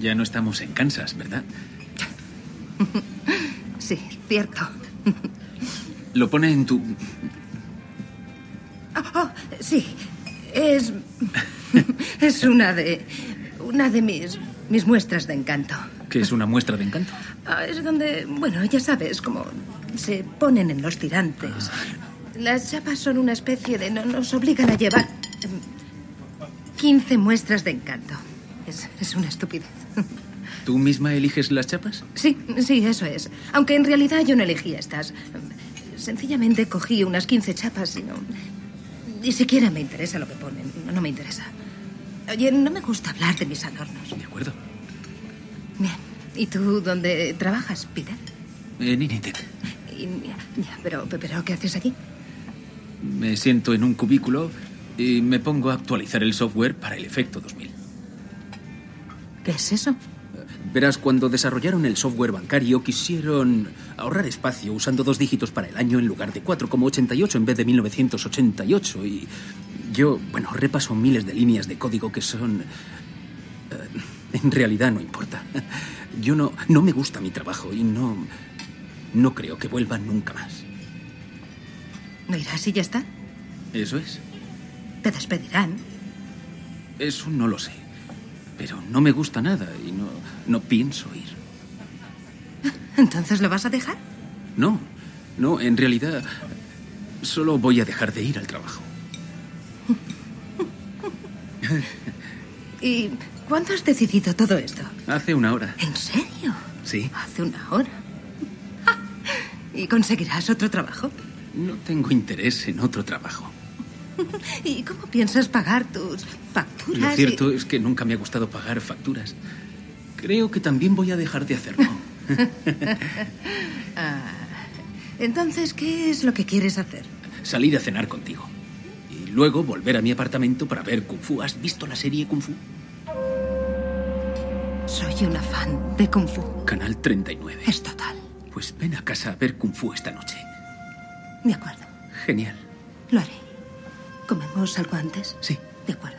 Ya no estamos en Kansas, ¿verdad? Sí, cierto. Lo pone en tu... Oh, oh, sí, es... es una de... una de mis... mis muestras de encanto. ¿Qué es una muestra de encanto? Ah, es donde, bueno, ya sabes, como se ponen en los tirantes. Las chapas son una especie de... no- nos obligan a llevar... em, 15 muestras de encanto. Es, es una estupidez. ¿Tú misma eliges las chapas? Sí, sí, eso es. Aunque en realidad yo no elegí estas. Sencillamente cogí unas 15 chapas y no... Ni siquiera me interesa lo que ponen. No, no me interesa. Oye, no me gusta hablar de mis adornos. De acuerdo. Bien. ¿Y tú dónde trabajas, Peter? En Initec. Ya, pero, pero ¿qué haces allí? Me siento en un cubículo y me pongo a actualizar el software para el efecto 2000. ¿Qué es eso? Verás, cuando desarrollaron el software bancario quisieron ahorrar espacio usando dos dígitos para el año en lugar de cuatro, como 88 en vez de 1988. Y yo, bueno, repaso miles de líneas de código que son... eh, en realidad no importa. Yo no, no me gusta mi trabajo y no... No creo que vuelva nunca más. ¿No irás y ya está? Eso es. Te despedirán. Eso no lo sé. Pero no me gusta nada y no, no pienso ir. ¿Entonces lo vas a dejar? No, no, en realidad solo voy a dejar de ir al trabajo. ¿Y cuándo has decidido todo esto? Hace una hora. ¿En serio? Sí. Hace una hora. ¿Y conseguirás otro trabajo? No tengo interés en otro trabajo. ¿Y cómo piensas pagar tus facturas? Lo y- cierto es que nunca me ha gustado pagar facturas. Creo que también voy a dejar de hacerlo. Ah, Entonces, ¿qué es lo que quieres hacer? Salir a cenar contigo. Y luego volver a mi apartamento para ver Kung Fu. ¿Has visto la serie Kung Fu? Soy una fan de Kung Fu. Canal 39. Es total. Pues ven a casa a ver Kung Fu esta noche. De acuerdo. Genial. Lo haré. ¿Comemos algo antes? Sí. De acuerdo.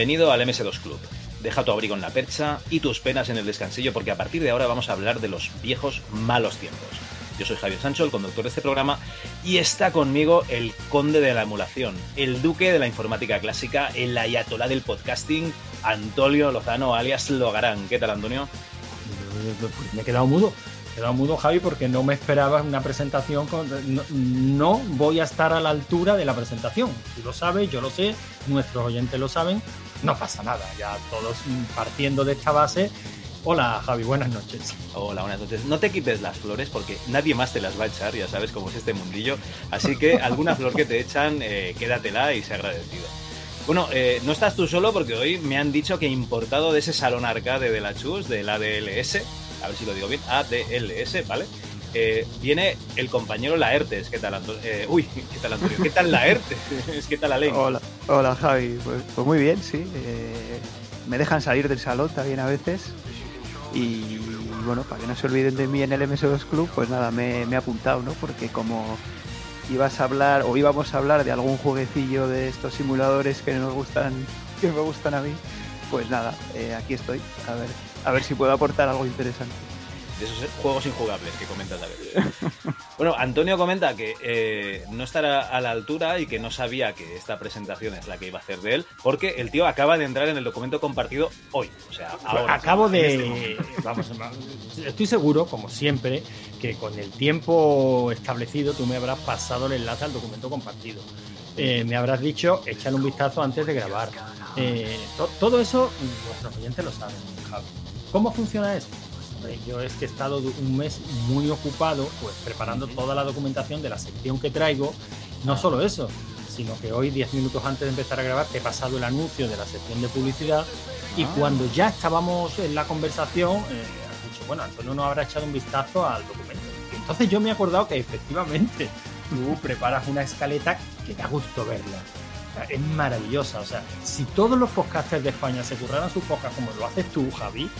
Bienvenido al MS2 Club. Deja tu abrigo en la percha y tus penas en el descansillo porque a partir de ahora vamos a hablar de los viejos malos tiempos. Yo soy Javier Sancho, el conductor de este programa, y está conmigo el conde de la emulación, el duque de la informática clásica, el ayatolá del podcasting, Antonio Lozano, alias Logarán. ¿Qué tal, Antonio? Pues me he quedado mudo. Me he quedado mudo, Javi, porque no me esperaba una presentación. Con... No, no voy a estar a la altura de la presentación. Tú lo sabes, yo lo sé, nuestros oyentes lo saben. No pasa nada. Ya todos partiendo de esta base. Hola Javi, buenas noches. Hola, buenas noches. No te quites las flores porque nadie más te las va a echar, ya sabes cómo es este mundillo. Así que alguna flor que te echan, eh, quédatela y sea agradecido. Bueno, eh, no estás tú solo porque hoy me han dicho que he importado de ese salón arcade de la Chus, del ADLS, a ver si lo digo bien, ADLS, ¿vale? Eh, viene el compañero Laertes. ¿Qué tal, Antonio? Eh, uy, ¿qué tal, Antonio? ¿Qué tal Laertes? ¿Qué tal, Alain? Hola, hola Javi. Pues, pues muy bien, sí. Eh, me dejan salir del salón también a veces. Y bueno, para que no se olviden de mí en el MS2 Club, pues nada, me, me he apuntado, ¿no? Porque como ibas a hablar o íbamos a hablar de algún jueguecillo de estos simuladores que nos gustan, que me gustan a mí, pues nada, eh, aquí estoy. A ver, a ver si puedo aportar algo interesante. De esos juegos injugables que comentas a veces. Bueno, Antonio comenta que eh, no estará a la altura y que no sabía que esta presentación es la que iba a hacer de él, porque el tío acaba de entrar en el documento compartido hoy. O sea, ahora. Acabo en este de. Vamos, estoy seguro, como siempre, que con el tiempo establecido tú me habrás pasado el enlace al documento compartido. Eh, me habrás dicho, échale un vistazo antes de grabar. Eh, to- todo eso, nuestros oyentes lo saben. ¿Cómo funciona esto? Pues, yo es que he estado un mes muy ocupado pues preparando toda la documentación de la sección que traigo. No solo eso, sino que hoy, 10 minutos antes de empezar a grabar, te he pasado el anuncio de la sección de publicidad y cuando ya estábamos en la conversación, eh, has dicho, bueno, Antonio no habrá echado un vistazo al documento. Y entonces yo me he acordado que efectivamente tú preparas una escaleta que da gusto verla. Es maravillosa. O sea, si todos los podcasters de España se curraran sus podcasts como lo haces tú, Javi,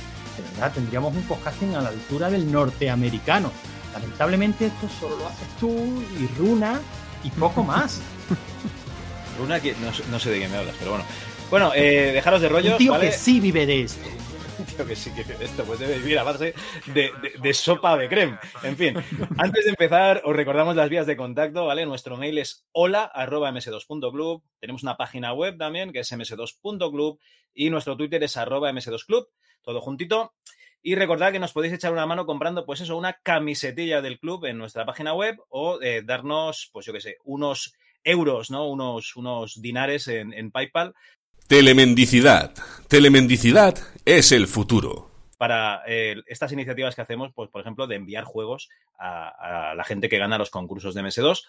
de verdad tendríamos un podcasting a la altura del norteamericano. Lamentablemente esto solo lo haces tú y Runa y poco más. Una que no, sé- no sé de qué me hablas, pero bueno. Bueno, eh, dejaros de rollos, Un tío ¿vale? que sí vive de esto. Tío que sí que esto pues debe vivir a base de, de- de sopa de creme. En fin, antes de empezar, os recordamos las vías de contacto, ¿vale? Nuestro mail es hola arroba ms2.club. Tenemos una página web también que es ms2.club y nuestro Twitter es arroba ms2club, todo juntito. Y recordad que nos podéis echar una mano comprando, pues eso, una camisetilla del club en nuestra página web o eh, darnos, pues yo qué sé, unos euros, ¿no? Unos, unos dinares en, en PayPal Telemendicidad. Telemendicidad es el futuro. para eh, estas iniciativas que hacemos, pues por ejemplo, de enviar juegos a, a la gente que gana los concursos de MS2.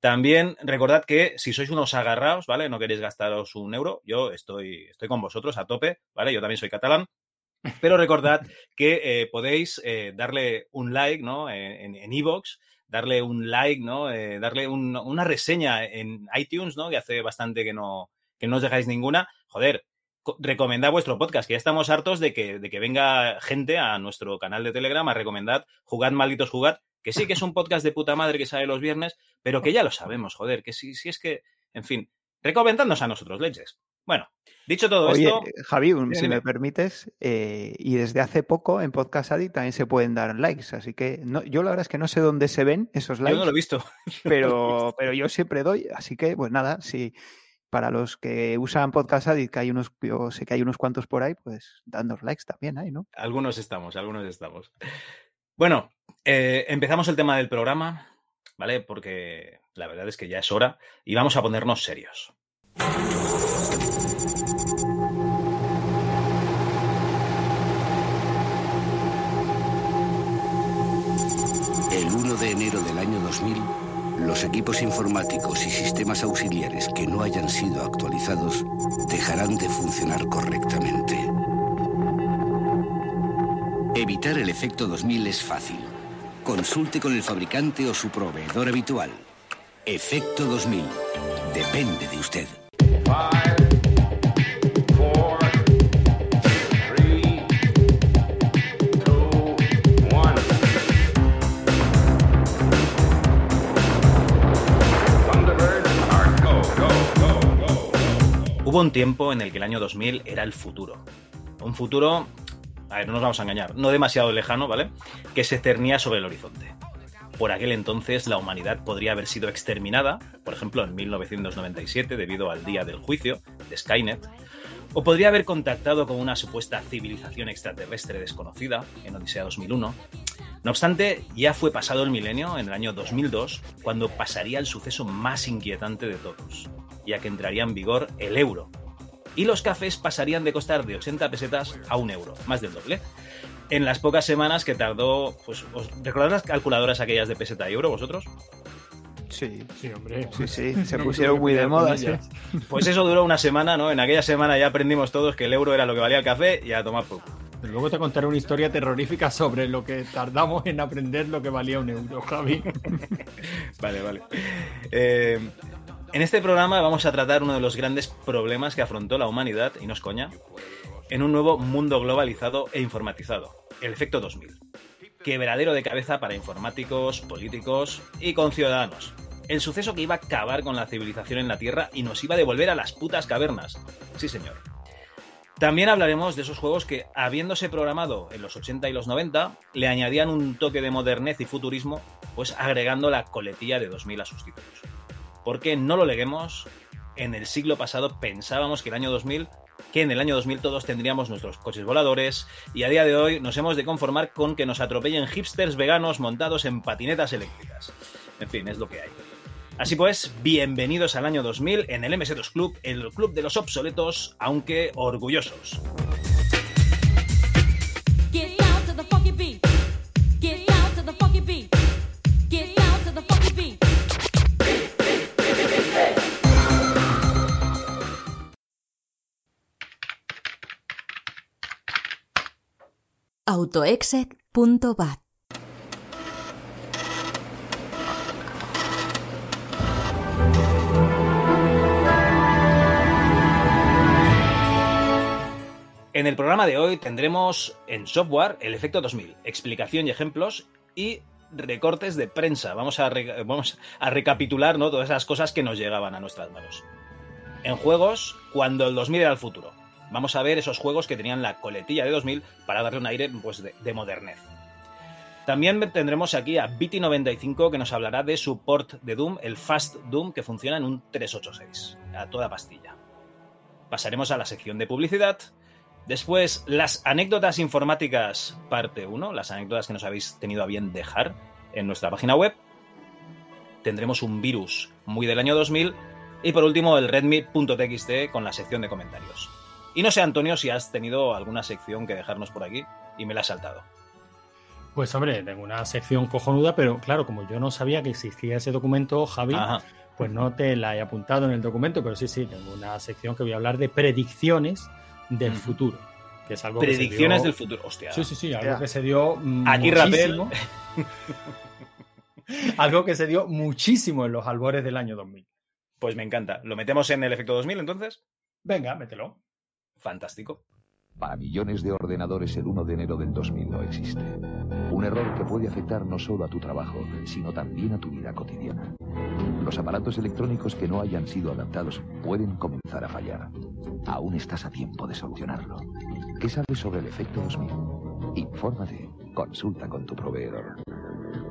También recordad que si sois unos agarrados, ¿vale? No queréis gastaros un euro, yo estoy, estoy con vosotros a tope, ¿vale? Yo también soy catalán. Pero recordad que eh, podéis eh, darle un like, ¿no? En en iVoox, darle un like, ¿no? Eh, darle un- una reseña en iTunes, ¿no? Que hace bastante que no, que no os dejáis ninguna. Joder, co- recomendad vuestro podcast, que ya estamos hartos de que, de que venga gente a nuestro canal de Telegram a recomendar Jugad Malditos Jugad, que sí que es un podcast de puta madre que sale los viernes, pero que ya lo sabemos, joder, que si, si es que, en fin, recomendadnos a nosotros, leches. Bueno, dicho todo Oye, esto, eh, Javi, un- si me permites, eh, y desde hace poco en Podcast Addict también se pueden dar likes, así que no, yo la verdad es que no sé dónde se ven esos yo likes, no lo he visto. pero, pero yo siempre doy, así que pues nada, si para los que usan Podcast Addict, que hay unos, yo sé que hay unos cuantos por ahí, pues dándos likes también ahí, ¿no? Algunos estamos, algunos estamos. Bueno, eh, empezamos el tema del programa, ¿vale? Porque la verdad es que ya es hora y vamos a ponernos serios. El 1 de enero del año 2000, los equipos informáticos y sistemas auxiliares que no hayan sido actualizados dejarán de funcionar correctamente. Evitar el efecto 2000 es fácil. Consulte con el fabricante o su proveedor habitual. Efecto 2000. Depende de usted. Hubo un tiempo en el que el año 2000 era el futuro. Un futuro, a ver, no nos vamos a engañar, no demasiado lejano, ¿vale? Que se cernía sobre el horizonte. Por aquel entonces la humanidad podría haber sido exterminada, por ejemplo en 1997 debido al día del juicio de Skynet, o podría haber contactado con una supuesta civilización extraterrestre desconocida en Odisea 2001. No obstante, ya fue pasado el milenio, en el año 2002, cuando pasaría el suceso más inquietante de todos, ya que entraría en vigor el euro. y los cafés pasarían de costar de 80 pesetas a un euro, más del doble. En las pocas semanas que tardó, pues, ¿os recordáis las calculadoras aquellas de peseta y euro vosotros? Sí, Sí, hombre. sí, sí. Se No pusieron muy de moda, sí. Pues eso duró una semana, ¿no? En aquella semana ya aprendimos todos que el euro era lo que valía el café y a tomar por culo. Luego te contaré una historia terrorífica sobre lo que tardamos en aprender lo que valía un euro, Javi. Vale, vale. Eh, en este programa vamos a tratar uno de los grandes problemas que afrontó la humanidad, y no es coña, en un nuevo mundo globalizado e informatizado, el efecto 2000. Quebradero de cabeza para informáticos, políticos y conciudadanos. El suceso que iba a acabar con la civilización en la Tierra y nos iba a devolver a las putas cavernas. Sí, señor. También hablaremos de esos juegos que, habiéndose programado en los 80 y los 90, le añadían un toque de modernez y futurismo, pues agregando la coletilla de 2000 a sus títulos. Porque no lo leguemos, en el siglo pasado pensábamos que el año 2000, que en el año 2000 todos tendríamos nuestros coches voladores, y a día de hoy nos hemos de conformar con que nos atropellen hipsters veganos montados en patinetas eléctricas. En fin, es lo que hay. Así pues, bienvenidos al año 2000 en el MS2 Club, el club de los obsoletos, aunque orgullosos. autoexec.bat En el programa de hoy tendremos en software el efecto 2000, explicación y ejemplos y recortes de prensa. Vamos a, recapitular ¿no? todas esas cosas que nos llegaban a nuestras manos. En juegos, cuando el 2000 era el futuro. Vamos a ver esos juegos que tenían la coletilla de 2000 para darle un aire pues, de, de modernez. También tendremos aquí a Viti95 que nos hablará de su port de Doom, el Fast Doom, que funciona en un 386, a toda pastilla. Pasaremos a la sección de publicidad. Después, las anécdotas informáticas, parte 1, las anécdotas que nos habéis tenido a bien dejar en nuestra página web. Tendremos un virus muy del año 2000. Y por último, el redmi.txt con la sección de comentarios. Y no sé, Antonio, si has tenido alguna sección que dejarnos por aquí y me la has saltado. Pues hombre, tengo una sección cojonuda, pero claro, como yo no sabía que existía ese documento, Javi, Ajá. pues no te la he apuntado en el documento, pero sí, sí, tengo una sección que voy a hablar de predicciones del futuro. Que es algo que se Predicciones dio- del futuro. Hostia. Sí, sí, sí, algo Ya. que se dio Aquí muchísimo. algo que se dio muchísimo en los albores del año 2000. Pues me encanta. ¿Lo metemos en el efecto 2000 entonces? Venga, mételo. Fantástico. Para millones de ordenadores el 1 de enero del 2000 no existe. Un error que puede afectar no solo a tu trabajo, sino también a tu vida cotidiana. Los aparatos electrónicos que no hayan sido adaptados pueden comenzar a fallar. Aún estás a tiempo de solucionarlo. ¿Qué sabes sobre el efecto 2000? Infórmate, consulta con tu proveedor.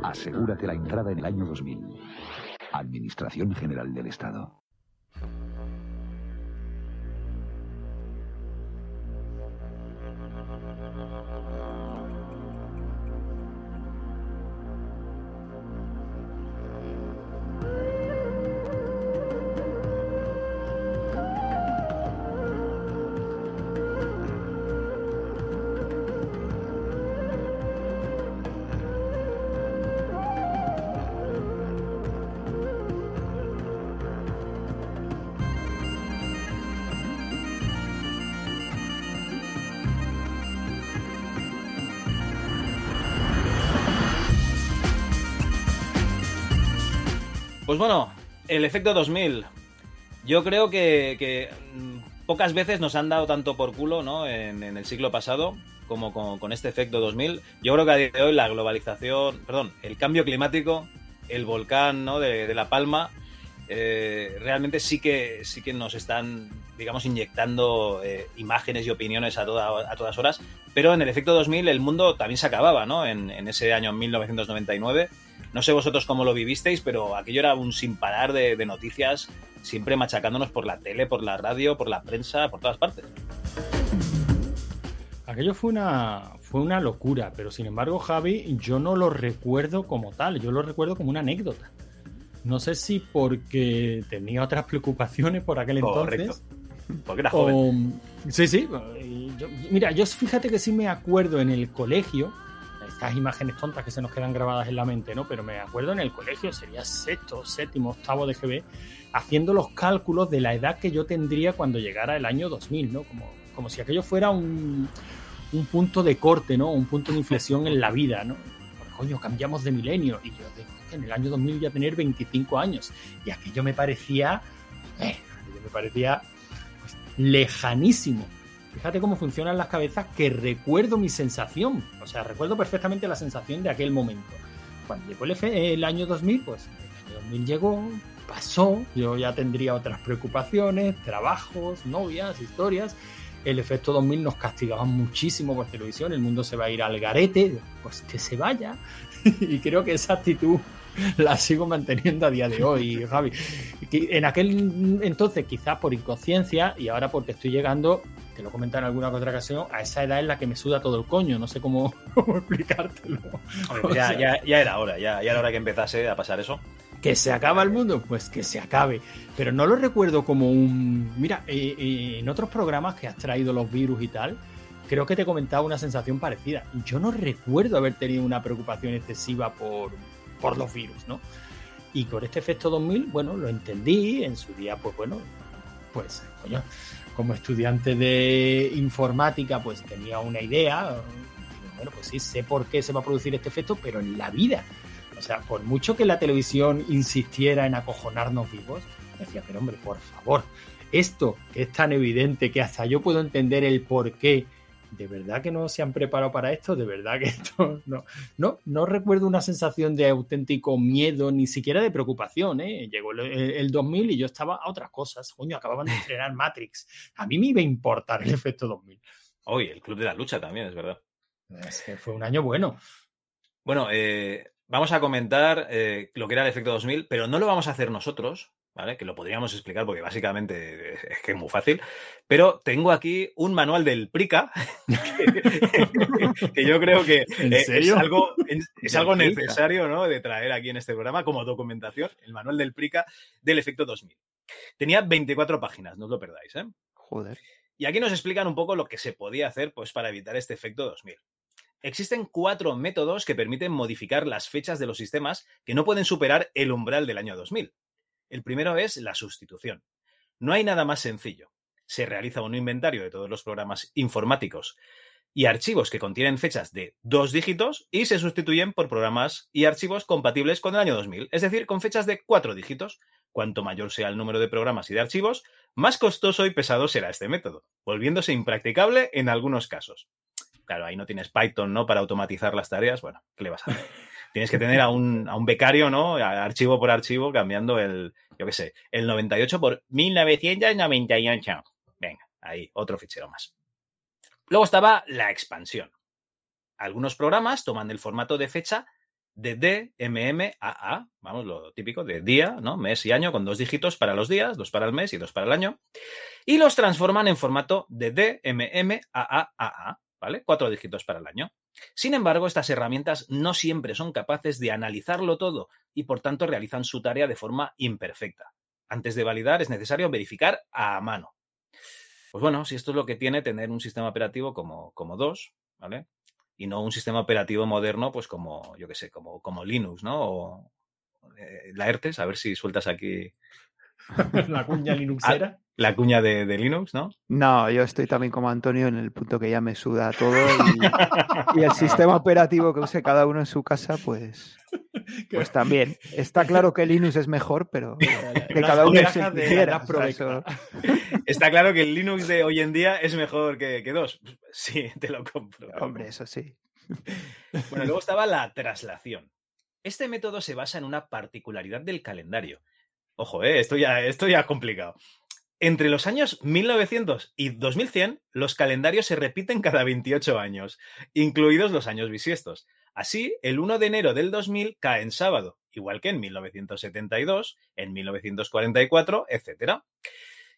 Asegúrate la entrada en el año 2000. Administración General del Estado. Pues bueno, el efecto 2000. Yo creo que, mm, pocas veces nos han dado tanto por culo ¿no? en, el siglo pasado como con, este efecto 2000. Yo creo que a día de hoy la globalización, perdón, el cambio climático, el volcán ¿no? de, La Palma, eh, realmente sí que, sí que nos están, digamos, inyectando eh, imágenes y opiniones a, toda- a todas horas. Pero en el efecto 2000 el mundo también se acababa, ¿no? En ese año 1999. No sé vosotros cómo lo vivisteis, pero aquello era un sin parar de, de noticias, siempre machacándonos por la tele, por la radio, por la prensa, por todas partes. Aquello fue una, fue una locura, pero sin embargo, Javi, yo no lo recuerdo como tal, yo lo recuerdo como una anécdota. No sé si porque tenía otras preocupaciones por aquel Correcto. entonces Porque era joven. O- sí, sí. yo- mira, yo fíjate que sí me acuerdo en el colegio, estas imágenes tontas que se nos quedan grabadas en la mente, ¿no? Pero me acuerdo en el colegio, sería sexto, séptimo, octavo de GB, haciendo los cálculos de la edad que yo tendría cuando llegara el año 2000, ¿no? Como, como si aquello fuera un, un punto de corte, ¿no? Un punto de inflexión en la vida, ¿no? Coño, cambiamos de milenio. Y yo en el año 2000 voy a tener 25 años. Y aquello me parecía, eh, aquello me parecía pues, lejanísimo. Fíjate cómo funcionan las cabezas que recuerdo mi sensación. O sea, recuerdo perfectamente la sensación de aquel momento. Cuando llegó el, el año 2000, pues el año 2000 llegó, pasó, yo ya tendría otras preocupaciones, trabajos, novias, historias. El efecto 2000 nos castigaba muchísimo por televisión, el mundo se va a ir al garete, pues que se vaya. y creo que esa actitud la sigo manteniendo a día de hoy, Javi. En aquel entonces, quizás por inconsciencia, y ahora porque estoy llegando, te lo comenté en alguna otra ocasión, a esa edad en la que me suda todo el coño, no sé cómo, cómo explicártelo. Hombre, pues ya, ya- ya era hora, ya, ya era hora que empezase a pasar eso. ¿Que se acaba el mundo? Pues que se acabe. Pero no lo recuerdo como un... Mira, eh, eh, en otros programas que has traído los virus y tal, creo que te comentaba una sensación parecida. Yo no recuerdo haber tenido una preocupación excesiva por, por los virus, ¿no? Y con este efecto 2000, bueno, lo entendí. En su día, pues bueno, pues, coño, como estudiante de informática, pues tenía una idea. Bueno, pues sí, sé por qué se va a producir este efecto, pero en la vida. O sea, por mucho que la televisión insistiera en acojonarnos vivos, decía, pero hombre, por favor, esto es tan evidente que hasta yo puedo entender el por qué, ¿de verdad que no se han preparado para esto? ¿De verdad que esto no? No, no recuerdo una sensación de auténtico miedo, ni siquiera de preocupación, ¿eh? Llegó el, el 2000 y yo estaba a otras cosas. Coño, acababan de estrenar Matrix. A mí me iba a importar el efecto 2000. Hoy, el Club de la Lucha también, es verdad. Es que fue un año bueno. Bueno, eh, vamos a comentar eh, lo que era el efecto 2000, pero no lo vamos a hacer nosotros, ¿vale? Que lo podríamos explicar porque básicamente es, es que es muy fácil. Pero tengo aquí un manual del PRICA que, que yo creo que ¿En eh, es algo, es, algo necesario ¿no? de traer aquí en este programa como documentación, el manual del PRICA del efecto 2000. Tenía 24 páginas, no os lo perdáis, ¿eh? Joder. Y aquí nos explican un poco lo que se podía hacer pues, para evitar este efecto 2000. Existen cuatro métodos que permiten modificar las fechas de los sistemas que no pueden superar el umbral del año 2000. El primero es la sustitución. No hay nada más sencillo. Se realiza un inventario de todos los programas informáticos y archivos que contienen fechas de dos dígitos y se sustituyen por programas y archivos compatibles con el año 2000, es decir, con fechas de cuatro dígitos. Cuanto mayor sea el número de programas y de archivos, más costoso y pesado será este método, volviéndose impracticable en algunos casos. Claro, ahí no tienes Python, ¿no? Para automatizar las tareas. Bueno, ¿qué le vas a hacer? Tienes que tener a un, a un becario, ¿no? Archivo por archivo, cambiando el, yo qué sé, el 98 por 1998. Venga, ahí, otro fichero más. Luego estaba la expansión. Algunos programas toman el formato de fecha de D, M, M, A, A, vamos, lo típico de día, ¿no? Mes y año, con dos dígitos para los días, dos para el mes y dos para el año, y los transforman en formato de D, M, M, A, A, A, A, ¿vale? Cuatro dígitos para el año. Sin embargo, estas herramientas no siempre son capaces de analizarlo todo y por tanto realizan su tarea de forma imperfecta. Antes de validar es necesario verificar a mano. Pues bueno, si esto es lo que tiene tener un sistema operativo como, como DOS, ¿vale? Y no un sistema operativo moderno, pues como, yo qué sé, como, como Linux, ¿no? O eh, la ERTES, a ver si sueltas aquí la cuña linuxera. La cuña de, de Linux, ¿no? No, yo estoy también como Antonio en el punto que ya me suda todo y, y el sistema operativo que use cada uno en su casa, pues, pues también. Está claro que Linux es mejor, pero que cada uno se quiera. o sea, Está claro que el Linux de hoy en día es mejor que, que DOS. Sí, te lo compro. Hombre, eso sí. Bueno, luego estaba la traslación. Este método se basa en una particularidad del calendario. Ojo, eh, esto, ya, esto ya es complicado. Entre los años 1900 y 2100, los calendarios se repiten cada 28 años, incluidos los años bisiestos. Así, el 1 de enero del 2000 cae en sábado, igual que en 1972, en 1944, etc.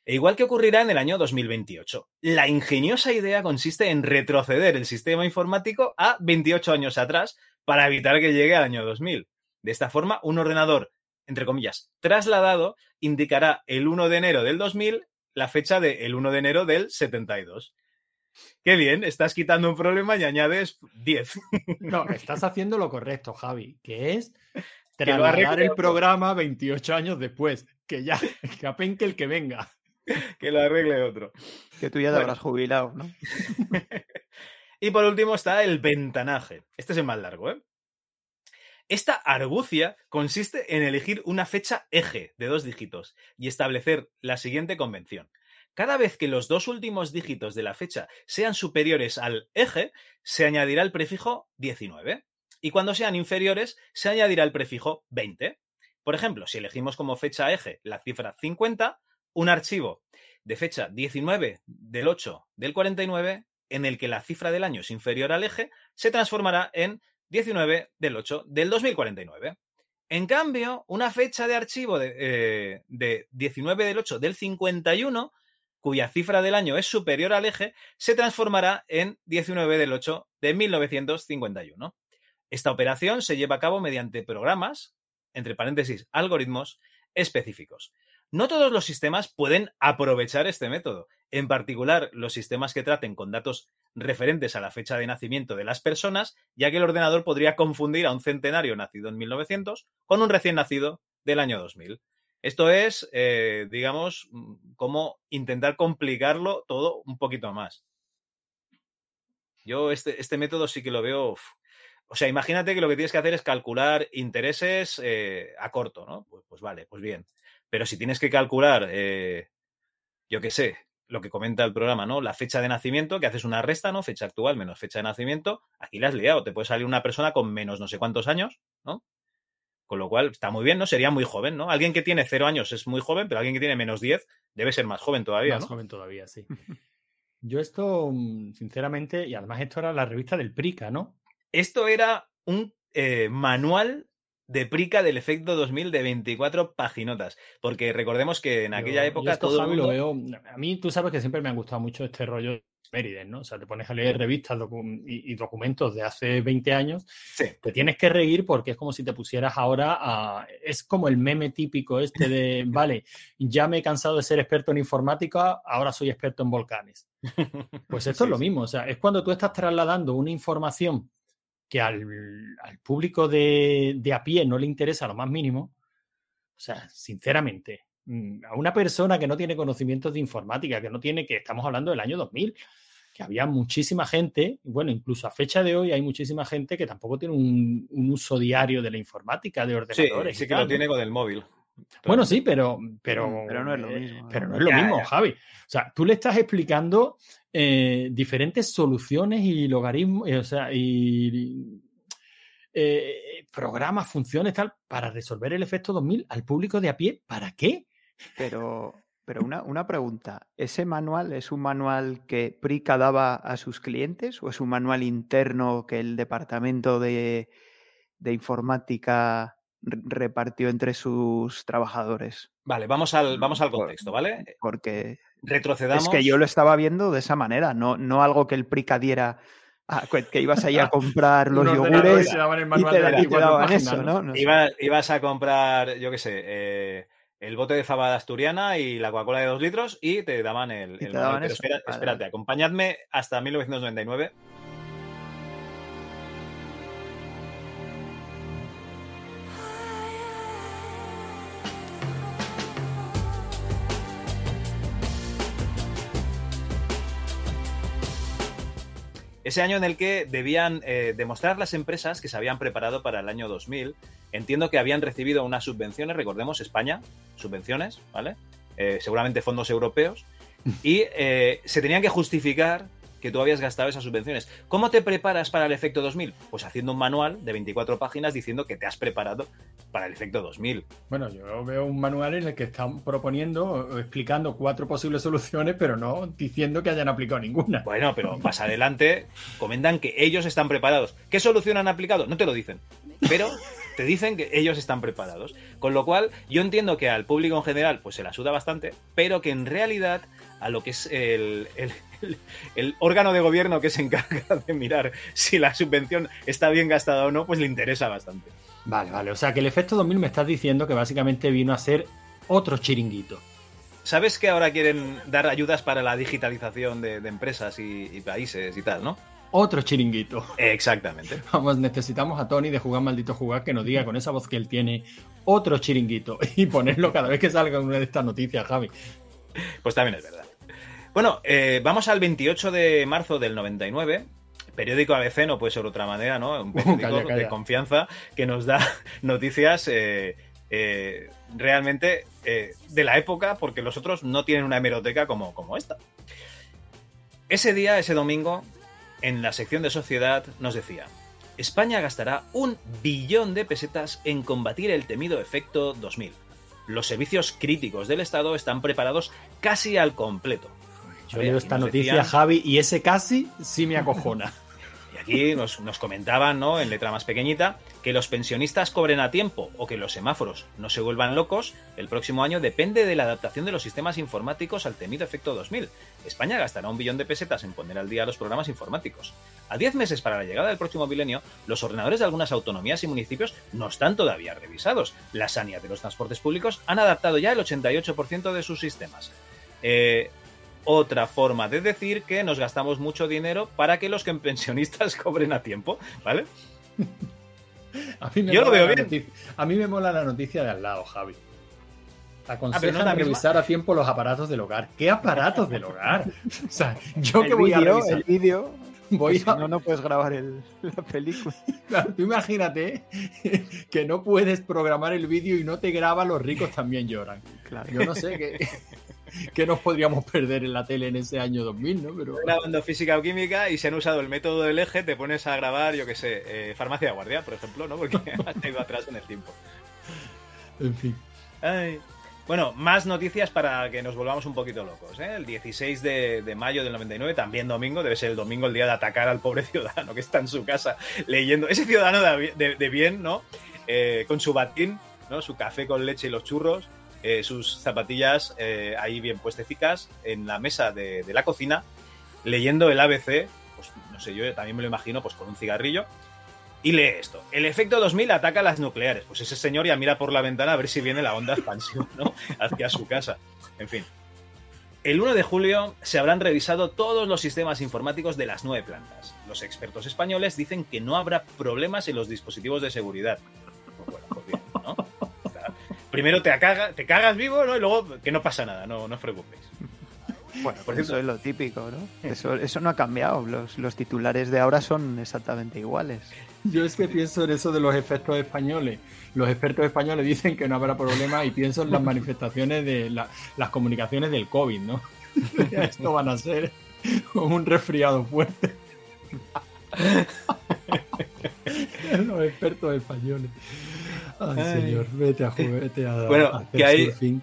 E igual que ocurrirá en el año 2028. La ingeniosa idea consiste en retroceder el sistema informático a 28 años atrás para evitar que llegue al año 2000. De esta forma, un ordenador, entre comillas, trasladado, indicará el 1 de enero del 2000 la fecha del 1 de enero del 72. Qué bien, estás quitando un problema y añades 10. No, estás haciendo lo correcto, Javi, que es Que trasladar arregle el programa 28 años después. Que ya, que apenque el que venga. que lo arregle otro. Que tú ya te Bueno. habrás jubilado, ¿no? Y por último está el ventanaje. Este es el más largo, ¿eh? Esta argucia consiste en elegir una fecha eje de dos dígitos y establecer la siguiente convención. Cada vez que los dos últimos dígitos de la fecha sean superiores al eje, se añadirá el prefijo 19. Y cuando sean inferiores, se añadirá el prefijo 20. Por ejemplo, si elegimos como fecha eje la cifra 50, un archivo de fecha 19 del 8 del 49 en el que la cifra del año es inferior al eje, se transformará en 19 del 8 del 2049. En cambio, una fecha de archivo de, eh, de 19 del 8 del 51, cuya cifra del año es superior al eje, se transformará en 19 del 8 de 1951. Esta operación se lleva a cabo mediante programas, entre paréntesis, algoritmos específicos. No todos los sistemas pueden aprovechar este método. En particular, los sistemas que traten con datos referentes a la fecha de nacimiento de las personas, ya que el ordenador podría confundir a un centenario nacido en 1900 con un recién nacido del año 2000. Esto es, eh, digamos, mm, como intentar complicarlo todo un poquito más. Yo este, este método sí que lo veo... O sea, imagínate que lo que tienes que hacer es calcular intereses eh, a corto, ¿no? Pues, pues vale, pues bien. Pero si tienes que calcular, eh, yo qué sé, lo que comenta el programa, ¿no? La fecha de nacimiento, que haces una resta, ¿no? Fecha actual menos fecha de nacimiento, aquí la has liado. Te puede salir una persona con menos no sé cuántos años, ¿no? Con lo cual, está muy bien, ¿no? Sería muy joven, ¿no? Alguien que tiene cero años es muy joven, pero alguien que tiene menos 10 debe ser más joven todavía, Más ¿no? joven todavía, sí. Yo esto, mm, sinceramente, y además esto era la revista del Prica, ¿no? Esto era un eh, manual de Prica del efecto 2000 de 24 paginotas. Porque recordemos que en aquella Yo- época yo esto, todo Javi, mundo... lo veo. A mí, tú sabes que siempre me ha gustado mucho este rollo de Mériden, ¿no? O sea, te pones a leer revistas docu- y, y documentos de hace 20 años, te tienes que reír porque es como si te pusieras ahora a. Es como el meme típico este de, vale, ya me he cansado de ser experto en informática, ahora soy experto en volcanes. Pues esto es lo mismo, o sea, es cuando tú estás trasladando una información que al, al público de, de a pie no le interesa lo más mínimo. O sea, sinceramente, mm, a una persona que no tiene conocimientos de informática, que no tiene, que estamos hablando del año 2000, que había muchísima gente, bueno, incluso a fecha de hoy hay muchísima gente que tampoco tiene un, un uso diario de la informática, de Sí, ordenadores. sí y que lo tiene con el móvil. Bueno, sí, pero, pero, Pero no es lo eh, mismo. Pero no es lo Ya, mismo, ya. Javi. O sea, tú le estás explicando eh, diferentes soluciones y logaritmos, eh, o sea, y eh, programas, funciones, tal, para resolver el efecto 2000 al público de a pie. ¿Para qué? Pero, pero una, una pregunta. ¿Ese manual es un manual que Prica daba a sus clientes o es un manual interno que el departamento de, de informática repartió entre sus trabajadores? Vale, vamos al, vamos al contexto, ¿vale? Porque Retrocedamos. es que yo lo estaba viendo de esa manera, no, no algo que el Prica diera. a- que ibas ahí a comprar los yogures y te daban el y manual te, de y te 24 daban páginas, eso, ¿no? ¿no? Iba- ibas a comprar, yo qué sé, eh, el bote de fabada asturiana y la Coca-Cola de dos litros y te daban el, Y el te daban Pero espera- espérate, vale. acompañadme hasta 1999. Ese año en el que debían eh, demostrar las empresas que se habían preparado para el año 2000. Entiendo que habían recibido unas subvenciones, recordemos, España, subvenciones, ¿vale? Eh, seguramente fondos europeos. Y eh, se tenían que justificar que tú habías gastado esas subvenciones. ¿Cómo te preparas para el efecto 2000? Pues haciendo un manual de 24 páginas diciendo que te has preparado para el efecto 2000. Bueno, yo veo un manual en el que están proponiendo o explicando cuatro posibles soluciones, pero no diciendo que hayan aplicado ninguna. Bueno, pero más adelante comentan que ellos están preparados. ¿Qué solución han aplicado? No te lo dicen, pero te dicen que ellos están preparados. Con lo cual, yo entiendo que al público en general pues se la suda bastante, pero que en realidad a lo que es el, el- el- el órgano de gobierno que se encarga de mirar si la subvención está bien gastada o no, pues le interesa bastante. Vale, vale. O sea que el efecto 2000 me estás diciendo que básicamente vino a ser otro chiringuito. sabes que ahora quieren dar ayudas para la digitalización de, de empresas y, y países y tal, ¿no? Otro chiringuito. Exactamente. Vamos, necesitamos a Tony de jugar maldito jugar que nos diga con esa voz que él tiene otro chiringuito y ponerlo cada vez que salga una de estas noticias, Javi. Pues también es verdad. Bueno, eh, vamos al 28 de marzo del 99. Periódico ABC no puede ser de otra manera, ¿no? Un periódico Calla, calla. de confianza que nos da noticias eh, eh, realmente de la época, porque los otros no tienen una hemeroteca como, como esta. Ese día, ese domingo, en la sección de sociedad nos decía, España gastará un billón de pesetas en combatir el temido efecto 2000. Los servicios críticos del Estado están preparados casi al completo. Yo leo esta noticia, decían- Javi, y ese casi sí me acojona. Y aquí nos, nos comentaban, ¿no? En letra más pequeñita, que los pensionistas cobren a tiempo o que los semáforos no se vuelvan locos el próximo año depende de la adaptación de los sistemas informáticos al temido efecto 2000. España gastará un billón de pesetas en poner al día los programas informáticos. A 10 meses para la llegada del próximo milenio, los ordenadores de algunas autonomías y municipios no están todavía revisados. La sanidad de los transportes públicos han adaptado ya el 88% de sus sistemas. Eh, otra forma de decir que nos gastamos mucho dinero para que los pensionistas cobren a tiempo, ¿vale? A mí me Yo lo veo bien. noticia- A mí me mola la noticia de al lado, Javi. Ah, Aconsejan misma. revisar a tiempo los aparatos del hogar. ¿Qué aparatos del hogar? O sea, yo el que voy a revisar. el vídeo, Voy pues a- si no, no puedes grabar el- la película. Claro, tú imagínate que no puedes programar el vídeo y no te graba, los ricos también lloran. Claro. Yo no sé qué, qué nos podríamos perder en la tele en ese año 2000, ¿no? Pero Grabando física o química y se han usado el método del eje, te pones a grabar, yo qué sé, eh, farmacia de guardia, por ejemplo, ¿no? Porque has ido atrás en el tiempo. en fin. Ay. Bueno, más noticias para que nos volvamos un poquito locos. ¿eh? El 16 de, de mayo del 99, también domingo, debe ser el domingo el día de atacar al pobre ciudadano que está en su casa leyendo. Ese ciudadano de, de- de bien, ¿no? Eh, con su batín, ¿no? Su café con leche y los churros, eh, sus zapatillas eh, ahí bien puestecicas en la mesa de, de la cocina, leyendo el ABC, pues no sé, yo también me lo imagino, pues con un cigarrillo. Y lee esto. El efecto 2000 ataca a las nucleares. Pues ese señor ya mira por la ventana a ver si viene la onda expansión, ¿no? Hacia su casa. En fin. El 1 de julio se habrán revisado todos los sistemas informáticos de las nueve plantas. Los expertos españoles dicen que no habrá problemas en los dispositivos de seguridad. Pues bueno, pues bien. Primero te, caga- te cagas vivo, ¿no? Y luego que no pasa nada, no, no os preocupéis. Bueno, Por pues eso es lo típico, ¿no? Eso, eso no ha cambiado. Los, los titulares de ahora son exactamente iguales. Yo es que pienso en eso de los efectos españoles. Los expertos españoles dicen que no habrá problema y pienso en las manifestaciones de la- las comunicaciones del COVID, ¿no? Esto van a ser como un resfriado fuerte. los expertos españoles. Ay, Ay. señor, vete a jugar, vete a, Bueno, a hacer que hay- surfing.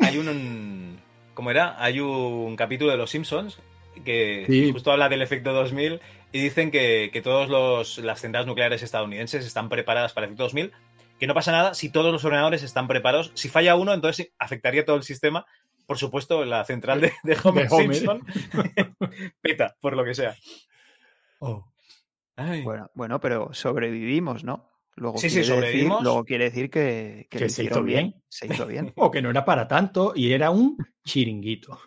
Hay un. ¿Cómo era? Hay un capítulo de Los Simpsons que Sí. justo habla del efecto 2000 y dicen que, que todas las centrales nucleares estadounidenses están preparadas para el efecto 2000, que no pasa nada si todos los ordenadores están preparados. Si falla uno, entonces afectaría todo el sistema. Por supuesto, la central de, de Homer, De Homer. Simpson peta, por lo que sea. Oh. Ay. Bueno, bueno, pero sobrevivimos, ¿no? Luego Sí, sí, quiere decir- sobrevivimos. luego quiere decir que, se hizo bien. Se hizo bien. O que no era para tanto y era un chiringuito.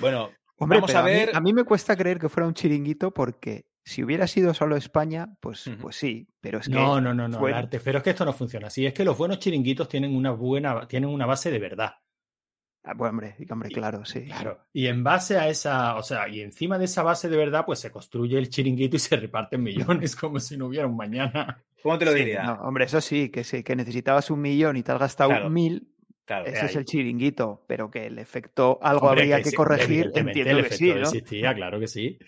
Bueno, Hombre, vamos a mí- ver. a mí, me cuesta creer que fuera un chiringuito porque si hubiera sido solo España, pues, pues sí. Pero es que No, no, no, no, fue- Larte, pero es que esto no funciona así. Es que los buenos chiringuitos tienen una buena, tienen una base de verdad. Ah, bueno, hombre, hombre, claro, sí. Claro. Y en base a esa, o sea, y encima de esa base de verdad, pues se construye el chiringuito y se reparten millones como si no hubiera un mañana. ¿Cómo te lo Sí, diría? no, hombre, eso sí, que sí, que necesitabas un millón y te has gastado Claro. mil, Claro, ese es el chiringuito, pero que el efecto algo Hombre, habría que, corregir, entiendo el que sí, existía, claro que sí.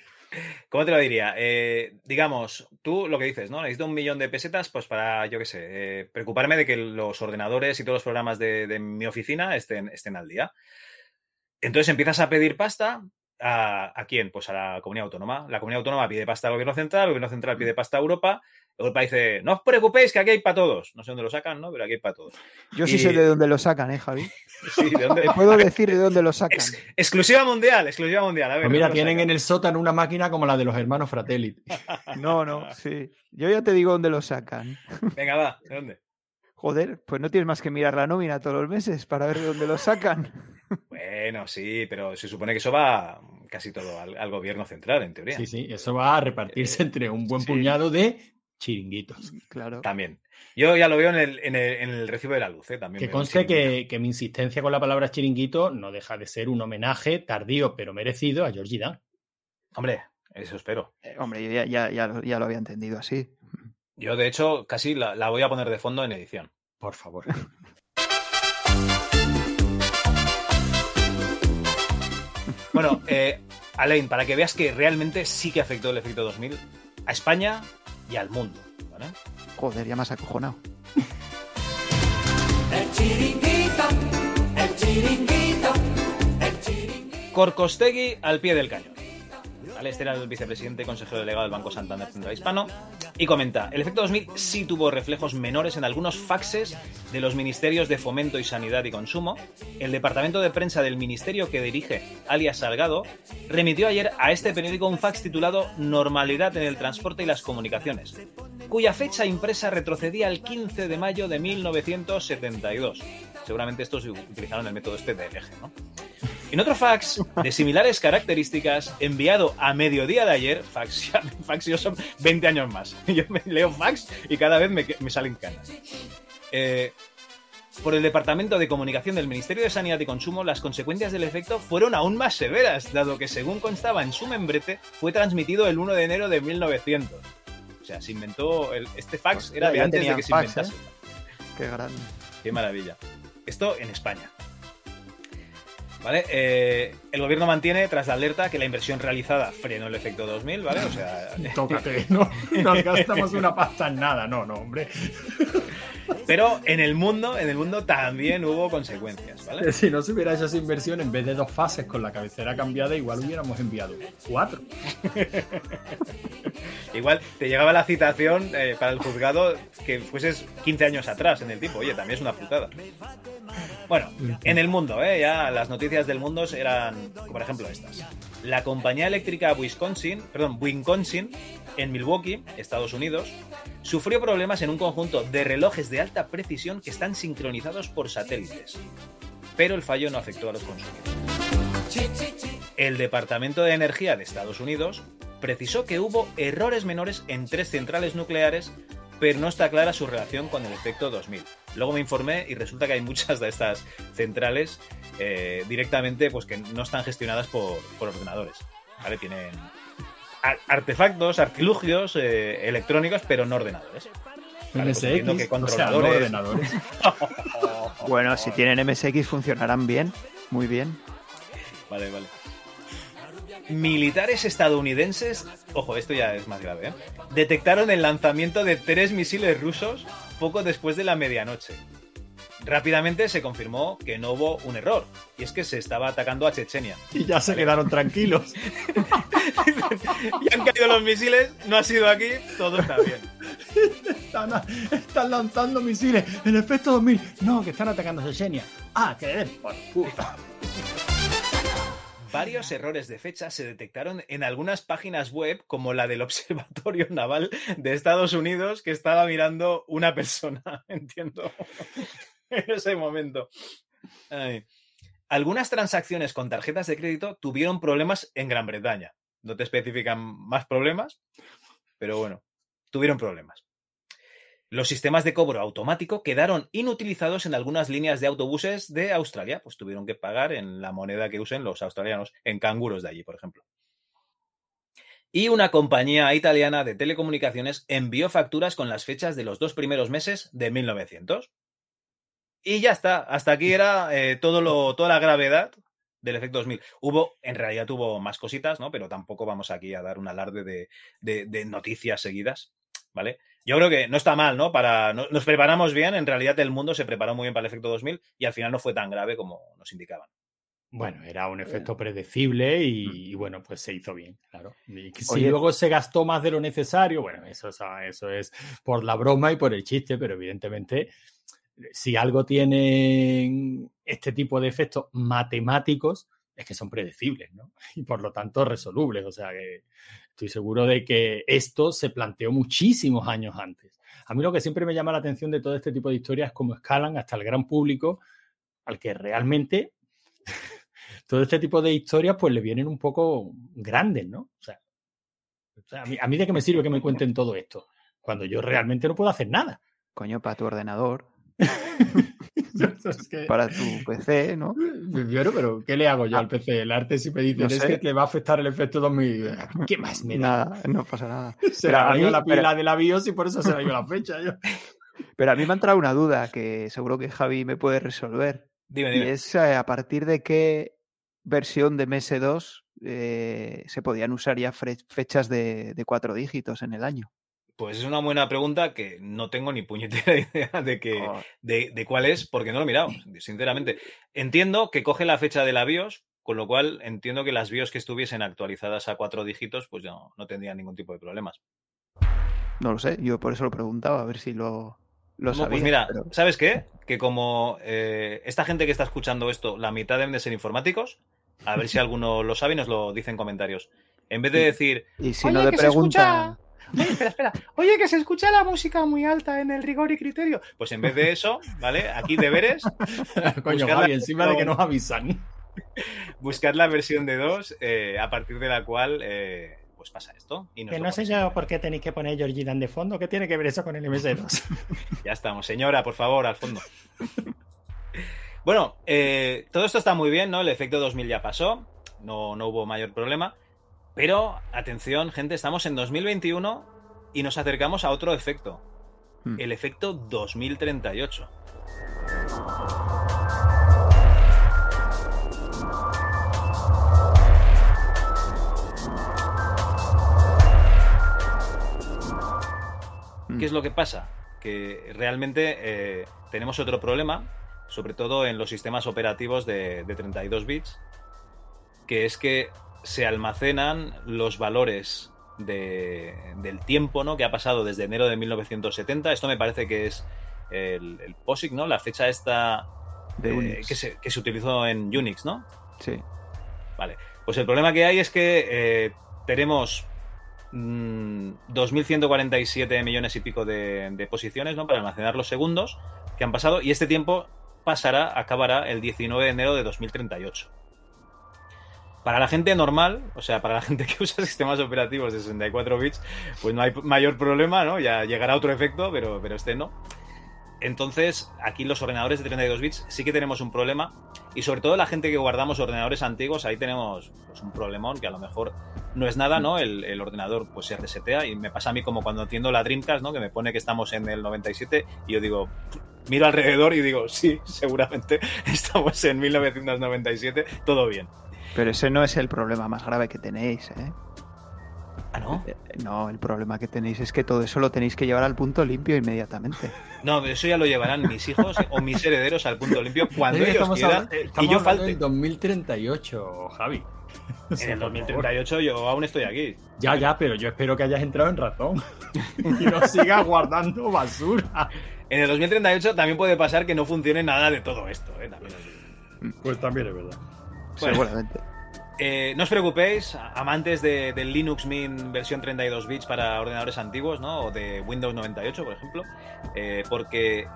¿Cómo te lo diría? Eh, digamos, tú lo que dices, ¿no? Necesito un millón de pesetas, pues para, yo qué sé, eh, preocuparme de que los ordenadores y todos los programas de, de mi oficina estén, estén al día. Entonces empiezas a pedir pasta. ¿A, a quién? Pues a la comunidad autónoma. La comunidad autónoma pide pasta al gobierno central, el gobierno central pide pasta a Europa. Europa dice, no os preocupéis, que aquí hay para todos. No sé dónde lo sacan, ¿no? Pero aquí hay para todos. Yo sí sé de dónde lo sacan, ¿eh, Javi? Sí, ¿de dónde? Te puedo decir de dónde lo sacan. Ex- exclusiva mundial, exclusiva mundial. A ver, Pues mira, ¿dónde lo tienen en el sótano una máquina como la de los hermanos Fratelli. No, no, sí. Yo ya te digo dónde lo sacan. Venga, va, ¿de dónde? Joder, pues no tienes más que mirar la nómina todos los meses para ver de dónde lo sacan. Bueno, sí, pero se supone que eso va casi todo al, al gobierno central, en teoría. Sí, sí, eso va a repartirse entre un buen puñado de chiringuitos. Claro. También. Yo ya lo veo en el, en el, en el recibo de la luz, ¿eh? También Que conste que, que mi insistencia con la palabra chiringuito no deja de ser un homenaje tardío pero merecido a Georgie Dan. Hombre, eso espero. Eh, hombre, yo ya, ya, ya, lo- ya lo había entendido así. Yo, de hecho, casi la, la voy a poner de fondo en edición. Por favor. Bueno, eh, Alain, para que veas que realmente sí que afectó el efecto 2000 a España y al mundo. ¿vale? Joder, ya me has acojonado. El chiringuito, el chiringuito, el chiringuito. Corcostegui al pie del cañón. ¿Vale? Este era el vicepresidente y consejero delegado del Banco Santander Central Hispano. Y comenta, el efecto 2000 sí tuvo reflejos menores en algunos faxes de los ministerios de Fomento y Sanidad y Consumo. El departamento de prensa del ministerio que dirige alias Salgado remitió ayer a este periódico un fax titulado Normalidad en el transporte y las comunicaciones, cuya fecha impresa retrocedía al 15 de mayo de 1972. Seguramente estos utilizaron el método este del eje, ¿no? En otro fax de similares características, enviado a mediodía de ayer, fax, fax yo son 20 años más. Yo me leo fax y cada vez me, me salen canas. Eh, por el Departamento de Comunicación del Ministerio de Sanidad y Consumo, las consecuencias del efecto fueron aún más severas, dado que, según constaba en su membrete, fue transmitido el 1 de enero de 1900. O sea, se inventó. el- este fax era de antes de que se inventase. ¿eh? Qué grande. Qué maravilla. Esto en España. ¿Vale? Eh, el gobierno mantiene, tras la alerta, que la inversión realizada frenó el efecto 2000, ¿vale? O sea, Tócate, no nos gastamos una pasta en nada, no, no, hombre. pero en el mundo, en el mundo también hubo consecuencias, ¿vale? Si no se hubiera hecho esa inversión, en vez de dos fases con la cabecera cambiada, igual hubiéramos enviado cuatro. Igual te llegaba la citación eh, para el juzgado que fueses 15 años atrás en el tiempo. Oye, también es una putada. Bueno, en el mundo, ¿eh? ya las noticias del mundo eran, por ejemplo, estas. La compañía eléctrica Wisconsin, perdón, Wisconsin, en Milwaukee, Estados Unidos, sufrió problemas en un conjunto de relojes de alta precisión que están sincronizados por satélites. Pero el fallo no afectó a los consumidores. El Departamento de Energía de Estados Unidos precisó que hubo errores menores en tres centrales nucleares, pero no está clara su relación con el efecto 2000. Luego me informé y resulta que hay muchas de estas centrales eh, directamente pues que no están gestionadas por, por ordenadores. ¿vale? Tienen ar- artefactos, artilugios eh, electrónicos, pero no ordenadores. Vale, pues que MSX, o sea, no ordenadores. Bueno, si tienen MSX funcionarán bien, muy bien. Vale, vale. Militares estadounidenses, ojo, esto ya es más grave, ¿eh? detectaron el lanzamiento de tres misiles rusos poco después de la medianoche. Rápidamente se confirmó que no hubo un error, y es que se estaba atacando a Chechenia. Y ya se quedaron tranquilos. Y han caído los misiles, no ha sido aquí, todo está bien. Están, están lanzando misiles. El efecto 2000. No, que están atacando a Chechenia. Ah, que den por puta. Varios errores de fecha se detectaron en algunas páginas web, como la del Observatorio Naval de Estados Unidos, que estaba mirando una persona, entiendo, en ese momento. Ay. Algunas transacciones con tarjetas de crédito tuvieron problemas en Gran Bretaña. No te especifican más problemas, pero bueno, tuvieron problemas. Los sistemas de cobro automático quedaron inutilizados en algunas líneas de autobuses de Australia, pues tuvieron que pagar en la moneda que usen los australianos, en canguros de allí, por ejemplo. Y una compañía italiana de telecomunicaciones envió facturas con las fechas de los dos primeros meses de 1900. Y ya está, hasta aquí era eh, todo lo, toda la gravedad del efecto 2000. Hubo, en realidad tuvo más cositas, ¿no? Pero tampoco vamos aquí a dar un alarde de, de- de noticias seguidas, ¿vale? Yo creo que no está mal, ¿no? Para, no- nos preparamos bien, en realidad el mundo se preparó muy bien para el efecto 2000 y al final no fue tan grave como nos indicaban. Bueno, era un efecto predecible y, y bueno, pues se hizo bien, claro. Y que si Oye. luego se gastó más de lo necesario, bueno, eso, es- eso es por la broma y por el chiste, pero evidentemente, si algo tiene este tipo de efectos matemáticos, es que son predecibles, ¿no? Y por lo tanto resolubles. O sea que estoy seguro de que esto se planteó muchísimos años antes. A mí lo que siempre me llama la atención de todo este tipo de historias es cómo escalan hasta el gran público al que realmente todo este tipo de historias pues le vienen un poco grandes, ¿no? O sea, a, mí, a mí de qué me sirve que me cuenten todo esto cuando yo realmente no puedo hacer nada. Coño, para tu ordenador, Es que- para tu PC, ¿no? Pero, pero, ¿qué le hago yo al PC? El arte si me dicen No es sé. que te va a afectar el efecto 2000. ¿Qué más me da? Nada, no pasa nada. Se Pero le a ha ido mí- la pila pero- de la BIOS y por eso se le ha ido la fecha. yo. Pero a mí me ha entrado una duda que seguro que Javi me puede resolver. Dime, Y dime. es eh, a partir de qué versión de MS2 eh, se podían usar ya fechas de, de cuatro dígitos en el año. Pues es una buena pregunta que no tengo ni puñetera idea de, que, de, de cuál es, porque no lo he mirado, sinceramente. Entiendo que coge la fecha de la BIOS, con lo cual entiendo que las BIOS que estuviesen actualizadas a cuatro dígitos, pues no, no tendrían ningún tipo de problemas. No lo sé, yo por eso lo preguntaba, a ver si lo, lo No, sabía. pues mira, pero- ¿sabes qué? Que como eh, esta gente que está escuchando esto, la mitad deben de ser informáticos, a ver si alguno lo sabe y nos lo dice en comentarios. En vez de decir, Y si Oye, no se pregunta. Oye, espera, espera. Oye, que se escucha la música muy alta en el rigor y criterio. Pues en vez de eso, ¿vale? Aquí deberes, Coño, Javi, encima de que nos avisan. buscar la versión de 2 a partir de la cual eh, pues pasa esto. Y Que no sé yo por qué tenéis que poner Georgie Dan de fondo. ¿Qué tiene que ver eso con el MS2? Ya estamos, señora, por favor, al fondo. Bueno, eh, todo esto está muy bien, ¿no? El efecto 2000 ya pasó, no, no hubo mayor problema. Pero, atención, gente, estamos en 2021 y nos acercamos a otro efecto. Hmm. El efecto 2038. Mm. ¿Qué es lo que pasa? Que realmente eh, tenemos otro problema, sobre todo en los sistemas operativos de, de 32 bits, que es que se almacenan los valores de- del tiempo ¿no? que ha pasado desde enero de 1970. Esto me parece que es el, el POSIX, ¿no? La fecha esta De eh, que, se, que se utilizó en Unix, ¿no? Sí. Vale. Pues el problema que hay es que eh, tenemos mm, 2.147 millones y pico de, de posiciones ¿no? para almacenar los segundos que han pasado y este tiempo pasará, acabará el 19 de enero de 2038. Para la gente normal, o sea, para la gente que usa sistemas operativos de 64 bits, pues no hay mayor problema, ¿no? Ya llegará otro efecto, pero, pero este no. Entonces, aquí los ordenadores de 32 bits sí que tenemos un problema. Y sobre todo la gente que guardamos ordenadores antiguos, ahí tenemos pues, un problemón que a lo mejor no es nada, ¿no? El, el ordenador pues se resetea y me pasa a mí como cuando entiendo la Dreamcast, ¿no? Que me pone que estamos en el 97 y yo digo, miro alrededor y digo, sí, seguramente estamos en 1997, todo bien. Pero ese no es el problema más grave que tenéis, ¿eh? Ah, ¿no? Eh, No, el problema que tenéis es que todo eso lo tenéis que llevar al punto limpio inmediatamente. No, pero eso ya lo llevarán mis hijos o mis herederos al punto limpio cuando que ellos estamos quieran eh, y yo falte. del 2038, Javi. En el 2038 yo aún estoy aquí. Ya, ya, pero yo espero que hayas entrado en razón. y no sigas guardando basura. En el 2038 también puede pasar que no funcione nada de todo esto. ¿eh? También. Pues también es verdad. Bueno. Seguramente. Eh, no os preocupéis, amantes de- del Linux Mint versión 32 bits para ordenadores antiguos, ¿no? O de Windows 98, por ejemplo, eh, porque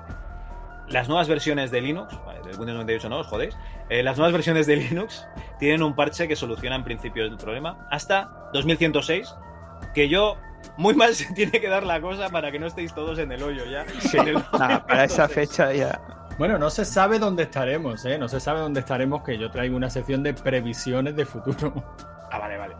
las nuevas versiones de Linux, vale, del Windows 98 no os jodéis, eh, las nuevas versiones de Linux tienen un parche que soluciona en principio el problema hasta 2106, que yo muy mal se tiene que dar la cosa para que no estéis todos en el hoyo ya. Sí, el para esa 2106. fecha ya. Bueno, no se sabe dónde estaremos, ¿eh? No se sabe dónde estaremos, que yo traigo una sección de previsiones de futuro. Ah, vale, vale.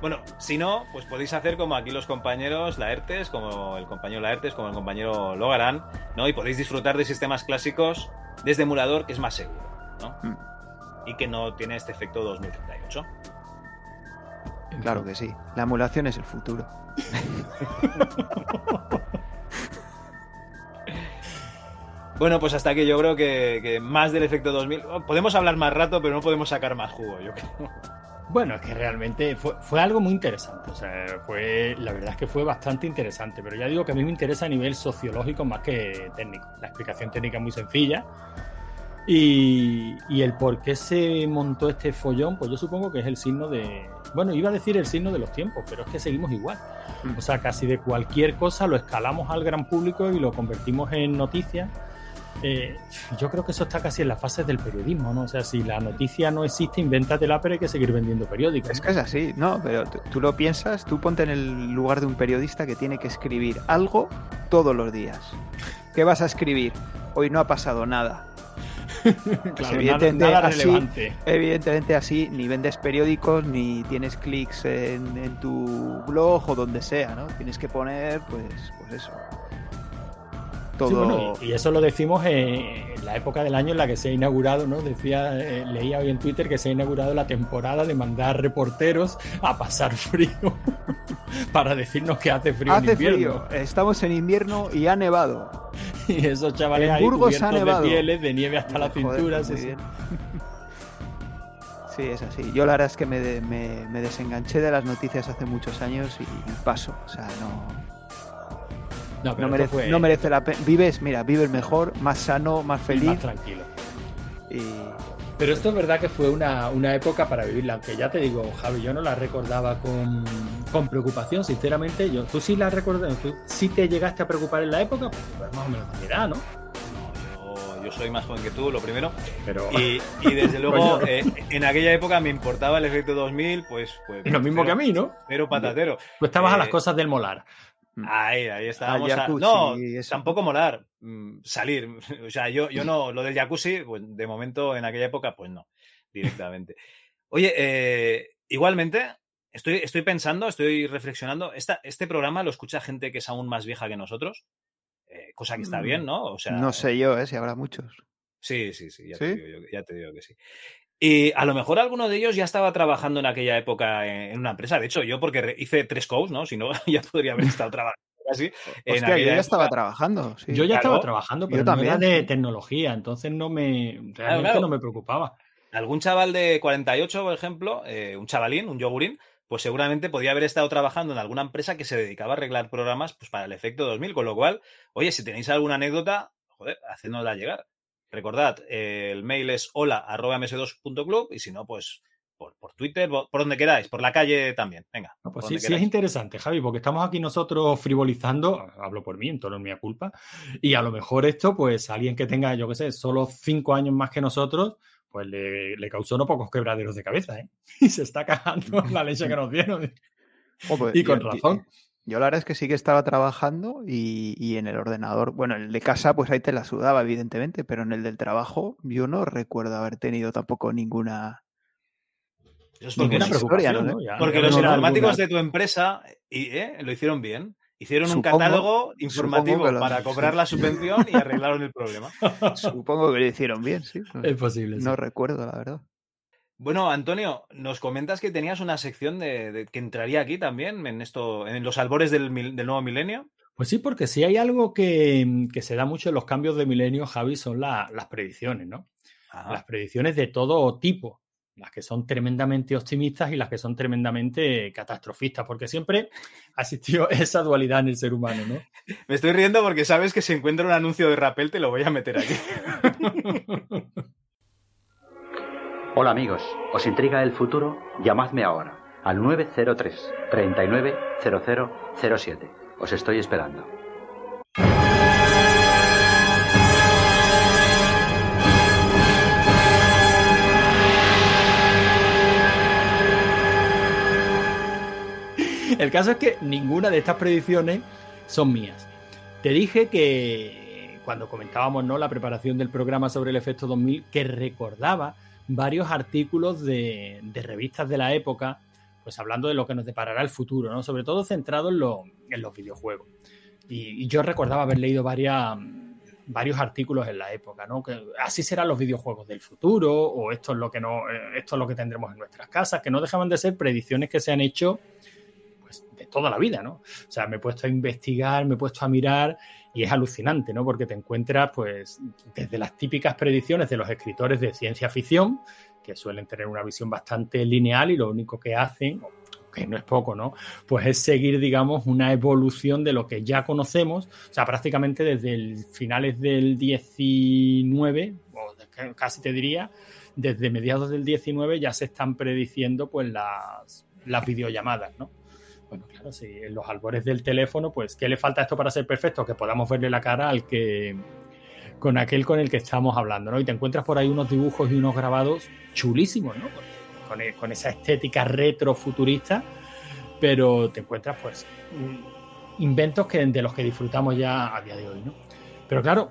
Bueno, si no, pues podéis hacer como aquí los compañeros Laertes, como el compañero Laertes, como el compañero Logarán, ¿no? Y podéis disfrutar de sistemas clásicos desde emulador, que es más seguro, ¿no? Mm. Y que no tiene este efecto 2038. Claro que sí. La emulación es el futuro. Bueno, pues hasta aquí yo creo que, que más del efecto 2000... Podemos hablar más rato, pero no podemos sacar más jugo, yo creo. Bueno, es que realmente fue, fue algo muy interesante. O sea, fue, la verdad es que fue bastante interesante. Pero ya digo que a mí me interesa a nivel sociológico más que técnico. La explicación técnica es muy sencilla. Y, y el por qué se montó este follón, pues yo supongo que es el signo de, bueno, iba a decir el signo de los tiempos, pero es que seguimos igual. Mm. O sea, casi de cualquier cosa lo escalamos al gran público y lo convertimos en noticias. Eh, yo creo que eso está casi en las fases del periodismo, ¿no? O sea, si la noticia no existe, invéntatela, pero hay que seguir vendiendo periódicos. Es ¿no? que es así, ¿no? Pero tú, lo piensas, tú ponte en el lugar de un periodista que tiene que escribir algo todos los días. ¿Qué vas a escribir? Hoy no ha pasado nada. Pues Claro, evidentemente, nada- nada así, relevante. evidentemente así ni vendes periódicos ni tienes clics en, en tu blog o donde sea, ¿no? Tienes que poner, pues, pues eso. Todo. Sí, bueno, y, y eso lo decimos en la época del año en la que se ha inaugurado, ¿no? Decía, eh, leía hoy en Twitter que se ha inaugurado la temporada de mandar reporteros a pasar frío para decirnos que hace frío en invierno. frío, estamos en invierno y ha nevado. Y esos chavales En ahí Burgos ha nevado. de pieles, de nieve hasta la Joder, cintura. pues sí, es así. Yo la verdad es que me, de- me, me desenganché de las noticias hace muchos años y paso. O sea, no, No, pero no, esto merece, fue no merece la pena. Vives, mira, vives mejor, más sano, más feliz. más tranquilo. y Pero esto es verdad que fue una, una época para vivirla, aunque ya te digo, Javi, yo no la recordaba con, con preocupación, sinceramente. Yo, tú sí la recuerdas, tú sí te llegaste a preocupar en la época, tú eres más o menos de mi edad, ¿no? Yo, soy más joven que tú, lo primero. Pero Y, y desde luego, eh, en aquella época me importaba el efecto 2000, pues. pues lo mismo que a mí, ¿no? Pero patatero. Tú estabas a Eh, las cosas del molar. Ahí, ahí estábamos. A- no, eso. tampoco molar. mm, Salir. O sea, yo, yo no, lo del jacuzzi, pues de momento en aquella época, pues no, directamente. Oye, eh, igualmente, estoy, estoy pensando, estoy reflexionando. Esta, este programa lo escucha gente que es aún más vieja que nosotros, eh, cosa que está bien, ¿no? O sea, no sé yo, ¿eh? Si habrá muchos. Sí, sí, sí, ya, ¿Sí? Te digo yo, ya te digo que sí. Y a lo mejor alguno de ellos ya estaba trabajando en aquella época en, una empresa. De hecho, yo porque hice tres codes, ¿no? Si no, ya podría haber estado trabajando casi. en Hostia, yo ya estaba época. trabajando. sí. Yo ya Claro. estaba trabajando, pero Yo no también, era de tecnología, entonces no me realmente claro. no me preocupaba. Algún chaval de 48, por ejemplo, eh, un chavalín, un yogurín, pues seguramente podía haber estado trabajando en alguna empresa que se dedicaba a arreglar programas pues, para el efecto 2000. Con lo cual, oye, si tenéis alguna anécdota, joder, hacednosla llegar. Recordad, eh, el mail es hola.ms2.club y si no, pues por, por Twitter, por, por donde queráis, por la calle también. Venga. No, pues sí, es interesante, Javi, porque estamos aquí nosotros frivolizando, hablo por mí, en todo no es mi culpa, y a lo mejor esto, pues alguien que tenga, yo qué sé, solo cinco años más que nosotros, pues le, le causó no pocos quebraderos de cabeza, ¿eh? Y se está cagando la leche que nos dieron. Oh, pues, Y con razón. Yo la verdad es que sí que estaba trabajando y, y en el ordenador, bueno, el de casa pues ahí te la sudaba evidentemente, pero en el del trabajo yo no recuerdo haber tenido tampoco ninguna... Eso es porque, Ninguna historia, ¿no? ¿no? Ya- porque ya los no informáticos alguna- de tu empresa y, eh, lo hicieron bien. Hicieron un Supongo- catálogo informativo lo- para cobrar la subvención y arreglaron el problema. Supongo que lo hicieron bien, sí. Es posible, sí. no recuerdo, la verdad. Bueno, Antonio, nos comentas que tenías una sección de, de- que entraría aquí también, en esto, en los albores del, nuevo milenio. Pues sí, porque si hay algo que, que se da mucho en los cambios de milenio, Javi, son la- las predicciones, ¿no? Ah, Las predicciones de todo tipo, las que son tremendamente optimistas y las que son tremendamente catastrofistas, porque siempre ha existido esa dualidad en el ser humano, ¿no? Me estoy riendo porque sabes que si encuentro un anuncio de Rappel te lo voy a meter aquí. Hola amigos, ¿os intriga el futuro? Llamadme ahora al 903 390007. Os estoy esperando. El caso es que ninguna de estas predicciones son mías. Te dije que cuando comentábamos ¿no? la preparación del programa sobre el efecto 2000, que recordaba varios artículos de, revistas de la época, pues hablando de lo que nos deparará el futuro, ¿no? sobre todo centrado en, lo- en los videojuegos. Y, y yo recordaba haber leído varias, varios artículos en la época, ¿no? Que así serán los videojuegos del futuro, o esto es lo que no, eh, esto es lo que tendremos en nuestras casas, que no dejaban de ser predicciones que se han hecho pues, de toda la vida, ¿no? O sea, me he puesto a investigar, me he puesto a mirar y es alucinante, ¿no? Porque te encuentras, pues, desde las típicas predicciones de los escritores de ciencia ficción, que suelen tener una visión bastante lineal y lo único que hacen, que no es poco, ¿no? Pues es seguir, digamos, una evolución de lo que ya conocemos, o sea, prácticamente desde finales del 19, o casi te diría, desde mediados del 19 ya se están prediciendo, pues, las las videollamadas, ¿no? Claro, si en los albores del teléfono, pues, ¿qué le falta esto para ser perfecto? Que podamos verle la cara al que. con aquel con el que estamos hablando, ¿no? Y te encuentras por ahí unos dibujos y unos grabados chulísimos, ¿no? Con, e- esa estética retro futurista, pero te encuentras, pues, inventos que, de los que disfrutamos ya a día de hoy, ¿no? Pero claro,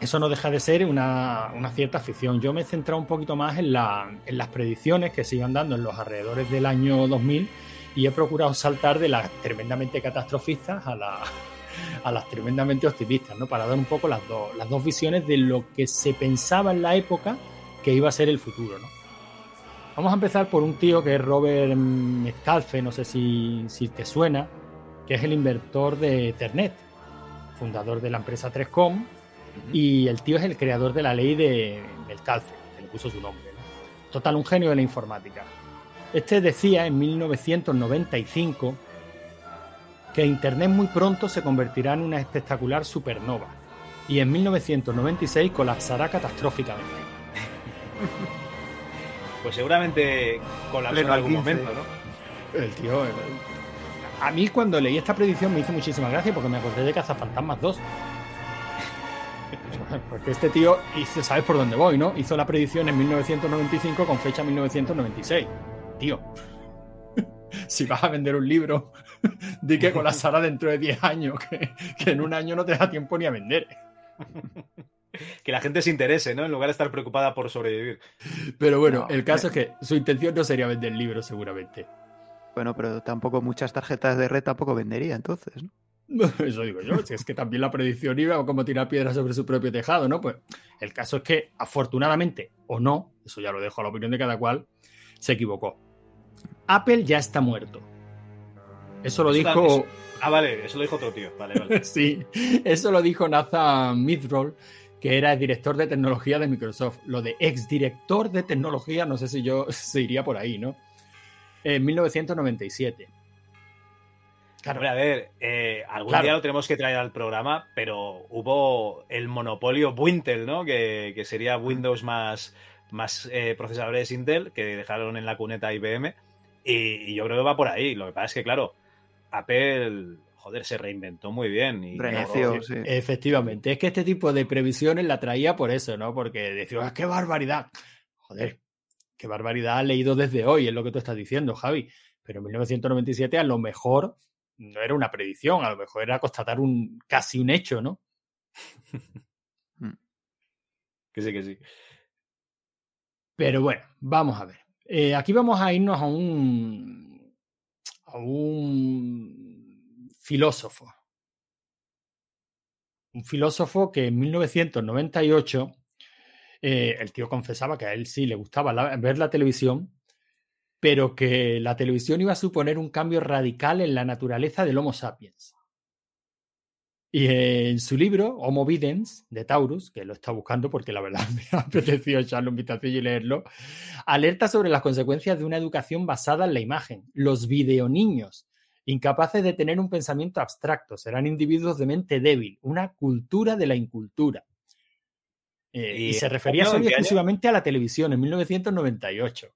eso no deja de ser una, cierta ficción. Yo me he centrado un poquito más en, en las predicciones que se iban dando en los alrededores del año 2000 y he procurado saltar de las tremendamente catastrofistas a, la- a las tremendamente optimistas, ¿no? Para dar un poco las, dos las dos visiones de lo que se pensaba en la época que iba a ser el futuro, ¿no? Vamos a empezar por un tío que es Robert Metcalfe, no sé si, si te suena, que es el inventor de Ethernet, fundador de la empresa 3Com, y el tío es el creador de la ley de Metcalfe, que le puso su nombre. ¿no? Total, un genio de la informática. Este decía en 1995 que Internet muy pronto se convertirá en una espectacular supernova y en 1996 colapsará catastróficamente. Pues seguramente colapsó en algún 15. momento, ¿no? El tío. el- A mí cuando leí esta predicción me hizo muchísima gracia porque me acordé de Cazafantasmas 2. Porque este tío hizo, sabes por dónde voy, ¿no? Hizo la predicción en 1995 con fecha 1996. Tío, si vas a vender un libro, di que colapsará dentro de 10 años, que, que en un año no te da tiempo ni a vender. Que la gente se interese, ¿no? En lugar de estar preocupada por sobrevivir. Pero bueno, el caso es que su intención no sería vender libros, seguramente. Bueno, pero tampoco muchas tarjetas de red tampoco vendería entonces, ¿no? Eso digo yo, si es que también la predicción iba como tirar piedras sobre su propio tejado, ¿no? Pues el caso es que, afortunadamente o no, eso ya lo dejo a la opinión de cada cual, se equivocó. Apple ya está muerto. Eso lo Eso dijo. también- Ah, vale, eso lo dijo otro tío. Vale, vale. sí, eso lo dijo Nathan Midroll, que era el director de tecnología de Microsoft. Lo de exdirector de tecnología, no sé si yo se iría por ahí, ¿no? En 1997. Hombre, a ver, eh, algún Claro. día lo tenemos que traer al programa, pero hubo el monopolio Wintel, ¿no? Que, que sería Windows más, más eh, procesadores Intel, que dejaron en la cuneta IBM. Y, y yo creo que va por ahí. Lo que pasa es que, claro, Apple, joder, se reinventó muy bien. Y Renació, sí. Efectivamente, es que este tipo de previsiones la traía por eso, ¿no? Porque decía, "Ah, ¡qué barbaridad! Joder, qué barbaridad ha leído desde hoy, es lo que tú estás diciendo, Javi. Pero en 1997 a lo mejor no era una predicción, a lo mejor era constatar un casi un hecho, ¿no? Que sí, que sí. Pero bueno, vamos a ver. Eh, aquí vamos a irnos a un a un filósofo. Un filósofo que en 1998 eh, el tío confesaba que a él sí le gustaba ver la televisión, pero que la televisión iba a suponer un cambio radical en la naturaleza del Homo sapiens. Y en su libro, Homo Videns, de Taurus, que lo está buscando porque la verdad me ha apetecido echarle un vistacillo y leerlo, alerta sobre las consecuencias de una educación basada en la imagen. Los videoniños, incapaces de tener un pensamiento abstracto, serán individuos de mente débil, una cultura de la incultura. Eh, y, Y- se refería solo exclusivamente a la televisión en 1998.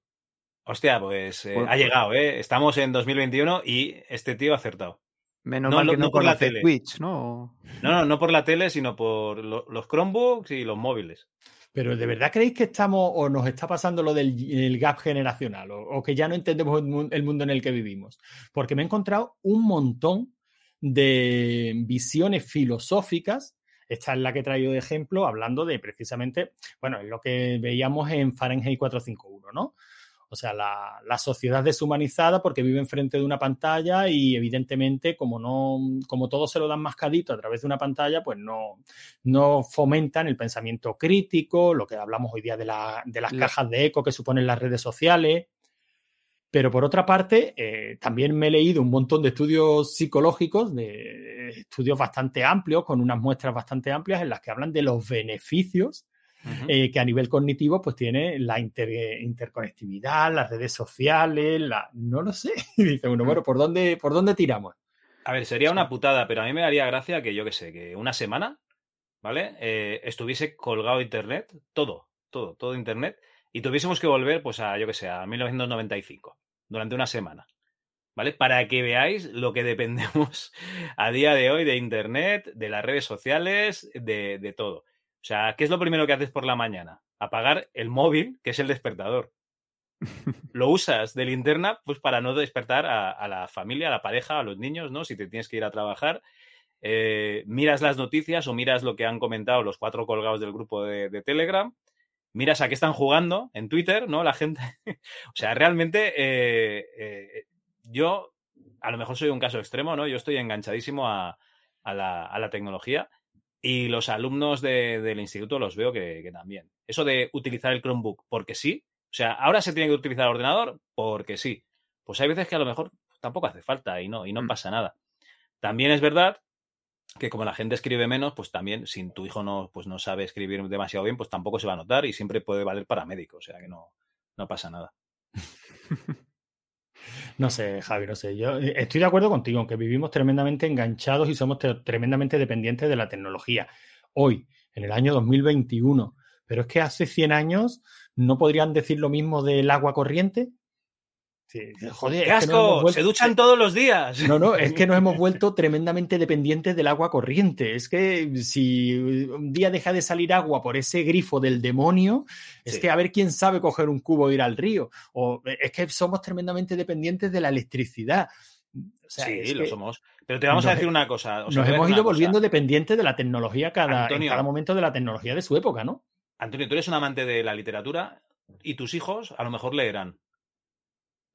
Hostia, pues eh, ha llegado, ¿eh? Estamos en 2021 y este tío ha acertado. Menos No, mal no- que no, no por la tele. Twitch, ¿no? No, no, no por la tele, sino por lo- los Chromebooks y los móviles. Pero ¿de verdad creéis que estamos o nos está pasando lo del el gap generacional o, o que ya no entendemos el mu- el mundo en el que vivimos? Porque me he encontrado un montón de visiones filosóficas. Esta es la que he traído de ejemplo, hablando de precisamente, bueno, es lo que veíamos en Fahrenheit 451, ¿no? O sea, la, la sociedad deshumanizada porque vive enfrente de una pantalla y evidentemente como no, como todo se lo dan mascadito a través de una pantalla, pues no, no fomentan el pensamiento crítico, lo que hablamos hoy día de, la- de las La- cajas de eco que suponen las redes sociales. Pero por otra parte, eh, también me he leído un montón de estudios psicológicos, de estudios bastante amplios, con unas muestras bastante amplias en las que hablan de los beneficios eh, que a nivel cognitivo pues tiene la inter- interconectividad, las redes sociales, la, no lo sé. Y dice uno, bueno, ¿por dónde, ¿por dónde tiramos? A ver, sería una putada, pero a mí me daría gracia que yo qué sé, que una semana, ¿vale? Eh, estuviese colgado internet, todo, todo, todo internet, y tuviésemos que volver, pues a, yo qué sé, a 1995, durante una semana. ¿vale? Para que veáis lo que dependemos a día de hoy de Internet, de las redes sociales, de, de todo. O sea, ¿qué es lo primero que haces por la mañana? Apagar el móvil, que es el despertador. Lo usas de linterna pues para no despertar a, a la familia, a la pareja, a los niños, ¿no? Si te tienes que ir a trabajar, eh, miras las noticias o miras lo que han comentado los cuatro colgados del grupo de, de Telegram, miras a qué están jugando en Twitter, ¿no? La gente. o sea, realmente eh, eh, yo a lo mejor soy un caso extremo, ¿no? Yo estoy enganchadísimo a, a la, a la tecnología y los alumnos de- del instituto los veo que, que también. Eso de utilizar el Chromebook porque sí, o sea, ahora se tiene que utilizar el ordenador porque sí. Pues hay veces que a lo mejor tampoco hace falta y no, y no pasa nada. También es verdad que como la gente escribe menos, pues también, si tu hijo no, pues no sabe escribir demasiado bien, pues tampoco se va a notar y siempre puede valer para médico, o sea que no, no pasa nada. No sé, Javi, no sé. Yo eh, estoy de acuerdo contigo, aunque vivimos tremendamente enganchados y somos te- tremendamente dependientes de la tecnología. Hoy, en el año 2021. Pero es que hace 100 años no podrían decir lo mismo del agua corriente. Sí, joder, ¡Qué es que asco! vuelto- ¡Se duchan todos los días! No, no, es que nos hemos vuelto tremendamente dependientes del agua corriente. Es que si un día deja de salir agua por ese grifo del demonio, es Sí. que a ver quién sabe coger un cubo e ir al río. O es que somos tremendamente dependientes de la electricidad. O sea, sí, lo que somos. Pero te vamos a decir una cosa. o sea, nos hemos ido cosa. volviendo dependientes de la tecnología cada, Antonio. en cada momento de la tecnología de su época, ¿no? Antonio, tú eres un amante de la literatura y tus hijos a lo mejor leerán.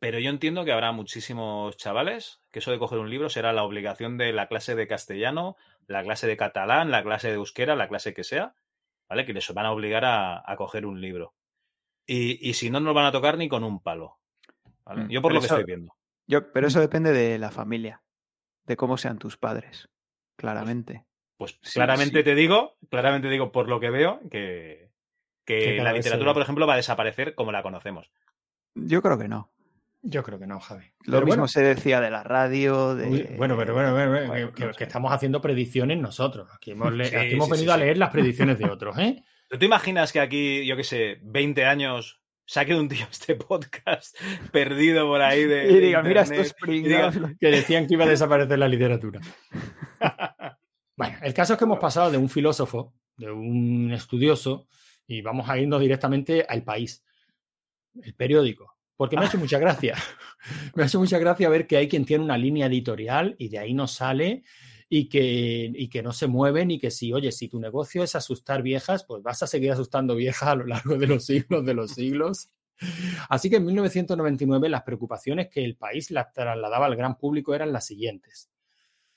Pero yo entiendo que habrá muchísimos chavales que eso de coger un libro será la obligación de la clase de castellano, la clase de catalán, la clase de euskera, la clase que sea, ¿vale? Que les van a obligar a, a coger un libro. Y, y si no, no lo van a tocar ni con un palo. ¿vale? Mm, Yo por pero lo que eso- estoy viendo. Yo, pero eso depende de la familia, de cómo sean tus padres, claramente. Pues Sí, claramente sí. te digo, claramente digo por lo que veo, que, que la literatura, por ejemplo, va a desaparecer como la conocemos. Yo creo que no. Yo creo que no, Javi. Lo Pero mismo bueno, se decía de la radio, de... Uy, bueno, pero bueno, bueno, bueno, que, no que- sé. que estamos haciendo predicciones nosotros. Aquí hemos, le- Sí, aquí hemos sí, venido sí, a leer las predicciones de otros, ¿eh? ¿Tú te imaginas que aquí, yo qué sé, 20 años saque un tío este podcast perdido por ahí de. Y de diga, mira estos pringados. que decían que iba a desaparecer la literatura. Bueno, el caso es que hemos pasado de un filósofo, de un estudioso, y vamos a irnos directamente al país, el periódico. Porque me ha hecho mucha gracia. me ha hecho mucha gracia ver que hay quien tiene una línea editorial y de ahí no sale y que, y que no se mueven y que si, oye, si tu negocio es asustar viejas, pues vas a seguir asustando viejas a lo largo de los siglos de los siglos. Así que en 1999 las preocupaciones que el país las trasladaba al gran público eran las siguientes.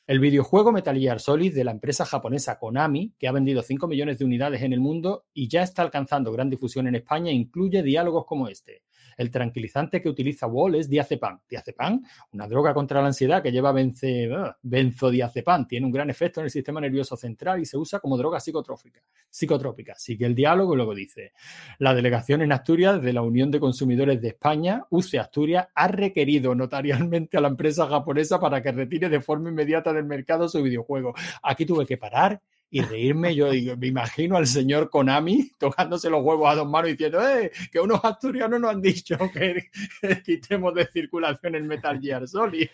El videojuego Metal Gear Solid de la empresa japonesa Konami, que ha vendido 5 millones de unidades en el mundo y ya está alcanzando gran difusión en España, incluye diálogos como este. El tranquilizante que utiliza Wall es diazepam. Diazepam, una droga contra la ansiedad que lleva ah, benzodiazepam. Tiene un gran efecto en el sistema nervioso central y se usa como droga psicotrópica. psicotrópica. Sigue el diálogo y luego dice, la delegación en Asturias de la Unión de Consumidores de España, UCE Asturias, ha requerido notarialmente a la empresa japonesa para que retire de forma inmediata del mercado su videojuego. Aquí tuve que parar y reírme. Yo digo, me imagino al señor Konami tocándose los huevos a dos manos diciendo, eh, que unos asturianos nos han dicho que, que quitemos de circulación el Metal Gear Solid.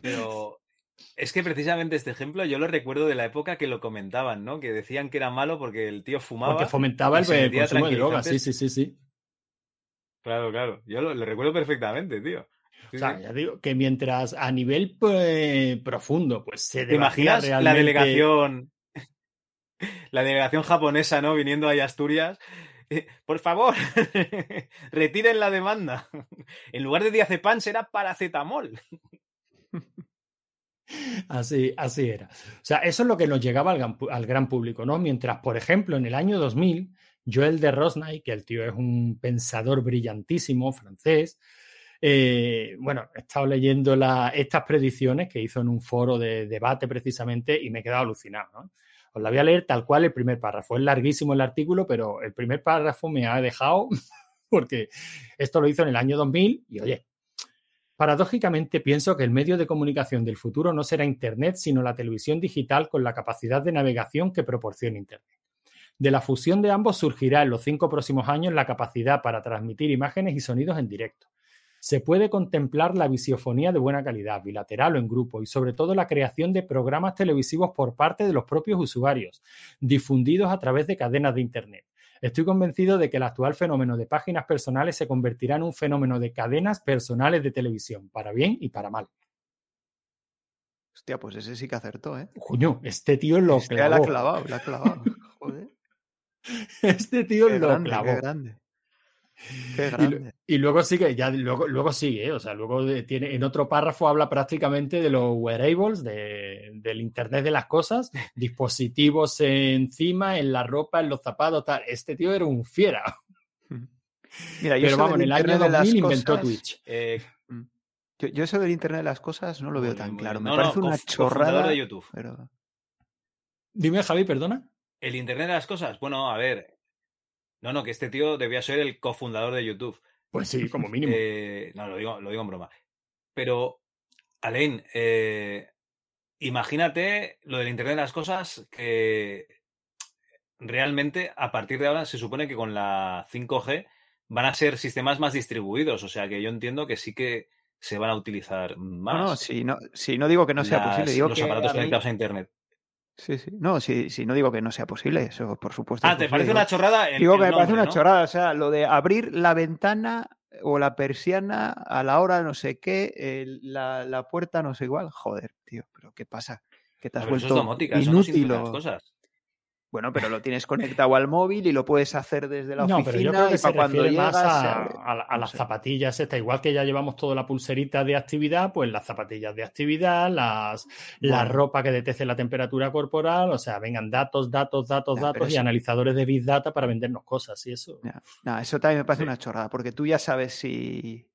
Pero es que precisamente este ejemplo yo lo recuerdo de la época que lo comentaban, ¿no? Que decían que era malo porque el tío fumaba. Porque fomentaba el, el consumo de drogas. Sí, sí, sí, sí. Claro, claro. Yo lo, lo recuerdo perfectamente, tío. Sí, O sea, sí. ya digo que mientras a nivel pues, profundo, pues se ¿Te imaginas la delegación, la delegación japonesa, ¿no? Viniendo ahí a Asturias. Eh, Por favor, retiren la demanda. En lugar de diazepam será paracetamol. Así, así era. O sea, eso es lo que nos llegaba al, gran pu- al gran público, ¿no? Mientras, por ejemplo, en el año 2000, Joel de Rosnay, que el tío es un pensador brillantísimo francés, eh, bueno, he estado leyendo la- estas predicciones que hizo en un foro de debate precisamente y me he quedado alucinado. Os la voy a leer tal cual el primer párrafo. Es larguísimo el artículo, pero el primer párrafo me ha dejado porque esto lo hizo en el año 2000 y oye, Paradójicamente pienso que el medio de comunicación del futuro no será Internet, sino la televisión digital con la capacidad de navegación que proporciona Internet. De la fusión de ambos surgirá en los cinco próximos años la capacidad para transmitir imágenes y sonidos en directo. Se puede contemplar la visiofonía de buena calidad, bilateral o en grupo, y sobre todo la creación de programas televisivos por parte de los propios usuarios, difundidos a través de cadenas de Internet. Estoy convencido de que el actual fenómeno de páginas personales se convertirá en un fenómeno de cadenas personales de televisión, para bien y para mal. Hostia, pues ese sí que acertó, ¿eh? Coño, este tío lo Este la ha clavó. clavado, la ha clavado. Joder. Este tío Qué lo grande, clavó. qué grande. Qué Y, grande. y luego sigue, ya luego, luego sigue, ¿eh? o sea, luego tiene, en otro párrafo habla prácticamente de los wearables, de- del Internet de las cosas, dispositivos encima, en la ropa, en los zapatos, tal. Este tío era un fiera. Mira, yo Pero vamos, en el año Internet de las 2000 inventó cosas- Twitch. Eh, Yo, yo eso del Internet de las cosas no lo veo tan muy claro. bien. Me No, no, parece una chorrada. de YouTube. Pero... Dime, Javi, perdona. El Internet de las cosas. Bueno, a ver. No, no, que este tío debía ser el cofundador de YouTube. Pues sí, como mínimo. Eh, no, lo digo, lo digo en broma. Pero, Alain, eh, imagínate lo del Internet de las cosas que realmente a partir de ahora se supone que con la 5G van a ser sistemas más distribuidos. O sea que yo entiendo que sí que se van a utilizar más. No, no, si no, si no digo que no sea las- posible, digo los que aparatos a mí- conectados a Internet. Sí, sí. No, si, si no digo que no sea posible, eso por supuesto. Ah, ¿te parece Digo- una chorrada el- Digo el que me parece una no? chorrada. O sea, lo de abrir la ventana o la persiana a la hora no sé qué, el- la, la puerta no sé igual. Joder, tío, pero ¿qué pasa? Que te has eso es vuelto domótica, eso no inútil. cosas. Bueno, pero lo tienes conectado al móvil y lo puedes hacer desde la No, oficina pero yo creo que se cuando llegas más a, las zapatillas estas. Igual que ya llevamos toda la pulserita de actividad, pues las zapatillas de actividad, las, la ropa que detecte la temperatura corporal, o sea, vengan datos, datos, datos, datos y eso- analizadores de Big Data para vendernos cosas y eso. No, eso también me parece una chorrada, porque tú ya sabes si.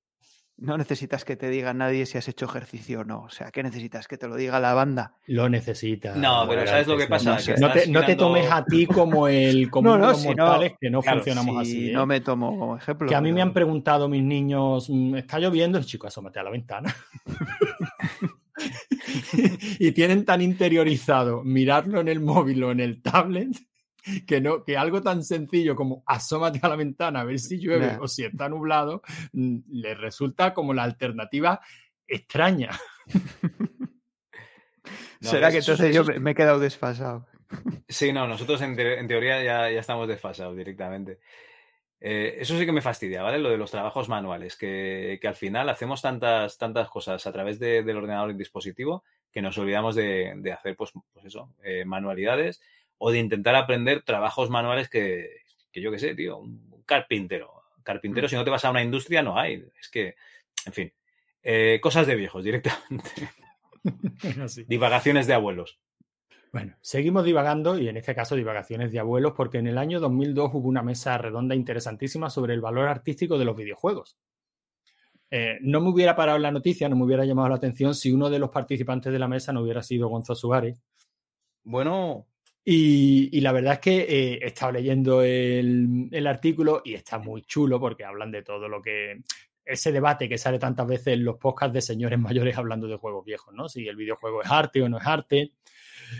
No necesitas que te diga nadie si has hecho ejercicio o no. O sea, ¿qué necesitas? Que te lo diga la banda. Lo necesitas. No, pero ¿sabes lo que pasa? No, Que sé, no te, no te tomes a ti como el común No, si mortales que no claro, funcionamos si así. ¿eh? no me tomo como ejemplo. Que a mí me pero- han preguntado mis niños, "Mm, ¿está lloviendo? Y chico, asómate a la ventana. y tienen tan interiorizado mirarlo en el móvil o en el tablet que no que algo tan sencillo como asómate a la ventana a ver si llueve o si está nublado mm, les resulta como la alternativa extraña. No, Será que es- entonces yo es- me, me he quedado desfasado. Sí, no, nosotros en, te- en teoría ya, ya estamos desfasados directamente. Eh, eso sí que me fastidia, ¿vale? Lo de los trabajos manuales, que, que al final hacemos tantas, tantas cosas a través de- del ordenador y dispositivo que nos olvidamos de, de hacer, pues, pues eso, eh, manualidades o de intentar aprender trabajos manuales que, que yo qué sé, tío, un carpintero. Carpintero, si no te vas a una industria, no hay. Es que, en fin, eh, cosas de viejos directamente. Divagaciones de abuelos. Bueno, seguimos divagando y en este caso divagaciones de abuelos porque en el año 2002 hubo una mesa redonda interesantísima sobre el valor artístico de los videojuegos. Eh, no me hubiera parado en la noticia, no me hubiera llamado la atención si uno de los participantes de la mesa no hubiera sido Gonzo Suárez. Bueno, Y, la verdad es que eh, he estado leyendo el, el artículo y está muy chulo porque hablan de todo lo que... Ese debate que sale tantas veces en los podcasts de señores mayores hablando de juegos viejos, ¿no? Si el videojuego es arte o no es arte.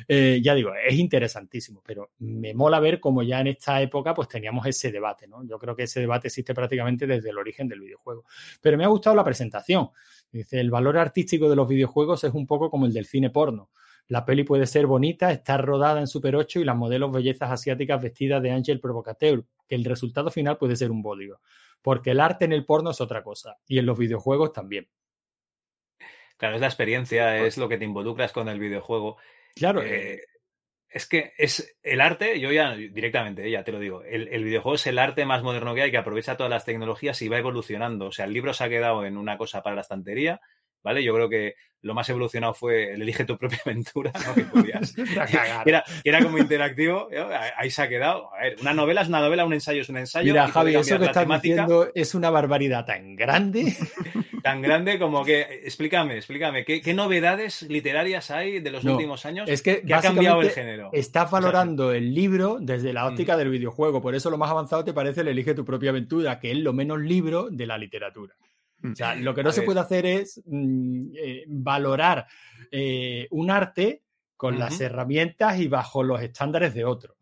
Eh, ya digo, es interesantísimo, pero me mola ver cómo ya en esta época pues teníamos ese debate, ¿no? Yo creo que ese debate existe prácticamente desde el origen del videojuego. Pero me ha gustado la presentación. Dice, el valor artístico de los videojuegos es un poco como el del cine porno. La peli puede ser bonita, estar rodada en Super 8 y las modelos bellezas asiáticas vestidas de Ángel Provocateur, que el resultado final puede ser un bódigo. Porque el arte en el porno es otra cosa y en los videojuegos también. Claro, es la experiencia, es lo que te involucras con el videojuego. Claro, Eh, es que es el arte, yo ya directamente, ya te lo digo, el, el videojuego es el arte más moderno que hay, que aprovecha todas las tecnologías y va evolucionando. O sea, el libro se ha quedado en una cosa para la estantería, ¿vale? Yo creo que lo más evolucionado fue el elige tu propia aventura, ¿no? Que podías- era, era como interactivo, ¿no? ahí se ha quedado. A ver, una novela es una novela, un ensayo es un ensayo. Mira, Javi, eso que estás temática diciendo es una barbaridad tan grande. tan grande como que, explícame, explícame, ¿qué, qué novedades literarias hay de los No, últimos años es que, ha cambiado el género? Estás valorando el libro desde la Mm. óptica del videojuego. Por eso lo más avanzado te parece el Elige tu propia aventura, que es lo menos libro de la literatura. O sea, lo que no A se ver. puede hacer es mm, eh, valorar eh, un arte con las herramientas y bajo los estándares de otro.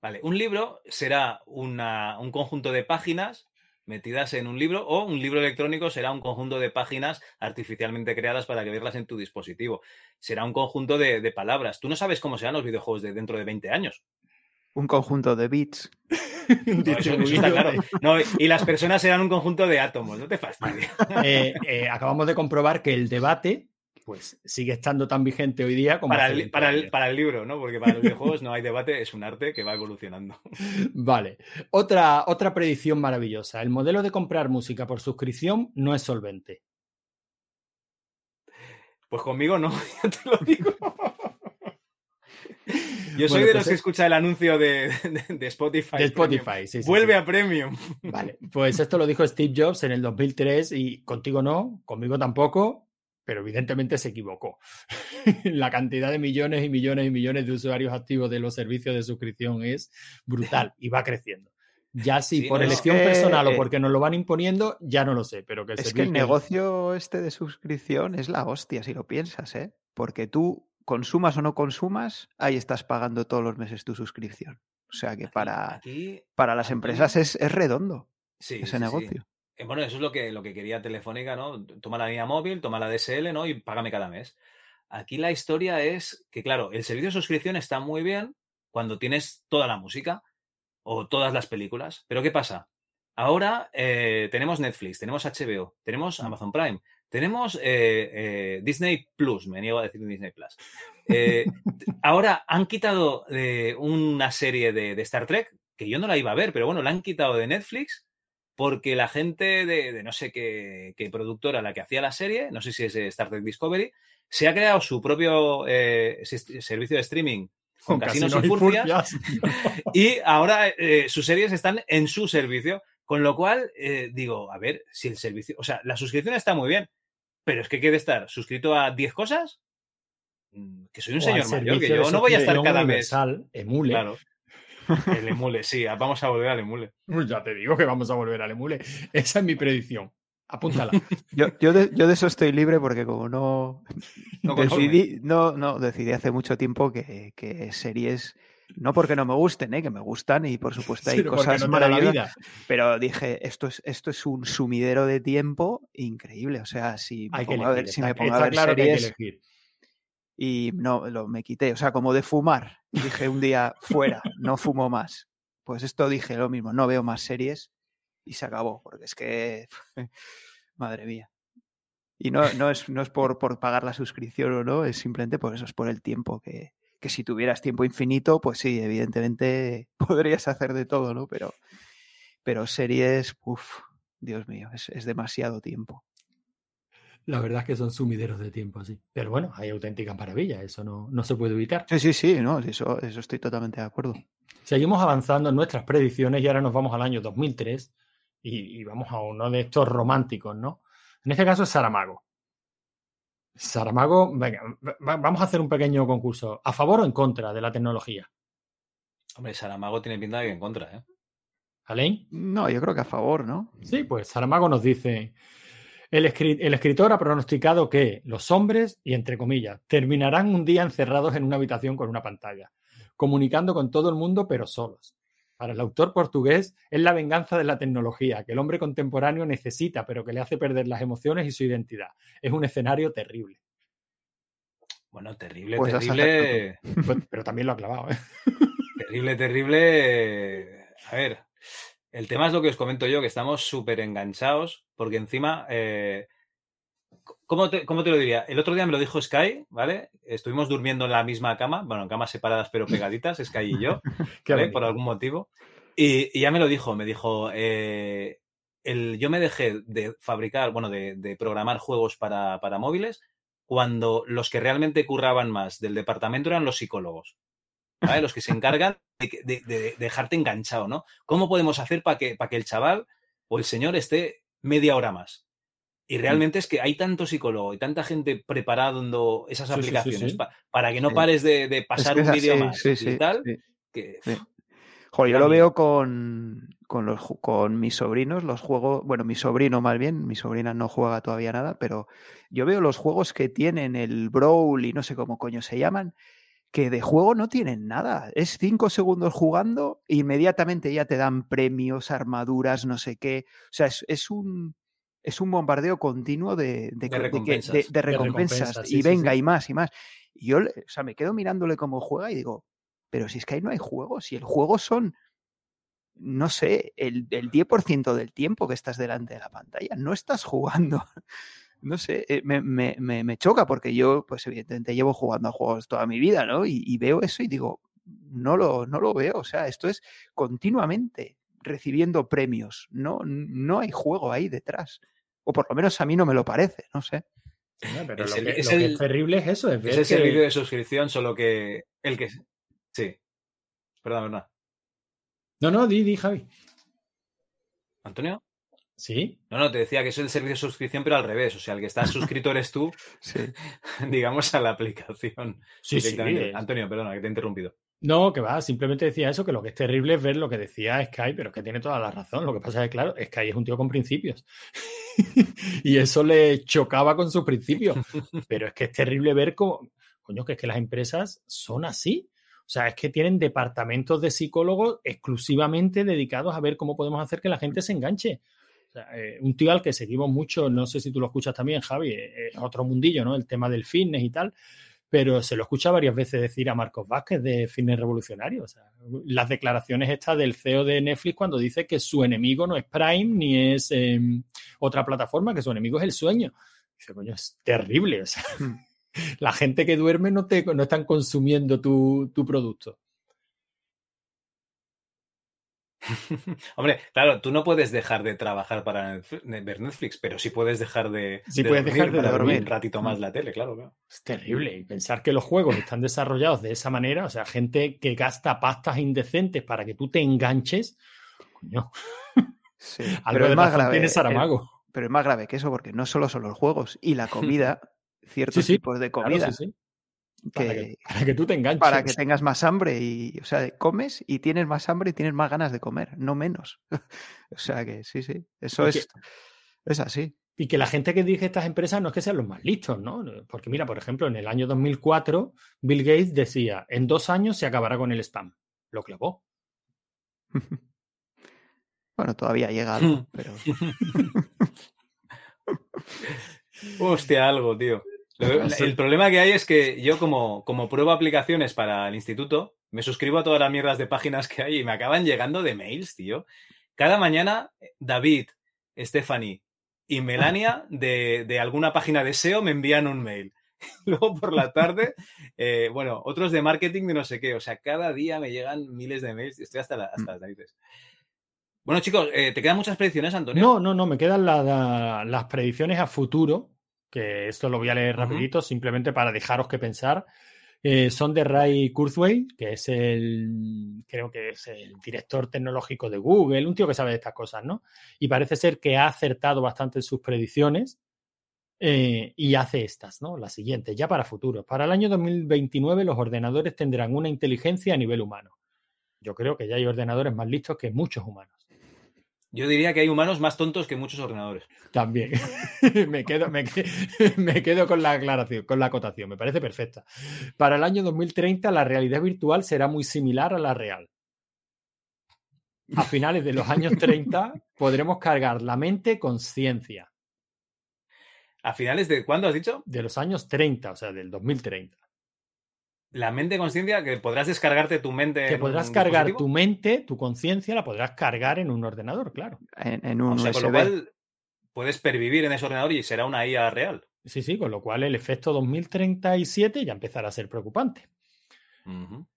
Vale, un libro será una- un conjunto de páginas metidas en un libro o un libro electrónico será un conjunto de páginas artificialmente creadas para que verlas en tu dispositivo. Será un conjunto de, de palabras. Tú no sabes cómo serán los videojuegos de dentro de 20 años. Un conjunto de bits. No, eso- eso está claro. No, y las personas serán un conjunto de átomos, no te fastidies. Eh, eh, acabamos de comprobar que el debate pues sigue estando tan vigente hoy día como Para el, 20 para, el, para el libro, ¿no? Porque para los videojuegos no hay debate, es un arte que va evolucionando. Vale. Otra, otra predicción maravillosa. El modelo de comprar música por suscripción no es solvente. Pues conmigo no, ya te lo digo. Yo soy Bueno, de pues los que es- escucha el anuncio de, de- de Spotify. De Spotify, Premium. sí, sí, Vuelve sí. a Premium. Vale, pues esto lo dijo Steve Jobs en el 2003 y contigo no, conmigo tampoco, pero evidentemente se equivocó. La cantidad de millones y millones y millones de usuarios activos de los servicios de suscripción es brutal y va creciendo. Ya si Sí, por no, elección Es que, personal o eh, porque nos lo van imponiendo, ya no lo sé, pero que el Es que el negocio este de suscripción es la hostia, si lo piensas, ¿eh? Porque tú, consumas o no consumas, ahí estás pagando todos los meses tu suscripción. O sea que para, Aquí, para las empresas es, es redondo sí, ese sí, negocio. Eh, Bueno, eso es lo que, lo que quería Telefónica, ¿no? Toma la línea móvil, toma la DSL, ¿no? Y págame cada mes. Aquí la historia es que, claro, el servicio de suscripción está muy bien cuando tienes toda la música o todas las películas. Pero ¿qué pasa? Ahora eh, tenemos Netflix, tenemos HBO, tenemos Amazon Prime, tenemos eh, eh, Disney Plus, me niego a decir Disney Plus. Eh, ahora han quitado una serie de, de Star Trek, que yo no la iba a ver, pero bueno, la han quitado de Netflix porque la gente de, de no sé qué, qué productora, la que hacía la serie, no sé si es Star Trek Discovery, se ha creado su propio servicio de streaming con, casinos, y furcias, y ahora eh, sus series están en su servicio, con lo cual digo, a ver, si el servicio, o sea, la suscripción está muy bien, pero es que quiere estar suscrito a 10 cosas, Mm, que soy un O señor mayor, que yo no voy a estar cada mes. universal, Emule. Claro. El emule, sí, vamos a volver al emule. Pues Ya te digo que vamos a volver al Emule. Esa es mi predicción. Apúntala. Yo, yo, de, yo de eso estoy libre porque como no, No decidí, no, no, decidí hace mucho tiempo que, que series, no porque no me gusten, ¿eh? que me gustan y por supuesto hay cosas no maravillosas, vida. pero dije, esto es, esto es un sumidero de tiempo increíble, o sea, si me Hay que pongo a ver, elegir. si está- me pongo a ver claro que hay que series elegir. y no, lo, me quité, o sea, como de fumar, dije un día, fuera, no fumo más. Pues esto dije lo mismo, no veo más series y se acabó, porque es que, madre mía. Y no, no es, no es por, por pagar la suscripción o no, es simplemente por eso, es por el tiempo, que, que si tuvieras tiempo infinito, pues sí, evidentemente podrías hacer de todo, ¿no? Pero, pero series, uff, Dios mío, es, es demasiado tiempo. La verdad es que son sumideros de tiempo, sí. Pero bueno, hay auténticas maravillas, eso no, no se puede evitar. Sí, sí, sí, no, eso, eso estoy totalmente de acuerdo. Seguimos avanzando en nuestras predicciones y ahora nos vamos al año 2003 y, y vamos a uno de estos románticos, ¿no? En este caso es Saramago. Saramago, venga, va- vamos a hacer un pequeño concurso. ¿A favor o en contra de la tecnología? Hombre, Saramago tiene pinta de que en contra, ¿eh? ¿Alain? No, yo creo que a favor, ¿no? Sí, pues Saramago nos dice, el escritor ha pronosticado que los hombres, y entre comillas, terminarán un día encerrados en una habitación con una pantalla, comunicando con todo el mundo pero solos. Para el autor portugués es la venganza de la tecnología que el hombre contemporáneo necesita pero que le hace perder las emociones y su identidad. Es un escenario terrible. Bueno, terrible, Pues terrible. Pues- pero también lo ha clavado. ¿eh? Terrible, terrible. A ver, el tema es lo que os comento yo, que estamos súper enganchados, porque encima, eh, ¿cómo, te, cómo te lo diría? El otro día me lo dijo Sky, ¿vale? Estuvimos durmiendo en la misma cama, bueno, en camas separadas pero pegaditas, Sky y yo, ¿vale? por algún motivo. Y, y ya me lo dijo, me dijo, eh, el, yo me dejé de fabricar, bueno, de, de programar juegos para, para móviles cuando los que realmente curraban más del departamento eran los psicólogos. ¿vale? Los que se encargan de- de dejarte enganchado, ¿no? ¿Cómo podemos hacer para que, para que el chaval o el señor esté media hora más? Y realmente es que hay tanto psicólogo y tanta gente preparando esas Sí, aplicaciones sí. pa- para que no pares de, de pasar Es que un vídeo más y tal, que. Joder, yo lo veo con, con, los, con mis sobrinos, los juegos, bueno, mi sobrino más bien, mi sobrina no juega todavía nada, pero yo veo los juegos que tienen el Brawl y no sé cómo coño se llaman, que de juego no tienen nada. Es cinco segundos jugando, e inmediatamente ya te dan premios, armaduras, no sé qué. O sea, es, es un es un bombardeo continuo de, de, De que- de que- recompensas. de- recompensas. y sí, venga, sí. y más, y más. Y yo, o sea, me quedo mirándole cómo juega y digo, pero si es que ahí no hay juego, si el juego son, no sé, el, el 10% del tiempo que estás delante de la pantalla, no estás jugando. No sé, eh, me, me- me- me choca porque yo, pues evidentemente llevo jugando a juegos toda mi vida, ¿no? Y, y veo eso y digo, no lo, no lo veo. O sea, esto es continuamente recibiendo premios. No, no hay juego ahí detrás. O por lo menos a mí no me lo parece, no sé. No, pero Es lo, el- que, es lo que el- es terrible es eso, es ver Es el que- servicio de suscripción, solo que el que... Sí. Perdón, perdón. No, no, di, di, Javi. ¿Antonio? Sí. No, no, te decía que es el servicio de suscripción, pero al revés. O sea, el que está suscrito eres tú, Sí. digamos, a la aplicación. Sí, sí, directamente. Antonio, perdona, que te he interrumpido. No, que va, simplemente decía eso, que lo que es terrible es ver lo que decía Sky, pero que tiene toda la razón. Lo que pasa es que, claro, Sky es un tío con principios. y eso le chocaba con sus principios. Pero es que es terrible ver cómo, coño, que es que las empresas son así. O sea, es que tienen departamentos de psicólogos exclusivamente dedicados a ver cómo podemos hacer que la gente se enganche. O sea, eh, un tío al que seguimos mucho, no sé si tú lo escuchas también, Javi, eh, es otro mundillo, ¿no? El tema del fitness y tal pero se lo escucha varias veces decir a Marcos Vázquez de Fitness Revolucionario. O sea, las declaraciones estas del CEO de Netflix cuando dice que su enemigo no es Prime ni es eh, otra plataforma, que su enemigo es el sueño. Dice, coño, es terrible. O sea, la gente que duerme no, te, no están consumiendo tu, tu producto. Hombre, claro, tú no puedes dejar de trabajar para Netflix- ver Netflix, pero sí puedes dejar de, Sí de puedes dormir dejar de para dormir. un ratito más la tele, claro. claro. Es terrible. Y pensar que los juegos están desarrollados de esa manera, o sea, gente que gasta pastas indecentes para que tú te enganches, coño, Sí, algo de razón tiene eh, Saramago. pero es más grave que eso, porque no solo son los juegos y la comida, ciertos Sí, sí, tipos de claro, comida. sí, sí. Que- Para que, para que tú te enganches. para que tengas más hambre y, o sea, comes y tienes más hambre y tienes más ganas de comer, no menos. o sea que sí, sí, eso Porque- es, es así. Y que la gente que dirige estas empresas no es que sean los más listos, ¿no? Porque mira, por ejemplo, en el año 2004, Bill Gates decía, en dos años se acabará con el spam. Lo clavó. Bueno, todavía llega algo, pero Hostia, algo, tío. El problema que hay es que yo como, como pruebo aplicaciones para el instituto, me suscribo a todas las mierdas de páginas que hay y me acaban llegando de mails, tío. Cada mañana, David, Stephanie y Melania de, de alguna página de SEO me envían un mail. Luego por la tarde, eh, bueno, otros de marketing de no sé qué. O sea, cada día me llegan miles de mails. Estoy hasta, la- hasta las narices. Bueno, chicos, eh, ¿te quedan muchas predicciones, Antonio? No, no, no, me quedan la- la- las predicciones a futuro, que esto lo voy a leer Ujú. rapidito, simplemente para dejaros que pensar. Eh, son de Ray Kurzweil, que es el, creo que es el director tecnológico de Google, un tío que sabe de estas cosas, ¿no? Y parece ser que ha acertado bastante en sus predicciones eh, y hace estas, ¿no? Las siguientes, ya para futuro. Para el año 2029 los ordenadores tendrán una inteligencia a nivel humano. Yo creo que ya hay ordenadores más listos que muchos humanos. Yo diría que hay humanos más tontos que muchos ordenadores. También. me, quedo, me, que- me quedo con la aclaración, con la acotación. Me parece perfecta. Para el año 2030, la realidad virtual será muy similar a la real. A finales de los años 30 podremos cargar la mente con ciencia. ¿A finales de cuándo has dicho? De los años 30, o sea, del 2030. La mente consciencia, que podrás descargarte tu mente. Que podrás cargar dispositivo. tu mente, tu conciencia, la podrás cargar en un ordenador, claro. En, en un O sea, con lo cual puedes pervivir en ese ordenador y será una IA real. Sí, sí, con lo cual el efecto 2037 ya empezará a ser preocupante.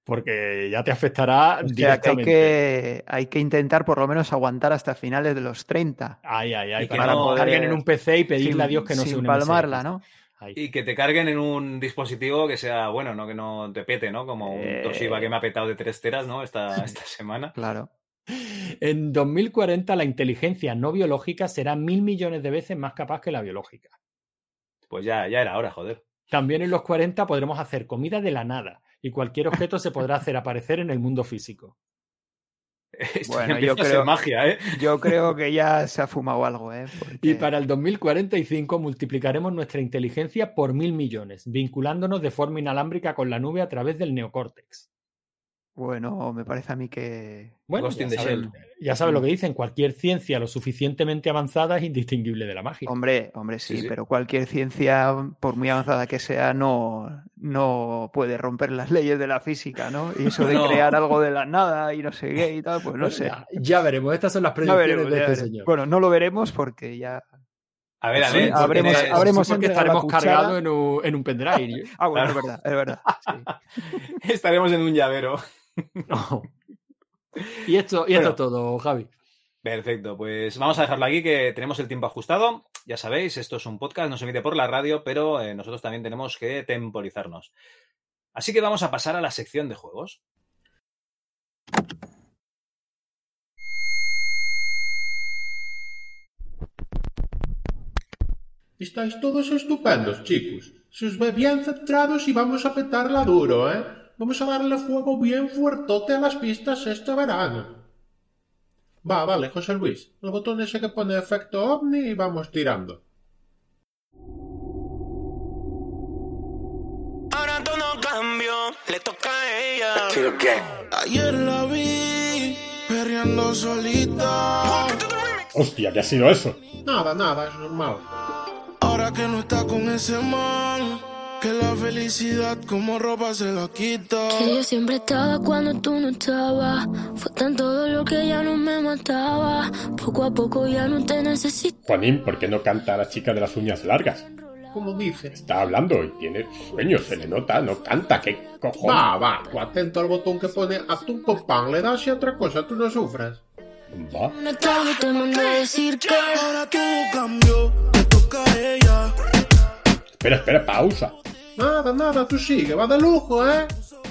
Porque ya te afectará O sea, que hay, directamente. que hay que intentar por lo menos aguantar hasta finales de los 30. Ay, ay, ay, Y que para no- en un PC y pedirle sin- a Dios que no se sin une palmarla, ¿no? Y que te carguen en un dispositivo que sea bueno, ¿no? Que no te pete, ¿no? Como un Eh. Toshiba que me ha petado de 3 teras, ¿no? Esta, esta semana. Claro. En 2040 la inteligencia no biológica será mil millones de veces más capaz que la biológica. Pues ya, ya era hora, joder. También en los 40 podremos hacer comida de la nada y cualquier objeto se podrá hacer aparecer en el mundo físico. Esto Bueno, yo creo, magia, ¿eh? yo creo que ya se ha fumado algo, ¿eh? Porque- Y para el 2045 multiplicaremos nuestra inteligencia por mil millones, vinculándonos de forma inalámbrica con la nube a través del neocórtex. Bueno, me parece a mí que. Bueno, Ghost in ya the sabes, Shell. ya sabes lo que dicen, cualquier ciencia lo suficientemente avanzada es indistinguible de la magia. Hombre, hombre, sí, Sí, sí. pero cualquier ciencia, por muy avanzada que sea, no, no puede romper las leyes de la física, ¿no? Y eso de No. crear algo de la nada y no sé qué y tal, pues no sé. Ya, ya veremos, estas son las predicciones veremos, de este veremos. señor. Bueno, no lo veremos porque ya. A ver, a ver. habremos- habremos porque estaremos cargados en un, en un pendrive. Ah, bueno, Claro. es verdad, es verdad. sí. Estaremos en un llavero. No. Y esto, y esto Bueno. es todo, Javi. Perfecto, pues vamos a dejarlo aquí que tenemos el tiempo ajustado. Ya sabéis, esto es un podcast, no se emite por la radio, pero eh, nosotros también tenemos que temporizarnos. Así que vamos a pasar a la sección de juegos. Estáis todos estupendos, chicos. Se os ve bien centrados y vamos a petarla duro, ¿eh? Vamos a darle fuego bien fuertote a las pistas este verano. Va, vale, José Luis. El botón ese que pone efecto ovni y vamos tirando. Ahora todo cambió, le toca a ella. Ayer la vi perreando solita. Hostia, ¿qué ha sido eso? Nada, nada, es normal. Ahora que no está con ese man, que la felicidad como ropa se la quita. Que yo siempre estaba cuando tú no estabas. Fue tan todo lo que ya no me mataba. Poco a poco ya no te necesito. Juanín, ¿por qué no canta a la chica de las uñas largas? Como dice. Está hablando y tiene sueños, se le nota, no canta, ¿qué cojones? Va, va, tú atento al botón que pone atún con pan, le das y otra cosa, tú no sufras. Va. Te mandé a decir que Ahora todo cambió, toca a ella. Espera, espera, pausa. Nada, nada, tú sigue, va de lujo, ¿eh?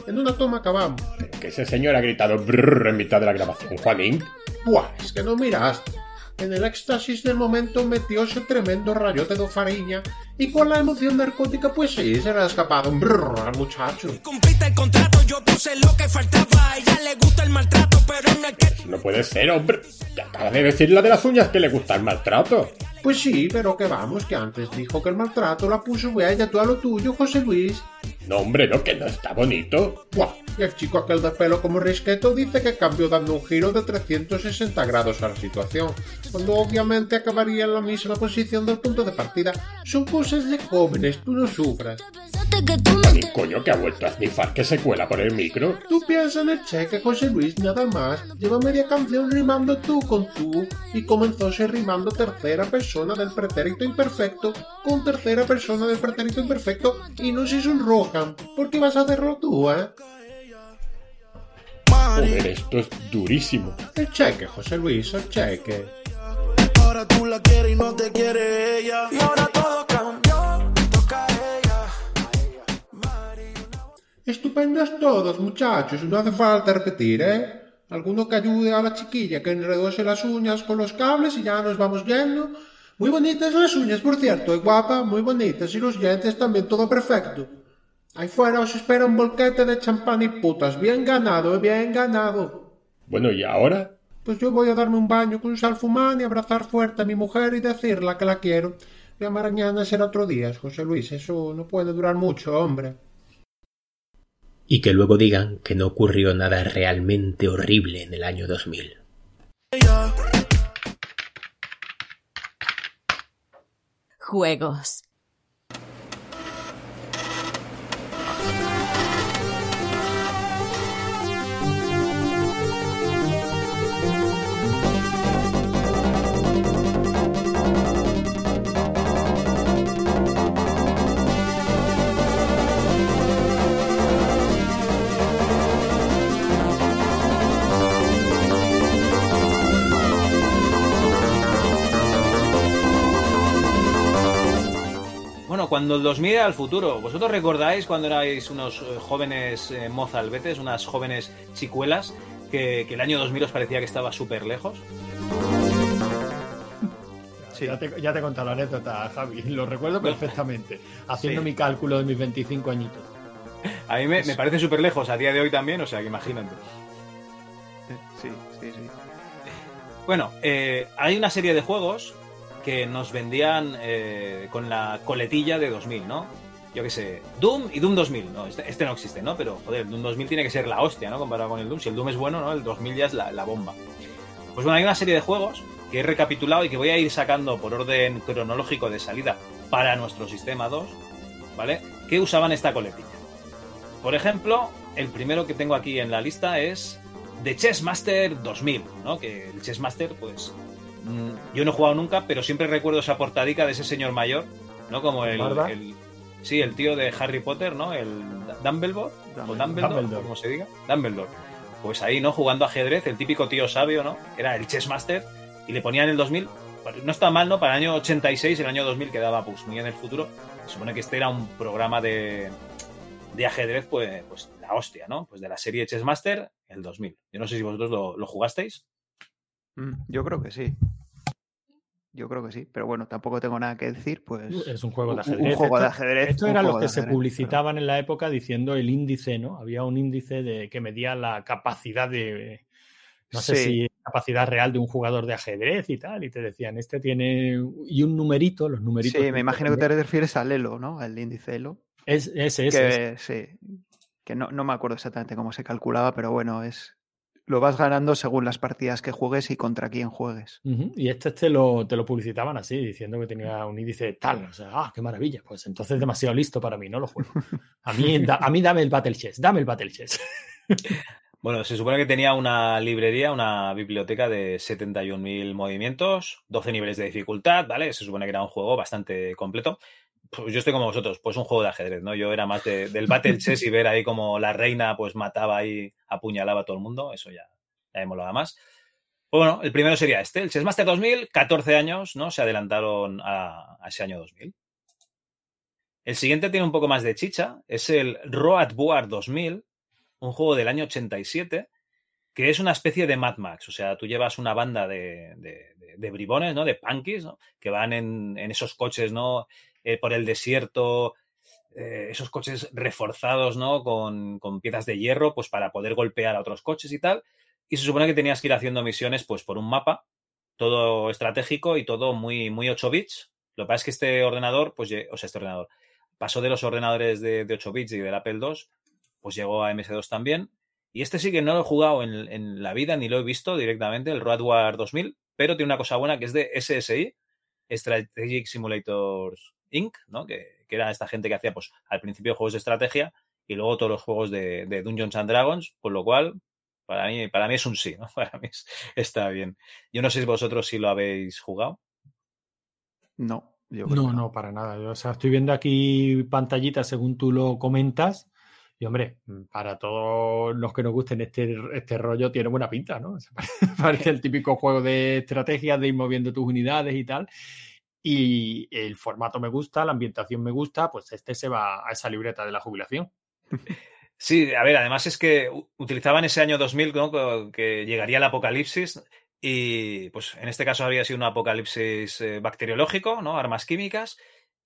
En una toma acabamos. Que ese señor ha gritado brrr en mitad de la grabación. Juanín, Buah, es que no miraste. En el éxtasis del momento metióse tremendo rayote de fariña y con la emoción narcótica pues sí, se le ha escapado un brrr al muchacho. Cumpliste el contrato, yo puse lo que faltaba. A ella le gusta el maltrato, pero en el que no puede ser, hombre. Que acaba de decir la de las uñas que le gusta el maltrato. Pues sí, pero que vamos, que antes dijo que el maltrato la puso ella tú a lo tuyo, José Luis. No, hombre, no, que no está bonito. Buah, y el chico aquel de pelo como risqueto dice que cambió dando un giro de 360 grados a la situación, cuando obviamente acabaría en la misma posición del punto de partida. Son cosas de jóvenes, tú no sufras. Juanín, coño, que ha vuelto a snifar que se cuela por el micro. Tú piensas en el cheque, José Luis, nada más. Lleva media canción rimando tú con tú y comenzóse rimando tercera persona del pretérito imperfecto con tercera persona del pretérito imperfecto y no se sonrojan. ¿Por qué vas a hacerlo tú, eh? Joder, esto es durísimo. El cheque, José Luis, el cheque. Ahora tú la quieres y no te quiere ella. Y ahora todo Estupendos todos, muchachos, no hace falta repetir, ¿eh? Alguno que ayude a la chiquilla que enredóse las uñas con los cables y ya nos vamos yendo. Muy bonitas las uñas, por cierto, y guapa, muy bonitas, y los dientes también, todo perfecto. Ahí fuera os espera un bolquete de champán y putas, bien ganado, eh, bien ganado. Bueno, ¿y ahora? Pues yo voy a darme un baño con salfumán y abrazar fuerte a mi mujer y decirle que la quiero. Ya mañana será otro día, José Luis, eso no puede durar mucho, hombre. Y que luego digan que no ocurrió nada realmente horrible en el año 2000. Juegos. Cuando los mire al futuro, ¿vosotros recordáis cuando erais unos eh, jóvenes eh, mozalbetes, unas jóvenes chicuelas, que, que el año 2000 os parecía que estaba súper lejos? Ya, te, ya te he contado la anécdota, Javi. Lo recuerdo perfectamente. Haciendo Sí. mi cálculo de mis 25 añitos. A mí me, me parece súper lejos a día de hoy también, o sea que imagínate. Sí, Sí, sí. Bueno, eh, hay una serie de juegos que nos vendían eh, con la coletilla de 2000, ¿no? Yo qué sé, Doom y Doom 2000, ¿no? Este, este no existe, ¿no? Pero, joder, el Doom 2000 tiene que ser la hostia, ¿no? Comparado con el Doom. Si el Doom es bueno, ¿no? El 2000 ya es la, la bomba. Pues bueno, hay una serie de juegos que he recapitulado y que voy a ir sacando por orden cronológico de salida para nuestro sistema 2, ¿vale? Que usaban esta coletilla. Por ejemplo, el primero que tengo aquí en la lista es The Chessmaster 2000, ¿no? Que el Chessmaster, pues, mm, yo no he jugado nunca, pero siempre recuerdo esa portadica de ese señor mayor, ¿no? Como el, sí, el tío de Harry Potter, ¿no? El Dumbledore, o Dumbledore, Dumbledore. como se diga, Dumbledore. Pues ahí, ¿no? Jugando ajedrez, el típico tío sabio, ¿no? Era el Chessmaster y le ponían el 2000. No está mal, ¿no? Para el año 86, el año 2000 quedaba pues muy en el futuro. Se supone que este era un programa de, de ajedrez, pues, pues la hostia, ¿no? Pues de la serie Chessmaster, el 2000. Yo no sé si vosotros lo, lo jugasteis. Mm, Yo creo que sí. Yo creo que sí, pero bueno, tampoco tengo nada que decir, pues... Es un juego de ajedrez. Un juego de Esto- ajedrez. Eran los juego que se publicitaban en la época diciendo el índice, ¿no? Había un índice de que medía la capacidad de. No sé Sí. si capacidad real de un jugador de ajedrez y tal. Y te decían, este tiene. Y un numerito, los numeritos. Sí, me imagino que te refieres al Elo, ¿no? Al índice Elo. Es, ese, ese, que, Sí, que no, no me acuerdo exactamente cómo se calculaba, pero bueno, es lo vas ganando según las partidas que juegues y contra quién juegues. Y este te lo, te lo publicitaban así, diciendo que tenía un índice tal. O sea, ah, qué maravilla. Pues entonces demasiado listo para mí, no lo juego. A mí, da- a mí dame el Battle Chess, dame el Battle Chess. Bueno, se supone que tenía una librería, una biblioteca de 71.000 movimientos, 12 niveles de dificultad, ¿vale? Se supone que era un juego bastante completo. Pues yo estoy como vosotros, pues un juego de ajedrez, ¿no? Yo era más de- del Battle Chess y ver ahí como la reina pues mataba ahí, apuñalaba a todo el mundo, eso ya, ya me molaba más. Pues bueno, el primero sería este, el Chessmaster 2000, 14 años, ¿no? Se adelantaron a, a ese año 2000. El siguiente tiene un poco más de chicha, es el Road War 2000, un juego del año 87, que es una especie de Mad Max. O sea, tú llevas una banda de, de- de- de bribones, ¿no? De punkies, ¿no? Que van en, en esos coches, ¿no? Eh, por el desierto, eh, esos coches reforzados, ¿no? Con, con piezas de hierro, pues para poder golpear a otros coches y tal. Y se supone que tenías que ir haciendo misiones, pues por un mapa, todo estratégico y todo muy, muy 8 bits. Lo que pasa es que este ordenador, pues, o sea, este ordenador, pasó de los ordenadores de, de 8 bits y del Apple II, pues llegó a MS2 también. Y este sí que no lo he jugado en, en la vida ni lo he visto directamente, el Road War 2000, pero tiene una cosa buena que es de SSI, Strategic Simulators Inc., ¿no? Que, que era esta gente que hacía pues al principio juegos de estrategia y luego todos los juegos de, de Dungeons and Dragons, por lo cual para mí, para mí es un sí, ¿no? Para mí es- está bien. Yo no sé si vosotros sí lo habéis jugado. No, yo creo No, que no, para nada. Yo, o sea, estoy viendo aquí pantallitas según tú lo comentas. Y hombre, para todos los que nos gusten este, este rollo, tiene buena pinta, ¿no? O sea, Parece el típico juego de estrategia de ir moviendo tus unidades y tal. Y el formato me gusta, la ambientación me gusta, pues este se va a esa libreta de la jubilación. Sí, a ver, además es que utilizaban ese año 2000, ¿no? Que llegaría el apocalipsis y pues en este caso habría sido un apocalipsis eh, bacteriológico, ¿no? Armas químicas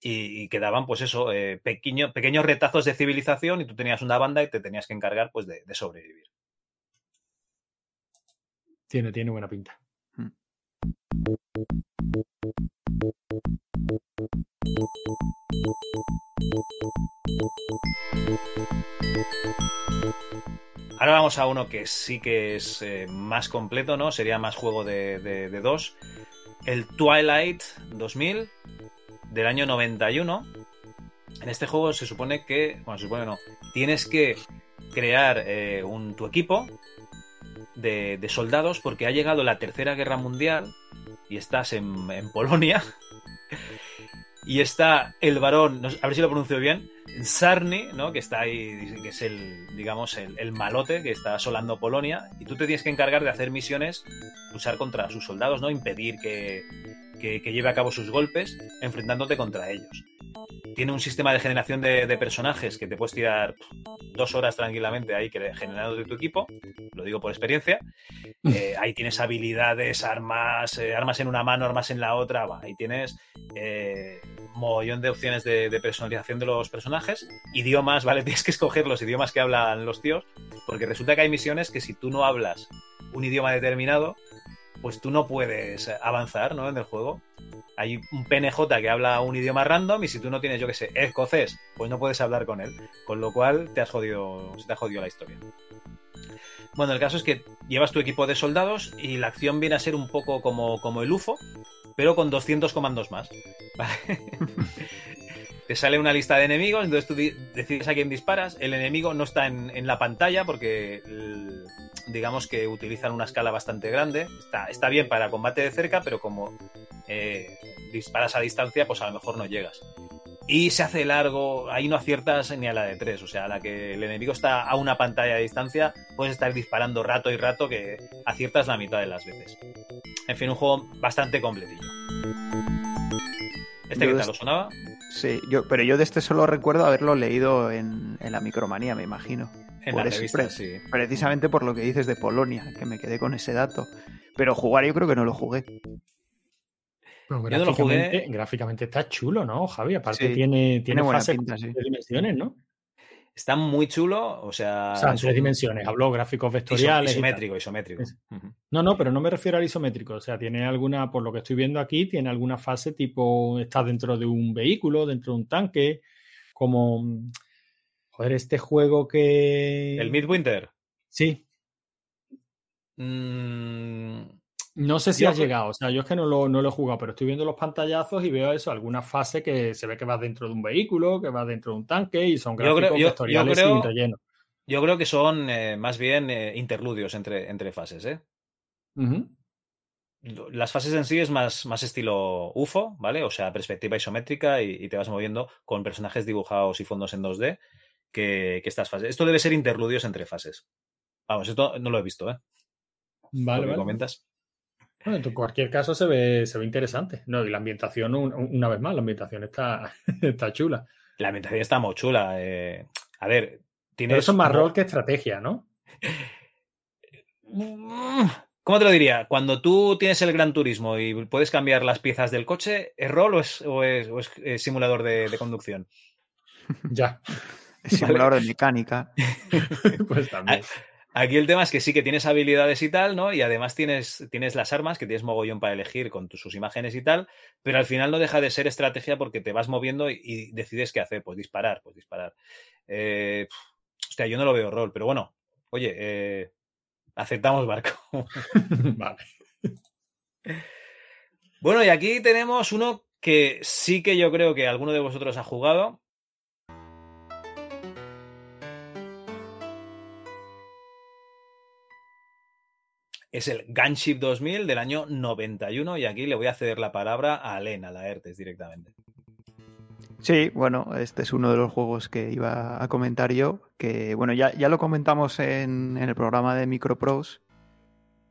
y, y quedaban pues eso, eh, pequeño- pequeños retazos de civilización y tú tenías una banda y te tenías que encargar pues de, de sobrevivir. Tiene, tiene buena pinta. Ahora vamos a uno que sí que es eh, más completo, ¿no? Sería más juego de, dos. El Twilight 2000 del año 91. En este juego se supone que, bueno, se supone no, tienes que crear eh, un, tu equipo de, de soldados porque ha llegado la Tercera Guerra Mundial y estás en, Polonia y está el varón, a ver si lo pronuncio bien, Sarny, ¿no? Que está ahí, que es el, digamos, el, malote que está asolando Polonia, y tú te tienes que encargar de hacer misiones, luchar contra sus soldados, ¿no? Impedir que- que lleve a cabo sus golpes, enfrentándote contra ellos. Tiene un sistema de generación de, de personajes que te puedes tirar dos horas tranquilamente ahí que generando de tu equipo, lo digo por experiencia. Eh, ahí tienes habilidades, armas, eh, armas en una mano, armas en la otra. ahí tienes eh, mogollón de opciones de, de personalización de los personajes. Idiomas, ¿vale? Tienes que escoger los idiomas que hablan los tíos, porque resulta que hay misiones que si tú no hablas un idioma determinado, pues tú no puedes avanzar ¿no? en el juego. Hay un PNJ que habla un idioma random y si tú no tienes, yo que sé, escocés, pues no puedes hablar con él. Con lo cual te has jodido, se te ha jodido la historia. Bueno, el caso es que llevas tu equipo de soldados y la acción viene a ser un poco como, como el UFO, pero con 200 comandos más. ¿vale? Te sale una lista de enemigos, entonces tú decides a quién disparas. El enemigo no está en, en la pantalla porque digamos que utilizan una escala bastante grande. Está, está bien para combate de cerca, pero como eh, disparas a distancia, pues a lo mejor no llegas. Y se hace largo, ahí no aciertas ni a la de tres, o sea, a la que el enemigo está a una pantalla de distancia, puedes estar disparando rato y rato que aciertas la mitad de las veces. En fin, un juego bastante completillo. ¿Este Yo qué tal? ¿Lo este- sonaba? Sí, yo, pero yo de este solo recuerdo haberlo leído en, en la micromanía, me imagino. En Por la eso, revista, pre- sí. Precisamente por lo que dices de Polonia, que me quedé con ese dato. Pero jugar yo creo que no lo jugué. Bueno, Yo no lo jugué. gráficamente, gráficamente está chulo, ¿no, Javi? Aparte Sí, tiene, tiene tiene fases pinta, con sí. dimensiones, ¿no? Está muy chulo, o sea... O sea, en es tres dimensiones. Habló gráficos vectoriales. isométrico, isométrico. No, no, pero no me refiero al isométrico. O sea, tiene alguna, por lo que estoy viendo aquí, tiene alguna fase tipo, estás dentro de un vehículo, dentro de un tanque, como, joder, este juego que... ¿El Midwinter? Sí, Mm, no sé si Yo has creo- llegado. O sea, yo es que no lo, no lo he jugado, pero estoy viendo los pantallazos y veo eso, alguna fase que se ve que vas dentro de un vehículo, que vas dentro de un tanque y son Yo gráficos creo- yo- yo vectoriales creo- sin relleno. Yo creo que son eh, más bien eh, interludios entre, entre fases, ¿eh? Las fases en sí es más, más estilo UFO, ¿vale? O sea, perspectiva isométrica y, y te vas moviendo con personajes dibujados y fondos en 2D que, que estas fases. Esto debe ser interludios entre fases. Vamos, esto no lo he visto, ¿eh? Vale, vale. comentas. Bueno, en cualquier caso se ve, se ve interesante. No, y la ambientación, un- una vez más, la ambientación está, está chula. La ambientación está muy chula. eh. A ver, tienes. Pero eso es más rol que estrategia, ¿no? ¿Cómo te lo diría? Cuando tú tienes el Gran Turismo y puedes cambiar las piezas del coche, ¿es rol o es, o es- o es, eh, simulador de, de conducción? Ya. Simulador de mecánica. pues también. Aquí el tema es que sí que tienes habilidades y tal, ¿no? Y además tienes, tienes las armas, que tienes mogollón para elegir con tus, sus imágenes y tal, pero al final no deja de ser estrategia porque te vas moviendo y, y decides qué hacer, pues disparar, pues disparar. Eh, hostia, yo no lo veo rol, pero bueno, oye, eh, aceptamos barco. vale. Bueno, y aquí tenemos uno que sí que yo creo que alguno de vosotros ha jugado. Es el Gunship 2000 del año 91 y aquí le voy a ceder la palabra a Elena, la ERTES directamente. Sí, bueno, este es uno de los juegos que iba a comentar yo, que bueno, ya, ya lo comentamos en, en el programa de Micropros,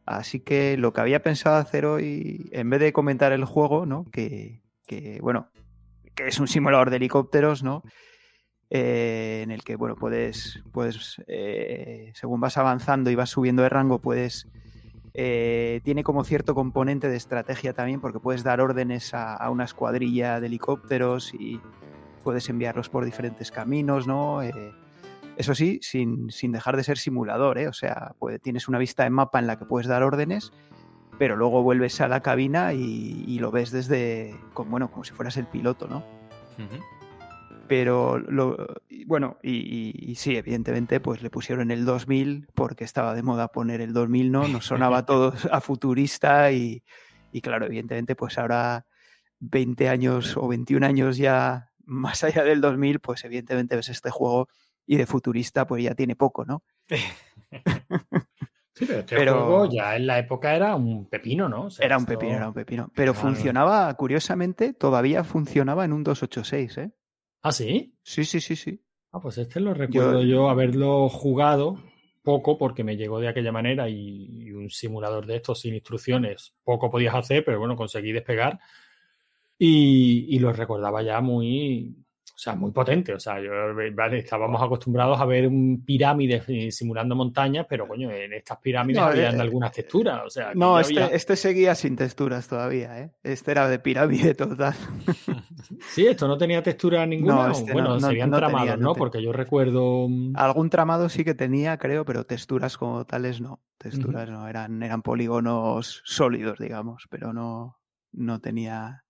así que lo que había pensado hacer hoy, en vez de comentar el juego, ¿no? Que, que, bueno, que es un simulador de helicópteros, ¿no? Eh, en el que, bueno, puedes, puedes eh, según vas avanzando y vas subiendo de rango, puedes... eh, tiene como cierto componente de estrategia también, porque puedes dar órdenes a, una escuadrilla de helicópteros y puedes enviarlos por diferentes caminos, ¿no? Eh, eso sí, sin, sin dejar de ser simulador, ¿eh? O sea, tienes una vista de mapa en la que puedes dar órdenes, pero luego vuelves a la cabina y, lo ves desde, como, bueno, como si fueras el piloto, ¿no? Pero, lo, bueno, y, y- y sí, evidentemente, pues le pusieron el 2000 porque estaba de moda poner el 2000, ¿no? Nos sonaba todo a futurista y, y claro, evidentemente, pues ahora 20 años o 21 años ya más allá del 2000, pues evidentemente ves este juego y de futurista pues ya tiene poco, ¿no? Sí, pero este Pero- juego ya en la época era un pepino, ¿no? O sea, Era un esto- pepino, era un pepino. Pero Claro. funcionaba, curiosamente, todavía funcionaba en un 286, ¿eh? ¿Ah, sí? Sí, sí, sí, sí. Ah, pues este lo recuerdo yo, haberlo jugado poco porque me llegó de aquella manera y, y un simulador de estos sin instrucciones poco podías hacer, pero bueno, conseguí despegar y, y lo recordaba ya muy, O sea, muy potente. O sea, yo, vale, estábamos acostumbrados a ver un pirámide eh, simulando montañas, pero coño, en estas pirámides No, habían eh, algunas texturas. O sea, No, este, había- este seguía sin texturas todavía, ¿eh? Este era de pirámide total. Sí, esto no tenía textura ninguna. No, este bueno, no- serían no tramados, tenía, no Porque yo recuerdo. mm, Algún tramado sí que tenía, creo, pero texturas como tales no. Texturas no, eran, eran polígonos sólidos, digamos, pero no, no tenía,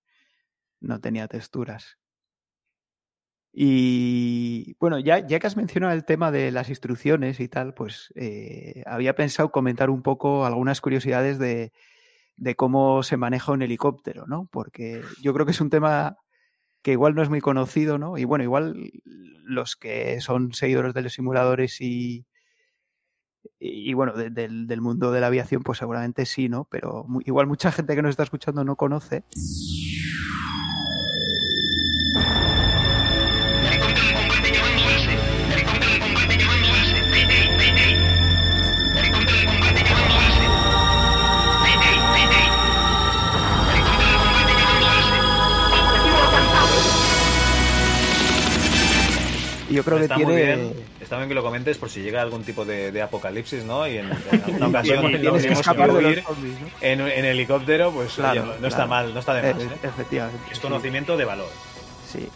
no tenía texturas. Y bueno, ya, ya que has mencionado el tema de las instrucciones y tal, pues eh, había pensado comentar un poco algunas curiosidades de, de cómo se maneja un helicóptero, ¿no? Porque yo creo que es un tema que igual no es muy conocido, ¿no? Y bueno, igual los que son seguidores de los simuladores y, y, bueno, de- del, mundo de la aviación, pues seguramente sí, ¿no? Pero igual mucha gente que nos está escuchando no conoce. Yo creo que está tiene... muy bien. Está bien que lo comentes por si llega algún tipo de, de apocalipsis, ¿no? Y en, en alguna ocasión Y tienes que escapar de los huir zombies, ¿no? en, en helicóptero, pues Claro, oye, no está mal, no está de más. E- ¿eh? Efectivamente. Es sí. conocimiento de valor. Sí.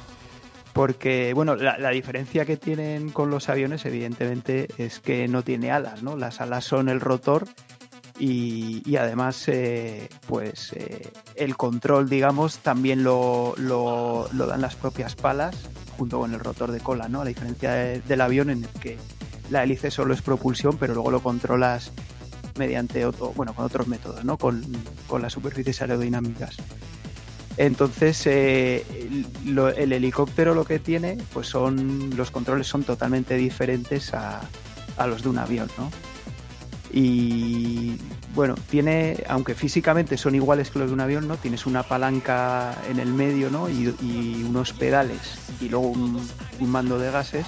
Porque, bueno, la, la diferencia que tienen con los aviones, evidentemente, es que no tiene alas, ¿no? Las alas son el rotor y, además, eh, pues, eh, el control, digamos, también lo, lo- dan las propias palas junto con el rotor de cola, ¿no? A diferencia de- del avión en el que la hélice solo es propulsión, pero luego lo controlas mediante otro, bueno, con otros métodos, ¿no? Con, con las superficies aerodinámicas. Entonces, eh, el helicóptero lo que tiene, pues son los controles son totalmente diferentes a, a los de un avión, ¿no? Y bueno, tiene, aunque físicamente son iguales que los de un avión, ¿no? Tienes una palanca en el medio, ¿no? Y, unos pedales y luego un, mando de gases,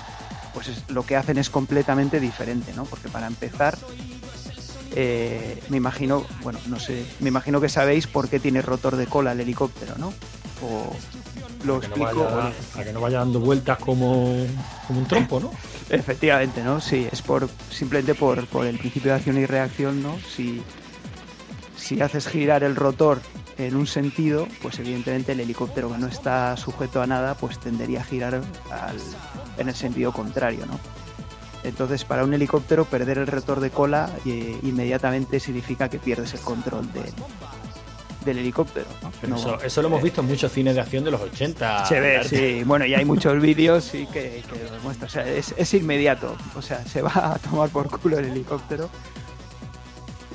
pues es- lo que hacen es completamente diferente, ¿no? Porque para empezar, eh, me imagino, bueno, no sé, me imagino que sabéis por qué tiene rotor de cola el helicóptero, ¿no? O lo que no explico. vaya, a que no vaya dando vueltas como, como un trompo, ¿no? Efectivamente, ¿no? Sí, es por simplemente por, por el principio de acción y reacción, ¿no? Si, si haces girar el rotor en un sentido, pues evidentemente el helicóptero que no está sujeto a nada, pues tendería a girar al- en el sentido contrario, ¿no? Entonces, para un helicóptero, perder el rotor de cola eh, inmediatamente significa que pierdes el control de- del helicóptero. eso, eso lo hemos visto en muchos cines de acción de los 80. se ve, sí. Bueno, y hay muchos vídeos sí que, que lo demuestran. O sea, es, es inmediato. O sea, se va a tomar por culo el helicóptero.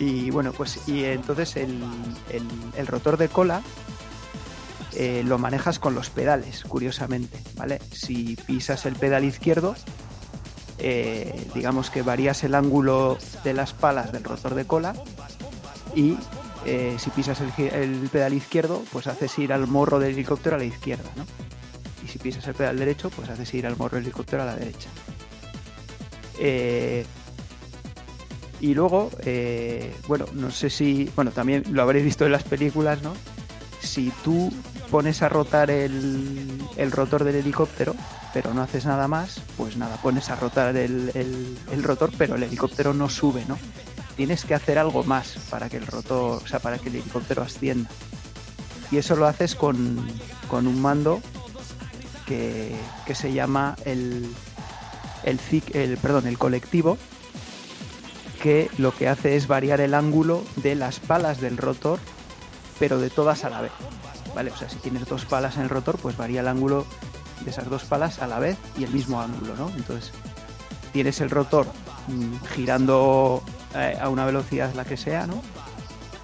Y bueno, pues y entonces el, el- el rotor de cola eh, lo manejas con los pedales, curiosamente, ¿vale? Si pisas el pedal izquierdo, eh, digamos que varías el ángulo de las palas del rotor de cola y eh, si pisas el, pedal izquierdo, pues haces ir al morro del helicóptero a la izquierda, ¿no? Y si pisas el pedal derecho, pues haces ir al morro del helicóptero a la derecha. Eh, y luego, eh, bueno, no sé si, bueno, también lo habréis visto en las películas, ¿no? Si tú pones a rotar el, rotor del helicóptero, pero no haces nada más, pues nada, pones a rotar el rotor, pero el helicóptero no sube, ¿no? Tienes que hacer algo más para que el rotor, o sea, para que el helicóptero ascienda. Y eso lo haces con, con un mando que, que se llama el, el, el, perdón, el colectivo, que lo que hace es variar el ángulo de las palas del rotor, pero de todas a la vez. ¿Vale? O sea, si tienes dos palas en el rotor, pues varía el ángulo de esas dos palas a la vez y el mismo ángulo, ¿no? Entonces, tienes el rotor mm, girando eh, a una velocidad la que sea, ¿no?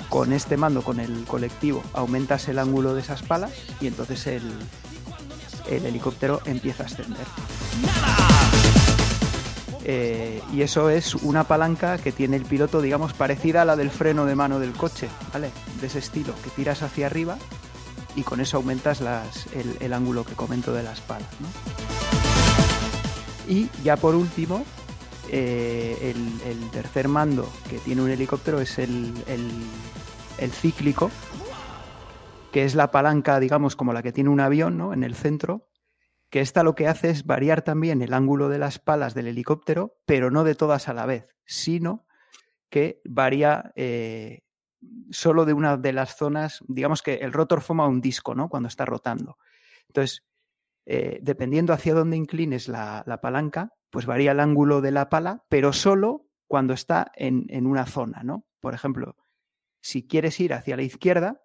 Con este mando, con el colectivo, aumentas el ángulo de esas palas y entonces el, el helicóptero empieza a ascender. Eh, y eso es una palanca que tiene el piloto, digamos, parecida a la del freno de mano del coche, ¿vale? De ese estilo, que tiras hacia arriba y con eso aumentas el, ángulo que comento de las palas. Y ya por último, eh, el, tercer mando que tiene un helicóptero es el, el- el cíclico, que es la palanca, digamos, como la que tiene un avión, ¿no? En el centro, que esta lo que hace es variar también el ángulo de las palas del helicóptero, pero no de todas a la vez, sino que varía eh, solo de una de las zonas, digamos que el rotor forma un disco, ¿no? Cuando está rotando. Entonces, eh, dependiendo hacia dónde inclines la, la palanca, pues varía el ángulo de la pala, pero solo cuando está en, en una zona, ¿no? Por ejemplo, si quieres ir hacia la izquierda,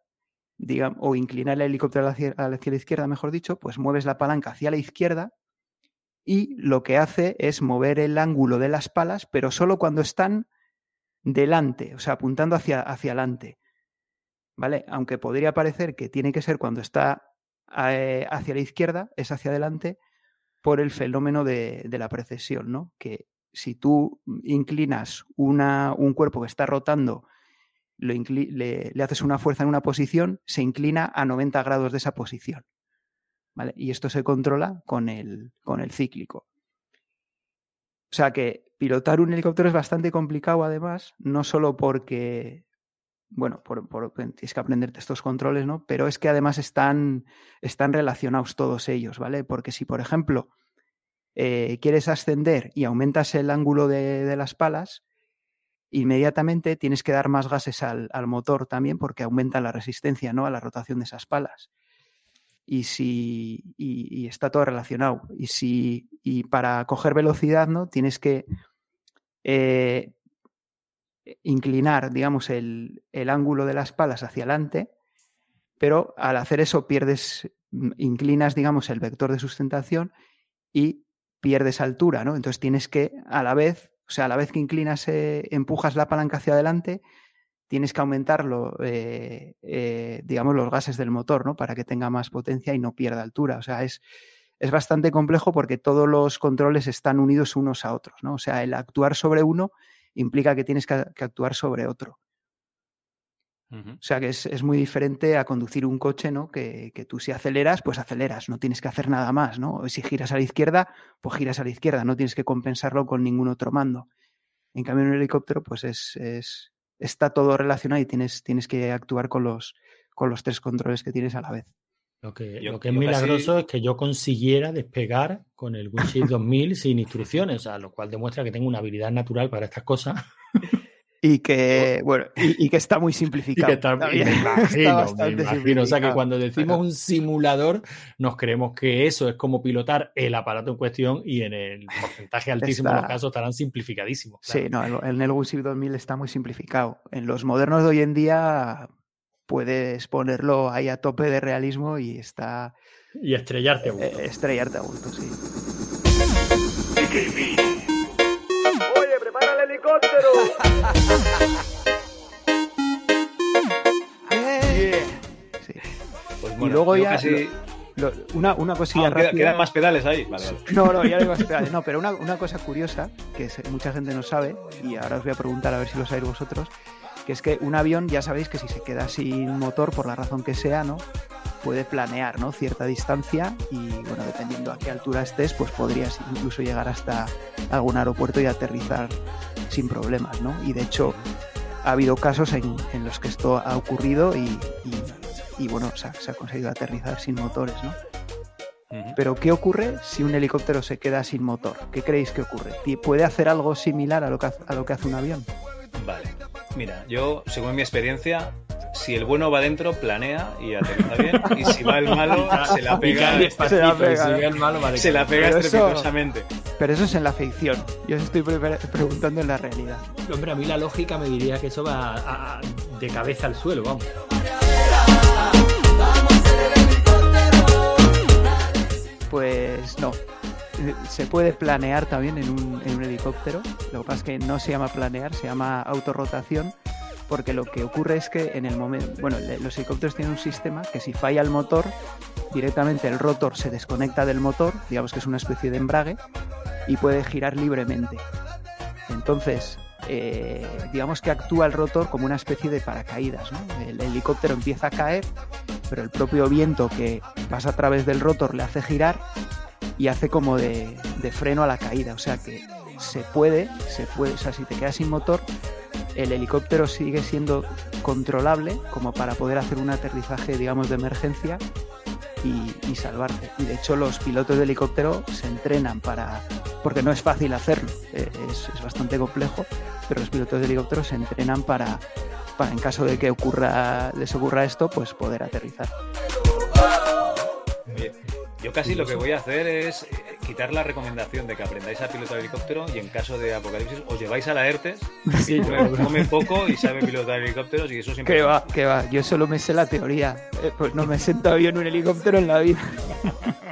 digamos, o inclinar el helicóptero hacia, la izquierda, mejor dicho, pues mueves la palanca hacia la izquierda y lo que hace es mover el ángulo de las palas, pero solo cuando están delante, o sea, apuntando hacia, hacia adelante. ¿Vale? Aunque podría parecer que tiene que ser cuando está eh, hacia la izquierda, es hacia adelante, por el fenómeno de, la precesión, ¿no? Que si tú inclinas una, un cuerpo que está rotando, le, le haces una fuerza en una posición, se inclina a 90 grados de esa posición. ¿Vale? Y esto se controla con el, con el cíclico. O sea que pilotar un helicóptero es bastante complicado, además, no solo porque, bueno, por, por- tienes que aprenderte estos controles, ¿no? Pero es que además están, están relacionados todos ellos, ¿vale? Porque si, por ejemplo, eh, quieres ascender y aumentas el ángulo de, de las palas, inmediatamente tienes que dar más gases al, al motor también porque aumenta la resistencia, ¿no? A la rotación de esas palas y si y, está todo relacionado y si y para coger velocidad no tienes que eh, inclinar digamos el, el ángulo de las palas hacia adelante pero al hacer eso pierdes mm, inclinas digamos el vector de sustentación y pierdes altura no entonces tienes que a la vez o sea a la vez que inclinas eh, empujas la palanca hacia adelante tienes que aumentarlo, eh, eh, digamos, los gases del motor, ¿no? Para que tenga más potencia y no pierda altura. O sea, es, es bastante complejo porque todos los controles están unidos unos a otros, ¿no? O sea, el actuar sobre uno implica que tienes que, que actuar sobre otro. O sea, que es, es, muy diferente a conducir un coche, ¿no? Que, que, tú si aceleras, pues aceleras, no tienes que hacer nada más, ¿no? Si giras a la izquierda, pues giras a la izquierda, no tienes que compensarlo con ningún otro mando. En cambio, en un helicóptero, pues es, es está todo relacionado y tienes, tienes que actuar con los, con los tres controles que tienes a la vez. Lo que, yo, lo que es milagroso casi... es que yo consiguiera despegar con el Windshield 2000 sin instrucciones, o sea, lo cual demuestra que tengo una habilidad natural para estas cosas. Y que, bueno, y, y que está muy simplificado. Y que está, me imagino, está me imagino. O sea, que cuando decimos un simulador, nos creemos que eso es como pilotar el aparato en cuestión y en el porcentaje altísimo está... de los casos estarán simplificadísimos. Claro. Sí, no, el, el Windshield 2000 está muy simplificado. En los modernos de hoy en día puedes ponerlo ahí a tope de realismo y está... Y estrellarte a gusto. Eh, estrellarte a gusto, sí. Oye, prepara el helicóptero. yeah. sí. pues bueno, y luego ya casi... lo, lo, una, una cosilla ah, rápida. Quedan más pedales ahí. Vale, vale. No, no, ya no hay más pedales. No, pero una, una cosa curiosa que mucha gente no sabe y ahora os voy a preguntar a ver si lo sabéis vosotros, que es que un avión ya sabéis que si se queda sin motor por la razón que sea, ¿no? puede planear ¿no? cierta distancia y bueno, dependiendo a qué altura estés, pues podrías incluso llegar hasta algún aeropuerto y aterrizar sin problemas, ¿no? Y de hecho ha habido casos en, en los que esto ha ocurrido y, y, y bueno, se ha, se ha, conseguido aterrizar sin motores, ¿no? Uh -huh. Pero ¿qué ocurre si un helicóptero se queda sin motor? ¿Qué creéis que ocurre? ¿Puede hacer algo similar a lo que a lo que hace un avión? Vale. Mira, yo, según mi experiencia, si el bueno va dentro, planea y aterriza bien. Y si va el malo, se la pega. Se la pega, si el malo, vale se la pega pero estrepitosamente. Eso, pero eso es en la ficción. Yo os estoy pre preguntando en la realidad. Hombre, a mí la lógica me diría que eso va a, a, de cabeza al suelo, vamos. Pues no. Se puede planear también en un, helicóptero. Lo que pasa es que no se llama planear, se llama autorrotación porque lo que ocurre es que en el momento, bueno, los helicópteros tienen un sistema que si falla el motor, directamente el rotor se desconecta del motor, digamos que es una especie de embrague, y puede girar libremente. Entonces, eh, digamos que actúa el rotor como una especie de paracaídas, ¿no? El helicóptero empieza a caer, pero el propio viento que pasa a través del rotor le hace girar y hace como de, freno a la caída, o sea que se puede, se puede, o sea, si te quedas sin motor, el helicóptero sigue siendo controlable como para poder hacer un aterrizaje, digamos, de emergencia y, salvarte. Y de hecho los pilotos de helicóptero se entrenan para... porque no es fácil hacerlo, eh, es, es bastante complejo, pero los pilotos de helicóptero se entrenan para, para en caso de que ocurra, les ocurra esto, pues poder aterrizar. Yo casi lo que voy a hacer es eh, quitar la recomendación de que aprendáis a pilotar helicóptero y en caso de apocalipsis os lleváis a la ERTES, Sí, come poco y sabe pilotar helicópteros y eso siempre... Que va, que va, yo solo me sé la teoría, eh, pues no me he sentado yo en un helicóptero en la vida.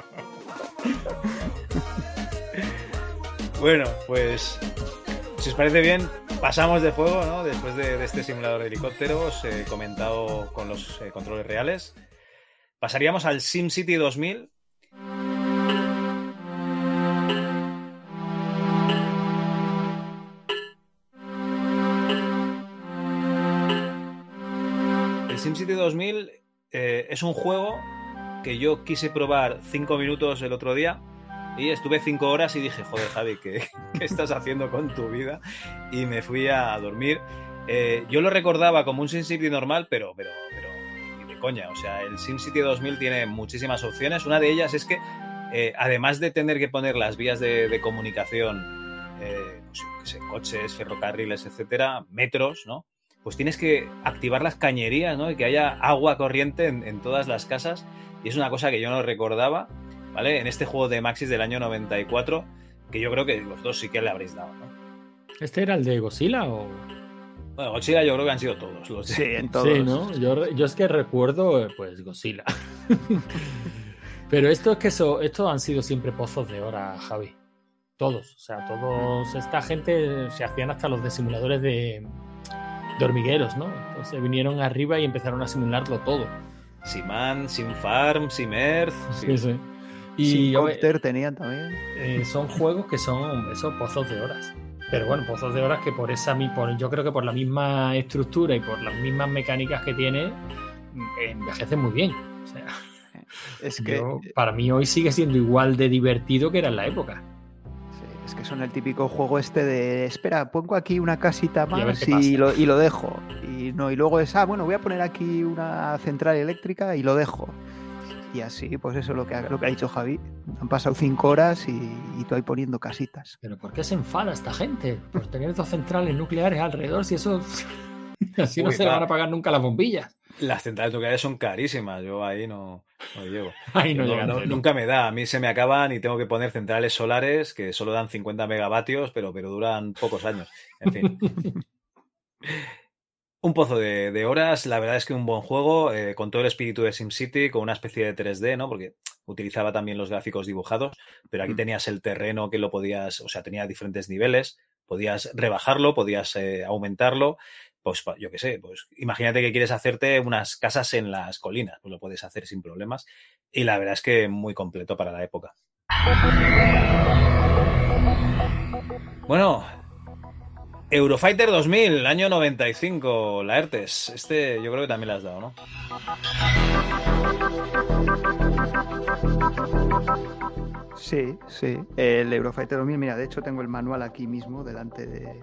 Bueno, pues si os parece bien, pasamos de juego, ¿no? Después de, de este simulador de helicópteros eh, comentado con los eh, controles reales. Pasaríamos al SimCity 2000. El SimCity 2000 eh, es un juego que yo quise probar 5 minutos el otro día y estuve 5 horas y dije, joder Javi, ¿qué, estás haciendo con tu vida? Y me fui a dormir. Eh, yo lo recordaba como un SimCity normal, pero, coña. O sea, el SimCity 2000 tiene muchísimas opciones. Una de ellas es que, eh, además de tener que poner las vías de, comunicación, eh, pues, sé, coches, ferrocarriles, etcétera, metros, ¿no? Pues tienes que activar las cañerías, ¿no? Y que haya agua corriente en, en todas las casas. Y es una cosa que yo no recordaba, ¿vale? En este juego de Maxis del año 94, que yo creo que los dos sí que le habréis dado, ¿no? ¿Este era el de Godzilla o...? Bueno, Godzilla yo creo que han sido todos los de- Sí, ¿no? Yo, es que recuerdo, pues, Godzilla. Pero esto es que eso, estos han sido siempre pozos de hora, Javi. Todos. O sea, todos. Esta gente se hacían hasta los de simuladores de, de hormigueros, ¿no? Entonces vinieron arriba y empezaron a simularlo todo. Siman, Simfarm, Simearth. Sí, sí. Y Simcopter tenían también. eh, son juegos que son esos pozos de horas. Pero bueno, pozos de horas que por esa por, yo creo que por la misma estructura y por las mismas mecánicas que tiene, envejecen muy bien. O sea, Es que, yo- para mí hoy sigue siendo igual de divertido que era en la época. es que son el típico juego este de, espera, pongo aquí una casita Y más pasa. y lo, y lo dejo. Y, no, y luego es, ah, bueno, voy a poner aquí una central eléctrica y lo dejo. Y así, pues eso es lo que ha, lo que ha dicho Javi. Han pasado cinco horas y, y tú ahí poniendo casitas. Pero ¿por qué se enfada esta gente? Por tener dos centrales nucleares alrededor, si eso. Así no Uy, se le van va. a apagar nunca las bombillas. Las centrales nucleares son carísimas, yo ahí no, no llego. Ahí no llegan, ¿no? Nunca me da, a mí se me acaban y tengo que poner centrales solares que solo dan 50 megavatios, pero, pero duran pocos años. En fin. Un pozo de, de horas, la verdad es que un buen juego, eh, con todo el espíritu de SimCity, con una especie de 3D, ¿no? Porque utilizaba también los gráficos dibujados, pero aquí tenías el terreno que lo podías, o sea, tenía diferentes niveles, podías rebajarlo, podías eh, aumentarlo, pues yo qué sé, pues imagínate que quieres hacerte unas casas en las colinas, pues lo puedes hacer sin problemas, y la verdad es que muy completo para la época. Bueno, Eurofighter 2000, año 95, la ERTES. Este yo creo que también la has dado, ¿no? Sí, sí. El Eurofighter 2000, mira, de hecho tengo el manual aquí mismo delante de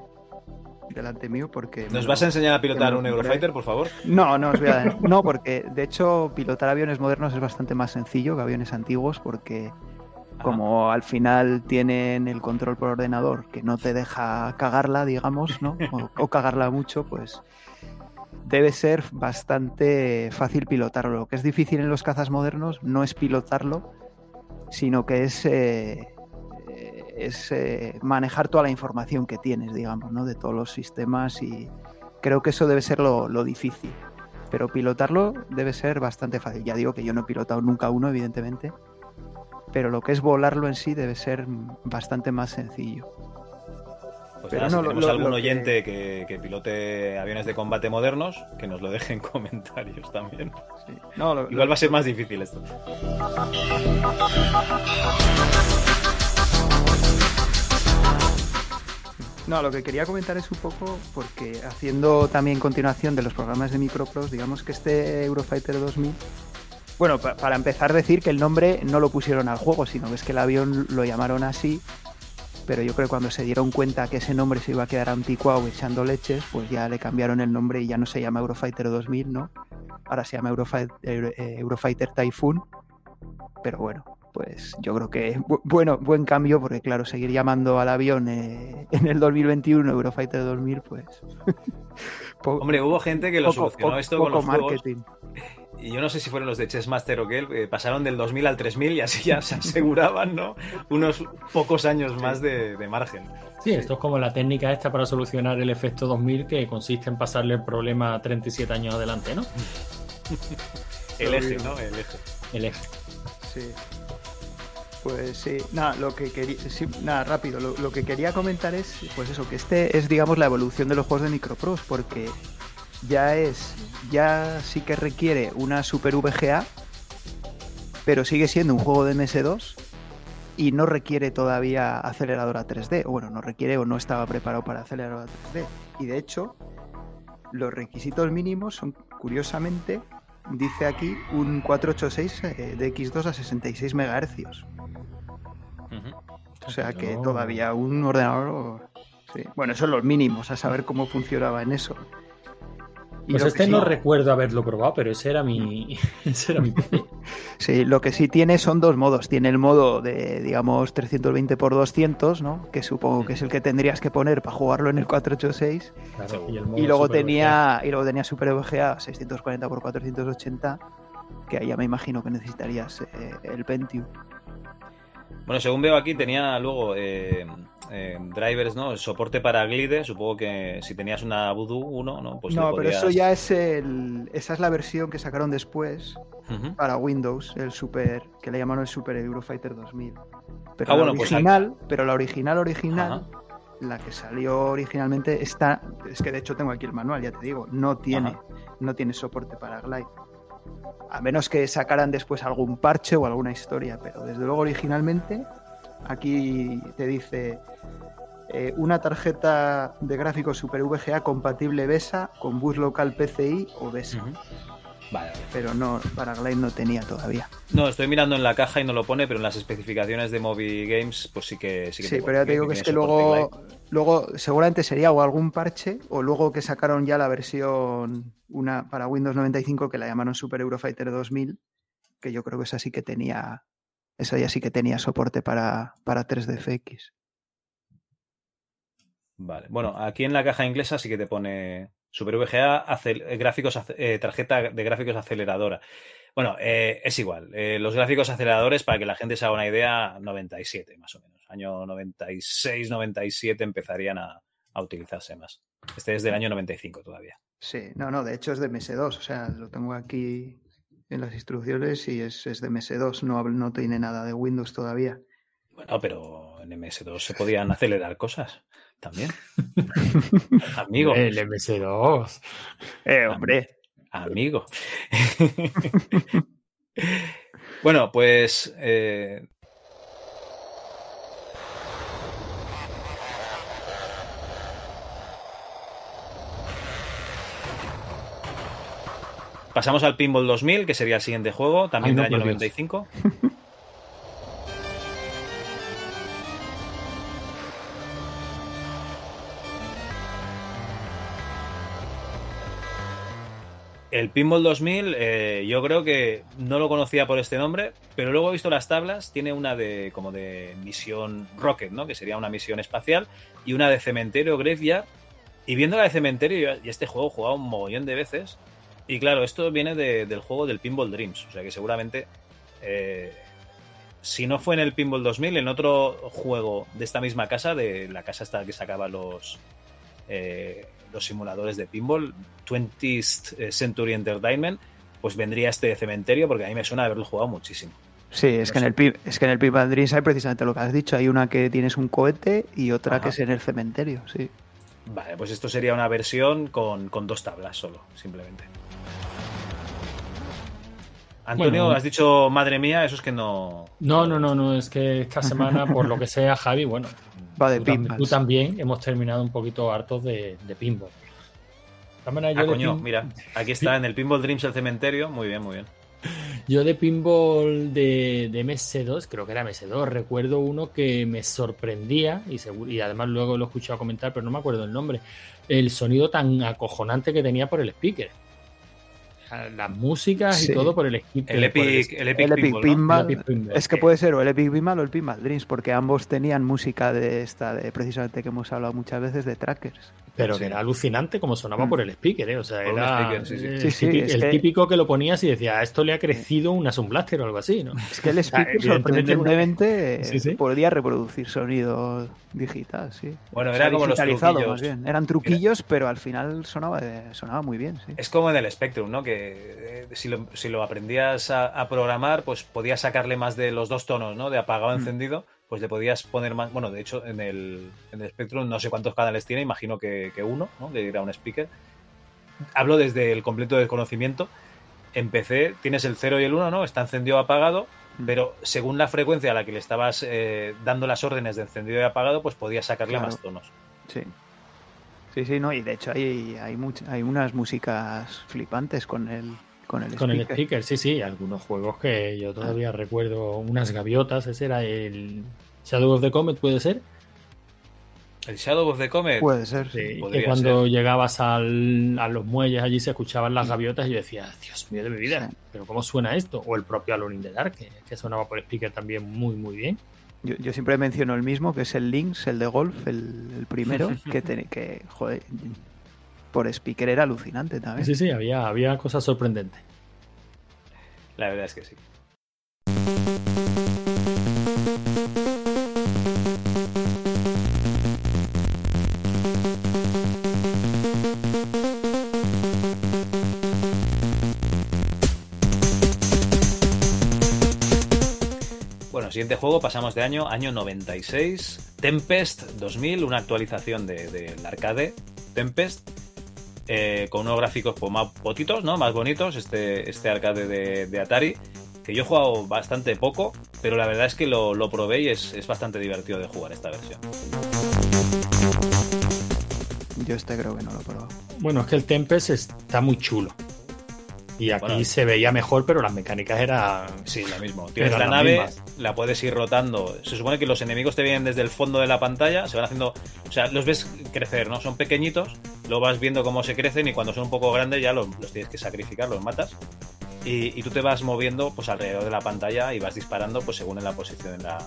delante mío porque... ¿Nos vas a enseñar a pilotar lo un. Eurofighter, por favor? No, no os voy a... No, porque de hecho pilotar aviones modernos es bastante más sencillo que aviones antiguos porque como al final tienen el control por ordenador que no te deja cagarla, digamos, ¿no? O, o cagarla mucho, pues debe ser bastante fácil pilotarlo. Lo que es difícil en los cazas modernos no es pilotarlo, sino que es, eh, eh, es eh, manejar toda la información que tienes, digamos, ¿no? De todos los sistemas y creo que eso debe ser lo, lo difícil. Pero pilotarlo debe ser bastante fácil. Ya digo que yo no he pilotado nunca uno, evidentemente, pero lo que es volarlo en sí debe ser bastante más sencillo. Pues Pero nada, no, si tenemos lo- algún lo oyente que... Que, pilote aviones de combate modernos, que nos lo deje en comentarios también. No, lo- Igual va a ser más difícil esto. No, lo que quería comentar es un poco, porque haciendo también continuación de los programas de Micropros, digamos que este Eurofighter 2000, bueno, pa- para empezar decir que el nombre no lo pusieron al juego, sino que es que el avión lo llamaron así, pero yo creo que cuando se dieron cuenta que ese nombre se iba a quedar anticuado echando leches, pues ya le cambiaron el nombre y ya no se llama Eurofighter 2000, ¿no? Ahora se llama Eurofighter, Eurofighter Typhoon pero bueno, pues yo creo que bu- bueno, buen cambio, porque claro, seguir llamando al avión eh, en el 2021 Eurofighter 2000, pues. Hombre, hubo gente que lo poco- solucionó poco- esto con los juegos. marketing. Y yo no sé si fueron los de Chessmaster o qué, eh, pasaron del 2000 al 3000 y así ya se aseguraban, ¿no? Unos pocos años más de, de margen. Sí, esto es como la técnica esta para solucionar el efecto 2000 que consiste en pasarle el problema 37 años adelante, ¿no? El eje, ¿no? El eje. El eje. Sí. Pues sí, nada, lo que quería, rápido, lo, lo que quería comentar es, pues eso, que este es, digamos, la evolución de los juegos de Microprose, porque ya es, ya sí que requiere una Super VGA, pero sigue siendo un juego de MS2 y no requiere todavía aceleradora 3D, o bueno, no requiere o no estaba preparado para aceleradora 3D. Y de hecho, los requisitos mínimos son, curiosamente, dice aquí un 486 eh, de X2 a 66 MHz. O sea que No. todavía un ordenador. sí. Bueno, esos son los mínimos, a saber cómo funcionaba en eso. Y Pues este no recuerdo haberlo probado, pero ese era mi, ese era mi PC. Sí, lo que sí tiene son dos modos. Tiene el modo de, digamos, 320 x 200, ¿no? Que supongo que es el que tendrías que poner para jugarlo en el 486. Claro, y el modo Y luego tenía y luego tenía Super VGA 640 x 480, que ahí ya me imagino que necesitarías eh, el Pentium. Bueno, según veo aquí, tenía luego eh, eh, drivers, ¿no? El soporte para Glide. Supongo que si tenías una Voodoo 1, ¿no? Pues no, pero podrías- eso ya es el esa es la versión que sacaron después para Windows, el Super, que le llamaron el Super Eurofighter 2000. Pero Ah, la bueno, pues original, pero la original original, la que salió originalmente está, es que de hecho tengo aquí el manual, ya te digo, no tiene, Ajá. no tiene soporte para Glide. A menos que sacaran después algún parche o alguna historia, pero desde luego originalmente aquí te dice eh, una tarjeta de gráficos Super VGA compatible BESA con bus local PCI o BESA. Vale. Pero no, para Glide no tenía todavía. No, estoy mirando en la caja y no lo pone, pero en las especificaciones de Moby Games, pues sí que sí que Sí, pero ya te digo que es que tiene soporte luego, luego seguramente sería o algún parche o luego que sacaron ya la versión una para Windows 95 que la llamaron Super Eurofighter 2000, que yo creo que esa sí que tenía, esa ya sí que tenía soporte para, para 3DFX. Vale. Bueno, aquí en la caja inglesa sí que te pone Super VGA, eh, gráficos, eh, tarjeta de gráficos aceleradora. Bueno, eh, es igual. Los gráficos aceleradores, para que la gente se haga una idea, 97 más o menos. Año 96, 97 empezarían a, a utilizarse más. Este es del año 95 todavía. Sí, no, no, de hecho es de MS2, o sea, lo tengo aquí en las instrucciones y es, es de MS2, no, no tiene nada de Windows todavía. Bueno, pero en MS2 se podían acelerar cosas también. Amigo. El MS2. Eh, hombre. Amigo. bueno, pues eh, pasamos al Pinball 2000, que sería el siguiente juego, también Ay, no, del año por Dios. 95. El Pinball 2000, eh, yo creo que no lo conocía por este nombre, pero luego he visto las tablas. Tiene una de como de misión Rocket, ¿no? Que sería una misión espacial, y una de cementerio Graveyard. Y viendo la de cementerio, y este juego he jugado un mogollón de veces. Y claro, esto viene de- del juego del Pinball Dreams. O sea que seguramente, eh, si no fue en el Pinball 2000, en otro juego de esta misma casa, de la casa esta que sacaba los, eh, los simuladores de pinball, 20th Century Entertainment, pues vendría este cementerio porque a mí me suena haberlo jugado muchísimo. Sí, es que, en el, es que en el Pinball Dreams hay precisamente lo que has dicho. Hay una que tienes un cohete y otra que es en el cementerio, sí. Vale, pues esto sería una versión con, con dos tablas solo, simplemente. Antonio, Bueno. has dicho, madre mía, eso es que no... No, no, no, no, es que esta semana, por lo que sea, Javi, bueno, Va de tú, tam- tú también hemos terminado un poquito hartos de, de pinball. Ah, yo de coño, pin- mira, aquí está en el Pinball Dreams el cementerio, muy bien, muy bien. Yo de pinball de, de MS2, creo que era MS2, recuerdo uno que me sorprendía y, seguro, y además luego lo he escuchado comentar, pero no me acuerdo el nombre. El sonido tan acojonante que tenía por el speaker. Las músicas Sí. y todo por el equipo. El Epic- el Epic Pinball, ¿no? Pinball. El Epic Pinball, Es que puede ser o el Epic Pinball o el Pinball Dreams, porque ambos tenían música de esta, de precisamente que hemos hablado muchas veces, de trackers. Pero Sí. que era alucinante como sonaba Mm. por el speaker, ¿eh? O sea, Por un era speaker, sí, sí. el, Sí, sí, típico, que- típico que lo ponías y decía, "A esto le ha crecido una Sun Blaster o algo así, ¿no? Es que el speaker sorprendentemente Sí, sí. podía reproducir sonido digital, sí. Bueno, O era sea, como los truquillos. más bien. Eran truquillos, pero al final sonaba, de- sonaba muy bien, sí. Es como en el Spectrum, ¿no? Que eh, si, lo, si lo aprendías a, a programar, pues podías sacarle más de los dos tonos, ¿no? De apagado a Mm. encendido, pues le podías poner más. Bueno, de hecho, en el, en el Spectrum no sé cuántos canales tiene, imagino que, que uno, ¿no? Que era un speaker. Hablo desde el completo desconocimiento. En PC tienes el 0 y el 1, ¿no? Está encendido o apagado, Mm. pero según la frecuencia a la que le estabas eh, dando las órdenes de encendido y apagado, pues podías sacarle Claro. más tonos. Sí. Sí, sí, no, y de hecho hay, hay, much- hay unas músicas flipantes con el, con el Con el speaker. sí, sí, algunos juegos que yo todavía recuerdo, unas gaviotas, ese era el Shadow of the Comet, ¿puede ser? El Shadow of the Comet. Puede ser. Sí, que cuando ser. llegabas al- a los muelles allí se escuchaban las gaviotas y yo decía, Dios mío de mi vida, Sí. pero ¿cómo suena esto? O el propio Alone in the Dark, que, que sonaba por speaker también muy, muy bien. Yo, yo siempre menciono el mismo, que es el Lynx, el de golf, el, el primero, que, te- que, joder, por speaker era alucinante también. Sí, sí, había, había cosas sorprendentes. La verdad es que sí. Bueno, siguiente juego, pasamos de año, año 96. Tempest 2000, una actualización del de, del arcade Tempest, eh, con unos gráficos pues, más botitos, ¿no? Más bonitos, este, este arcade de, de Atari, que yo he jugado bastante poco, pero la verdad es que lo, lo probé y es, es bastante divertido de jugar esta versión. Yo este creo que no lo he probado. Bueno, es que el Tempest está muy chulo. Y aquí Bueno. se veía mejor, pero las mecánicas eran... Sí, lo mismo. Tienes la nave, mismas. la puedes ir rotando. Se supone que los enemigos te vienen desde el fondo de la pantalla, se van haciendo. O sea, los ves crecer, ¿no? Son pequeñitos, lo vas viendo cómo se crecen y cuando son un poco grandes ya los, los tienes que sacrificar, los matas. Y, y tú te vas moviendo pues alrededor de la pantalla y vas disparando pues según en la posición en la,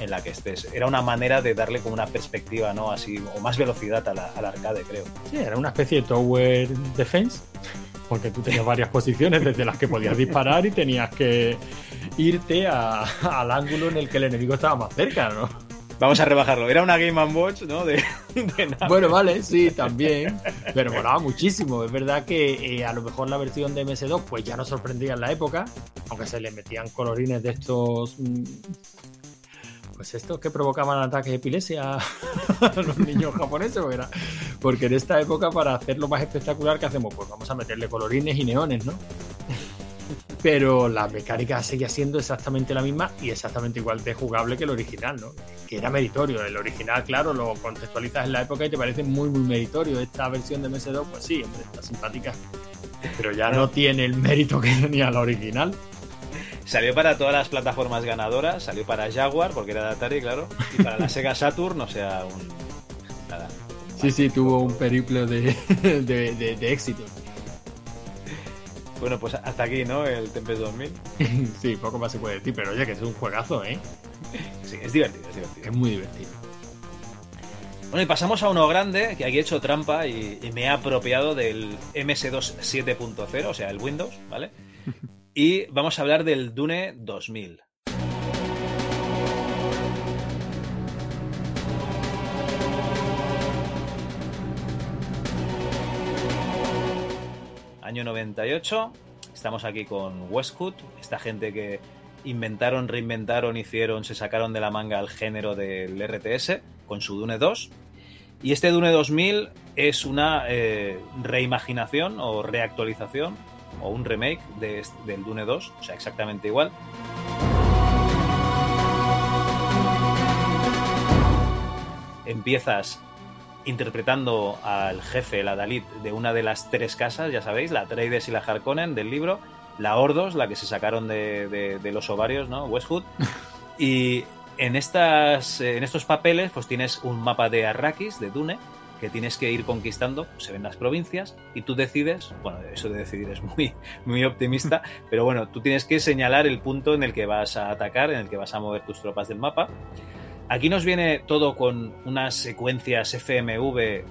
en la que estés. Era una manera de darle como una perspectiva, ¿no? Así, o más velocidad a la- al arcade, creo. Sí, era una especie de Tower Defense, porque tú tenías varias posiciones desde las que podías disparar y tenías que irte a- al ángulo en el que el enemigo estaba más cerca, ¿no? Vamos a rebajarlo. Era una Game Watch, ¿no? De, de. Bueno, vale, sí, también. Pero molaba muchísimo. Es verdad que eh, a lo mejor la versión de MS2 pues ya no sorprendía en la época, aunque se le metían colorines de estos... Pues estos que provocaban ataques de epilepsia a los niños japoneses, porque, era- porque en esta época para hacerlo más espectacular, ¿qué hacemos? Pues vamos a meterle colorines y neones, ¿no? Pero la mecánica seguía siendo exactamente la misma y exactamente igual de jugable que el original, ¿no? Que era meritorio. El original, claro, lo contextualizas en la época y te parece muy, muy meritorio. Esta versión de MS2, pues sí, está simpática. Pero ya no tiene el mérito que tenía la original. Salió para todas las plataformas ganadoras, salió para Jaguar, porque era de Atari, claro, y para la Sega Saturn, o sea, un. Nada. Sí, sí, tuvo un periplo de, de, de- de éxito. Bueno, pues hasta aquí, ¿no? El Tempest 2000. Sí, poco más se puede decir, pero oye, que es un juegazo, ¿eh? Sí, es divertido, es divertido. Es muy divertido. Bueno, y pasamos a uno grande, que aquí he hecho trampa y, y me he apropiado del MS2 7.0, o sea, el Windows, ¿vale? Y vamos a hablar del Dune 2000. Año 98, estamos aquí con Westwood, esta gente que inventaron, reinventaron, hicieron, se sacaron de la manga el género del RTS con su Dune 2. Y este Dune 2000 es una eh, reimaginación o reactualización o un remake de del Dune 2, o sea, exactamente igual. Empiezas interpretando al jefe, la Dalit, de una de las tres casas, ya sabéis, la Atreides y la Harkonnen del libro, la Ordos, la que se sacaron de, de- de los ovarios, ¿no? Westwood. Y en, estas, en estos papeles, pues tienes un mapa de Arrakis, de Dune, que tienes que ir conquistando, se ven las provincias y tú decides, bueno, eso de decidir es muy, muy optimista, pero bueno, tú tienes que señalar el punto en el que vas a atacar, en el que vas a mover tus tropas del mapa. Aquí nos viene todo con unas secuencias FMV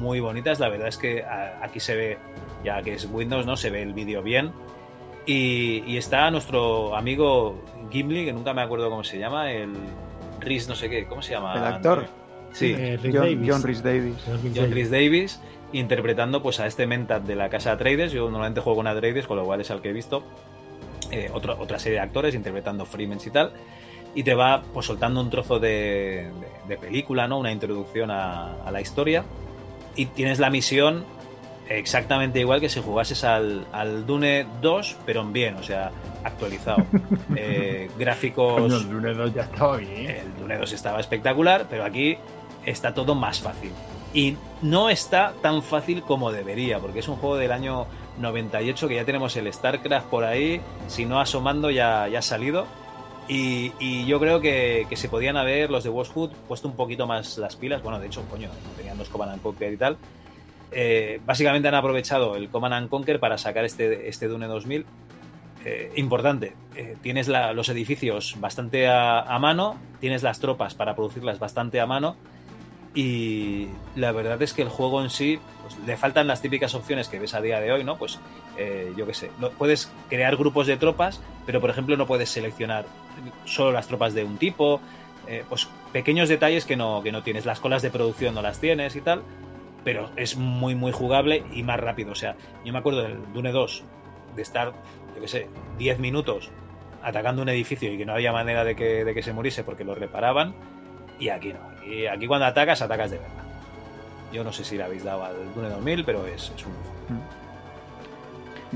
muy bonitas, la verdad es que a- aquí se ve, ya que es Windows, ¿no? Se ve el vídeo bien. Y, y está nuestro amigo Gimli, que nunca me acuerdo cómo se llama, el Rhys no sé qué, ¿cómo se llama? El actor. Sí, Eh, Rick John, Davis. John Rhys Davis. John Rhys Davis interpretando pues a este Mentat de la casa Atreides. Yo normalmente juego con Atreides, con lo cual es al que he visto. Eh, otra, otra serie de actores interpretando Freemens y tal. Y te va pues soltando un trozo de, de- de película, ¿no? Una introducción a, a la historia. Y tienes la misión exactamente igual que si jugases al, al Dune 2, pero en bien, o sea, actualizado. Eh, gráficos. Coño, el Dune 2 ya estaba bien. El Dune 2 estaba espectacular, pero aquí está todo más fácil. Y no está tan fácil como debería, porque es un juego del año 98 que ya tenemos el StarCraft por ahí, si no asomando ya, ya ha salido. Y, yo creo que, se podían haber los de Westwood puesto un poquito más las pilas. Bueno, de hecho, coño, tenían dos Command and Conquer y tal. Eh, básicamente han aprovechado el Command and Conquer para sacar este, este Dune 2000 eh, importante, eh, tienes los edificios bastante a mano, tienes las tropas para producirlas bastante a mano y la verdad es que el juego en sí pues, le faltan las típicas opciones que ves a día de hoy, ¿no? Pues eh, yo qué sé, no- puedes crear grupos de tropas, pero por ejemplo no puedes seleccionar solo las tropas de un tipo, eh, pues pequeños detalles que no, que no tienes, las colas de producción no las tienes y tal, pero es muy muy jugable y más rápido, o sea, yo me acuerdo del Dune 2 de estar, yo qué sé, 10 minutos atacando un edificio y que no había manera de que, de que se muriese porque lo reparaban. Y aquí no. Aquí, aquí cuando atacas, atacas de verdad. Yo no sé si le habéis dado al Dune 2000, pero es, es un...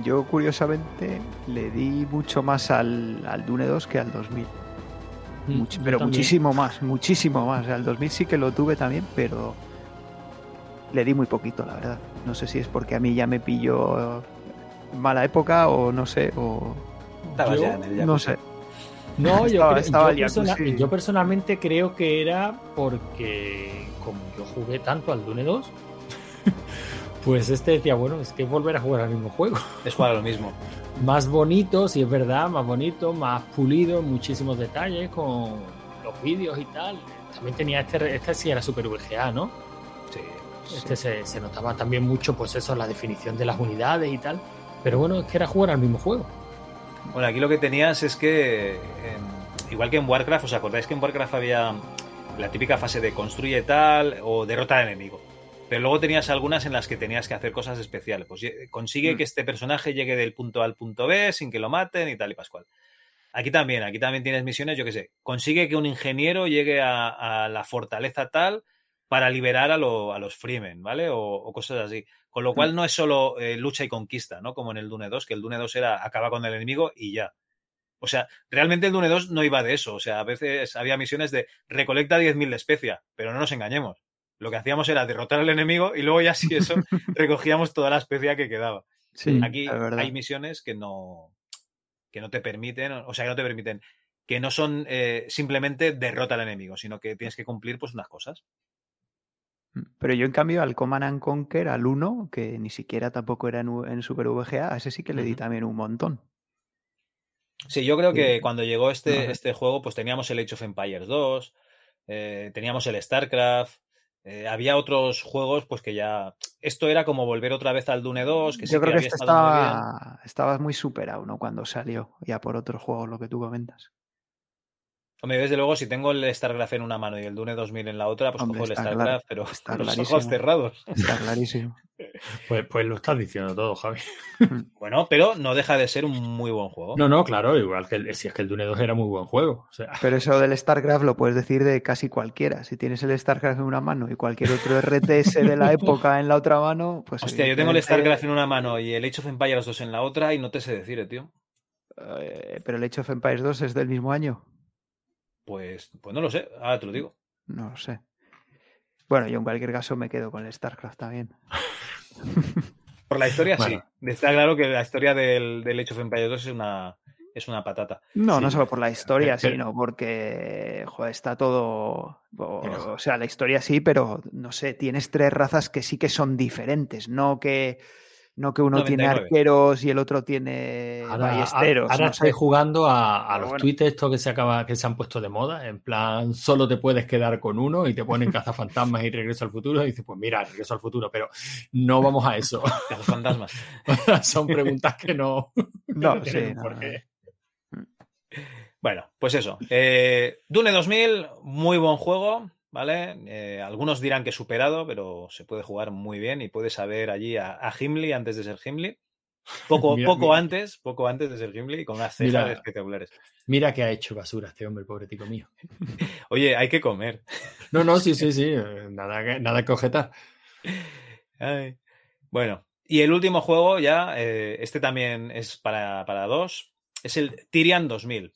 Yo, curiosamente, le di mucho más al, al Dune 2 que al 2000. Much- yo pero también. muchísimo más, muchísimo más. Al 2000 sí que lo tuve también, pero le di muy poquito, la verdad. No sé si es porque a mí ya me pilló mala época o no sé, o... Ya en el No sé. No, yo, Estaba- creo- estaba yo persona- personalmente creo que era porque como yo jugué tanto al Dune 2, pues este decía, bueno, es que es volver a jugar al mismo juego. Es jugar a lo mismo. Más bonito, si es verdad, más bonito, más pulido, muchísimos detalles con los vídeos y tal. También tenía este, este sí era Super VGA, ¿no? Sí. Este se, se notaba también mucho, pues eso, la definición de las unidades y tal. Pero bueno, es que era jugar al mismo juego. Bueno, aquí lo que tenías es que, em, igual que en Warcraft, ¿os acordáis que en Warcraft había la típica fase de construye tal o derrota al enemigo? Pero luego tenías algunas en las que tenías que hacer cosas especiales. Pues ye- consigue Mm. que este personaje llegue del punto A al punto B sin que lo maten y tal y pascual. Aquí también, aquí también tienes misiones, yo qué sé. Consigue que un ingeniero llegue a, a la fortaleza tal para liberar a, lo- a los Freemen, ¿vale? O, o cosas así. Con lo cual no es solo eh, lucha y conquista, ¿no? Como en el Dune 2, que el Dune 2 era acaba con el enemigo y ya. O sea, realmente el Dune 2 no iba de eso. O sea, a veces había misiones de recolecta 10.000 de especia, pero no nos engañemos. Lo que hacíamos era derrotar al enemigo y luego ya si eso recogíamos toda la especia que quedaba. Sí, Aquí hay misiones que no, que no te permiten, o sea, que no te permiten, que no son eh, simplemente derrota al enemigo, sino que tienes que cumplir pues unas cosas. Pero yo, en cambio, al Command and Conquer, al 1, que ni siquiera tampoco era en, en Super VGA, a ese sí que le di también un montón. Sí, yo creo que Sí. cuando llegó este, este juego, pues teníamos el Age of Empires 2, eh, teníamos el StarCraft, eh, había otros juegos, pues que ya. Esto era como volver otra vez al Dune 2, que sí Yo creo que había este estado muy bien. estaba, estaba muy superado, ¿no? Cuando salió, ya por otros juegos, lo que tú comentas. Hombre, desde luego, si tengo el StarCraft en una mano y el Dune 2000 en la otra, pues Hombre, cojo el StarCraft, claro, pero está con los ojos cerrados. Está clarísimo. Pues, pues lo estás diciendo todo, Javi. Bueno, pero no deja de ser un muy buen juego. No, no, claro, igual que el, si es que el Dune 2 era muy buen juego. O sea, Pero eso del StarCraft lo puedes decir de casi cualquiera. Si tienes el StarCraft en una mano y cualquier otro RTS de la época en la otra mano, pues. Hostia, yo tengo el StarCraft en una mano y el Age of Empires 2 en la otra y no te sé decir, eh, tío. eh, pero el Age of Empires 2 es del mismo año. Pues, pues no lo sé, ahora te lo digo. No lo sé. Bueno, yo en cualquier caso me quedo con el StarCraft también. Por la historia, Bueno. sí. Está claro que la historia del, del Age of Empires 2 es una, es una patata. No, Sí. no solo por la historia, Pero- sino porque joder, está todo. O, o sea, la historia sí, pero no sé, tienes tres razas que sí que son diferentes, no que. No que uno tiene 99. arqueros y el otro tiene Ahora, ballesteros. ahora no estoy sé. jugando a, a los bueno. tweets estos que se acaba, que se han puesto de moda, en plan, solo te puedes quedar con uno y te ponen cazafantasmas y regreso al futuro, y dices, pues mira, regreso al futuro, pero no vamos a eso. fantasmas. Son preguntas que no, No, sí, un no, porqué. Bueno, pues eso. Eh, Dune 2000, muy buen juego, ¿vale? Eh, algunos dirán que superado, pero se puede jugar muy bien y puedes saber allí a, a Gimli antes de ser Gimli. Poco, Mira, poco mira. antes, poco antes de ser Gimli, con unas cejas Mira. espectaculares. Mira que ha hecho basura este hombre, pobre tico mío. Oye, hay que comer. No, no, sí, sí, sí, eh, nada, que- nada que objetar. Ay. Bueno, y el último juego ya, eh, este también es para, para dos, es el Tyrian 2000.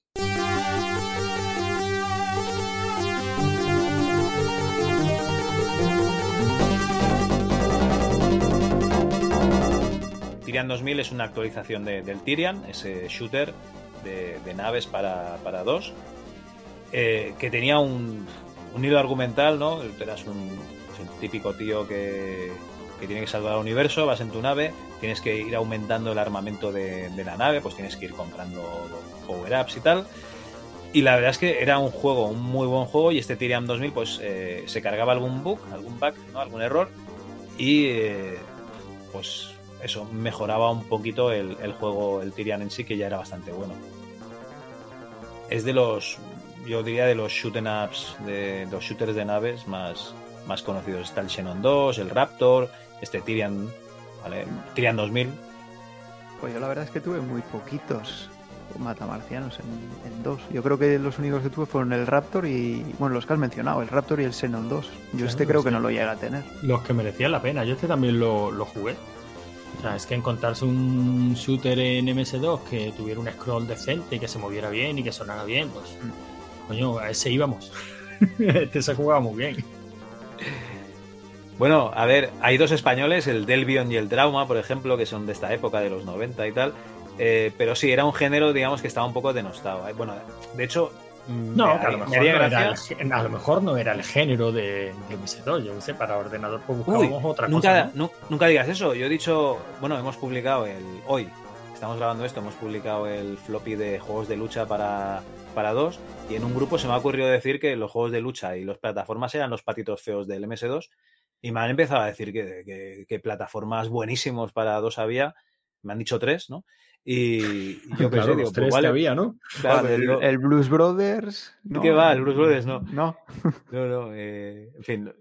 Tyrian 2000 es una actualización de- del Tyrian, ese shooter de, naves para, para dos, eh, que tenía un, un hilo argumental, ¿no? Eras un, típico tío que, que tiene que salvar al universo, vas en tu nave, tienes que ir aumentando el armamento de, de la nave, pues tienes que ir comprando power-ups y tal. Y la verdad es que era un juego, un muy buen juego, y este Tyrian 2000 pues eh, se cargaba algún bug, algún bug, ¿no? algún error, y eh, pues eso, mejoraba un poquito el, el juego, el Tyrian en sí, que ya era bastante bueno. Es de los, yo diría, de los shoot 'em ups, de los shooters de naves más, más conocidos. Está el Xenon 2, el Raptor, este Tyrian, ¿vale? Tyrian 2000. Pues yo la verdad es que tuve muy poquitos matamarcianos en, en dos. Yo creo que los únicos que tuve fueron el Raptor y, bueno, los que has mencionado, el Raptor y el Xenon 2. Yo Claro, este creo que no lo llega a tener. Los que merecían la pena. Yo este también lo, lo jugué. O sea, es que encontrarse un shooter en MS2 que tuviera un scroll decente y que se moviera bien y que sonara bien, pues, coño, a ese íbamos. este se jugaba muy bien. Bueno, a ver, hay dos españoles, el Delvion y el Trauma, por ejemplo, que son de esta época, de los 90 y tal. Eh, pero sí, era un género, digamos, que estaba un poco denostado. Bueno, de hecho, No, que a lo, me mejor no era el, gracia- gé- a lo mejor no era el género de, de MS2. Yo qué sé, para ordenador pues Uy, buscábamos otra nunca, cosa. ¿no? nu- nunca digas eso. Yo he dicho, bueno, hemos publicado el hoy, estamos grabando esto, hemos publicado el floppy de juegos de lucha para, para dos y en un grupo se me ha ocurrido decir que los juegos de lucha y las plataformas eran los patitos feos del MS2 y me han empezado a decir que, que- que plataformas buenísimos para dos había, me han dicho tres, ¿no? Y, yo Claro, sé, los digo, pues vale. había, ¿no? Claro, digo, el, el Blues Brothers. no. ¿Qué va? El Blues Brothers no. No. No, no, eh, en fin,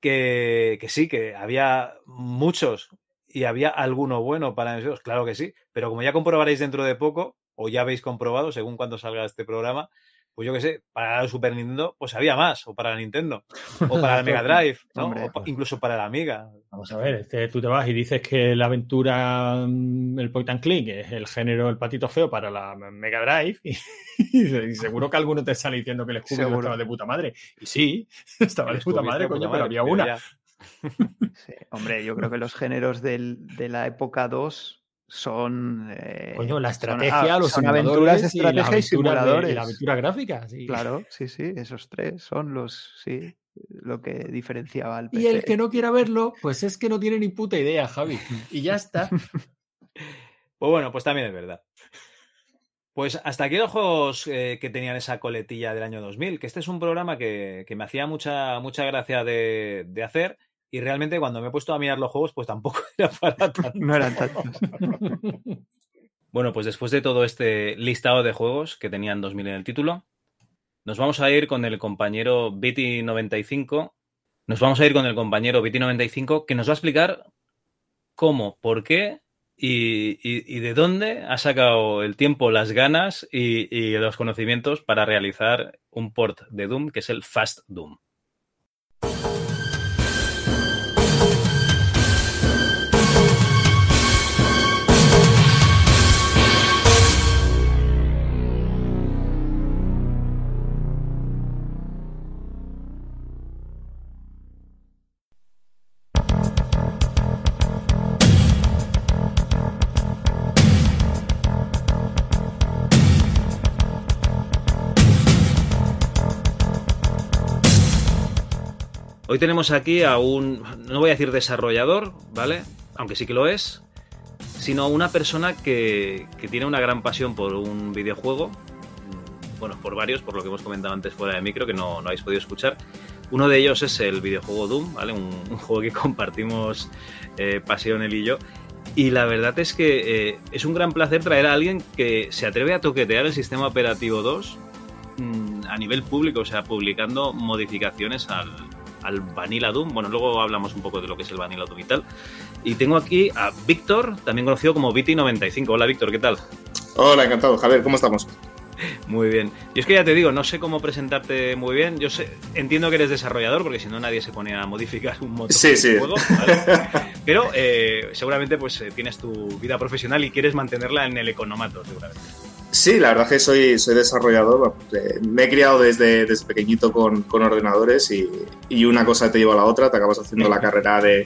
que, que sí, que había muchos y había alguno bueno para nosotros, claro que sí, pero como ya comprobaréis dentro de poco, o ya habéis comprobado según cuando salga este programa, pues yo qué sé, para la Super Nintendo, pues había más, o para la Nintendo, o para la Mega Drive, ¿no? Hombre. O pa- incluso para la Amiga. Vamos a ver, este, tú te vas y dices que la aventura, mm, el point and click, es el género el patito feo para la Mega Drive. Y, y seguro que alguno te sale diciendo que el Scooby Seguro. estaba de puta madre. Y sí, estaba de puta madre, coño, puta pero había pero una. ya. Sí, hombre, yo creo que los géneros del- de la época 2 son. eh, Coño, la estrategia, ah, los son aventuras, simuladores y de- simuladores. la aventura gráfica, sí. Claro, sí, sí, esos tres son los. Sí, lo que diferenciaba al PC. Y el que no quiera verlo, pues es que no tiene ni puta idea, Javi. Y ya está. Pues bueno, pues también es verdad. Pues hasta aquí los juegos eh, que tenían esa coletilla del año 2000, que este es un programa que, que me hacía mucha, mucha gracia de, de hacer y realmente cuando me he puesto a mirar los juegos pues tampoco era para tanto. No eran tantos. Bueno, pues después de todo este listado de juegos que tenían 2000 en el título, nos vamos a ir con el compañero Viti95. Nos vamos a ir con el compañero Viti95 que nos va a explicar cómo, por qué y, y- y de dónde ha sacado el tiempo, las ganas y, y los conocimientos para realizar un port de Doom que es el Fast Doom. Hoy tenemos aquí a un, no voy a decir desarrollador, ¿vale? Aunque sí que lo es, sino una persona que, que tiene una gran pasión por un videojuego, bueno, por varios, por lo que hemos comentado antes fuera de micro, que no, no habéis podido escuchar. Uno de ellos es el videojuego Doom, ¿vale? Un, un juego que compartimos eh, pasión él y yo. Y la verdad es que eh, es un gran placer traer a alguien que se atreve a toquetear el sistema operativo 2 mm, a nivel público, o sea, publicando modificaciones al, al Vanilla Doom. Bueno, luego hablamos un poco de lo que es el Vanilla Doom y tal. Y tengo aquí a Víctor, también conocido como Viti95. Hola Víctor, ¿qué tal? Hola, encantado. Javier, ¿cómo estamos? Muy bien. Yo es que ya te digo, no sé cómo presentarte muy bien. Yo sé, entiendo que eres desarrollador, porque si no nadie se pone a modificar un motor Sí, de sí. juego. ¿vale? Pero eh, seguramente pues eh, tienes tu vida profesional y quieres mantenerla en el economato, seguramente. Sí, la verdad que soy, soy desarrollador. Eh, me he criado desde, desde pequeñito con, con ordenadores y, y una cosa te lleva a la otra. Te acabas haciendo la carrera de,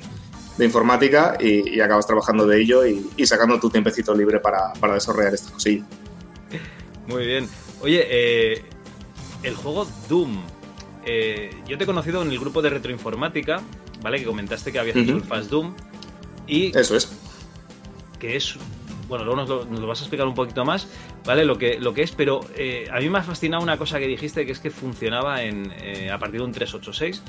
de informática y, y acabas trabajando de ello y, y sacando tu tiempecito libre para, para desarrollar esta cosilla. Muy bien. Oye, eh, el juego Doom. eh, yo te he conocido en el grupo de retroinformática, ¿vale? Que comentaste que habías hecho Ujú. el Fast Doom. Y Eso es. que es bueno luego nos lo, nos lo vas a explicar un poquito más vale lo que lo que es pero eh, a mí me ha fascinado una cosa que dijiste que es que funcionaba en eh, a partir de un 386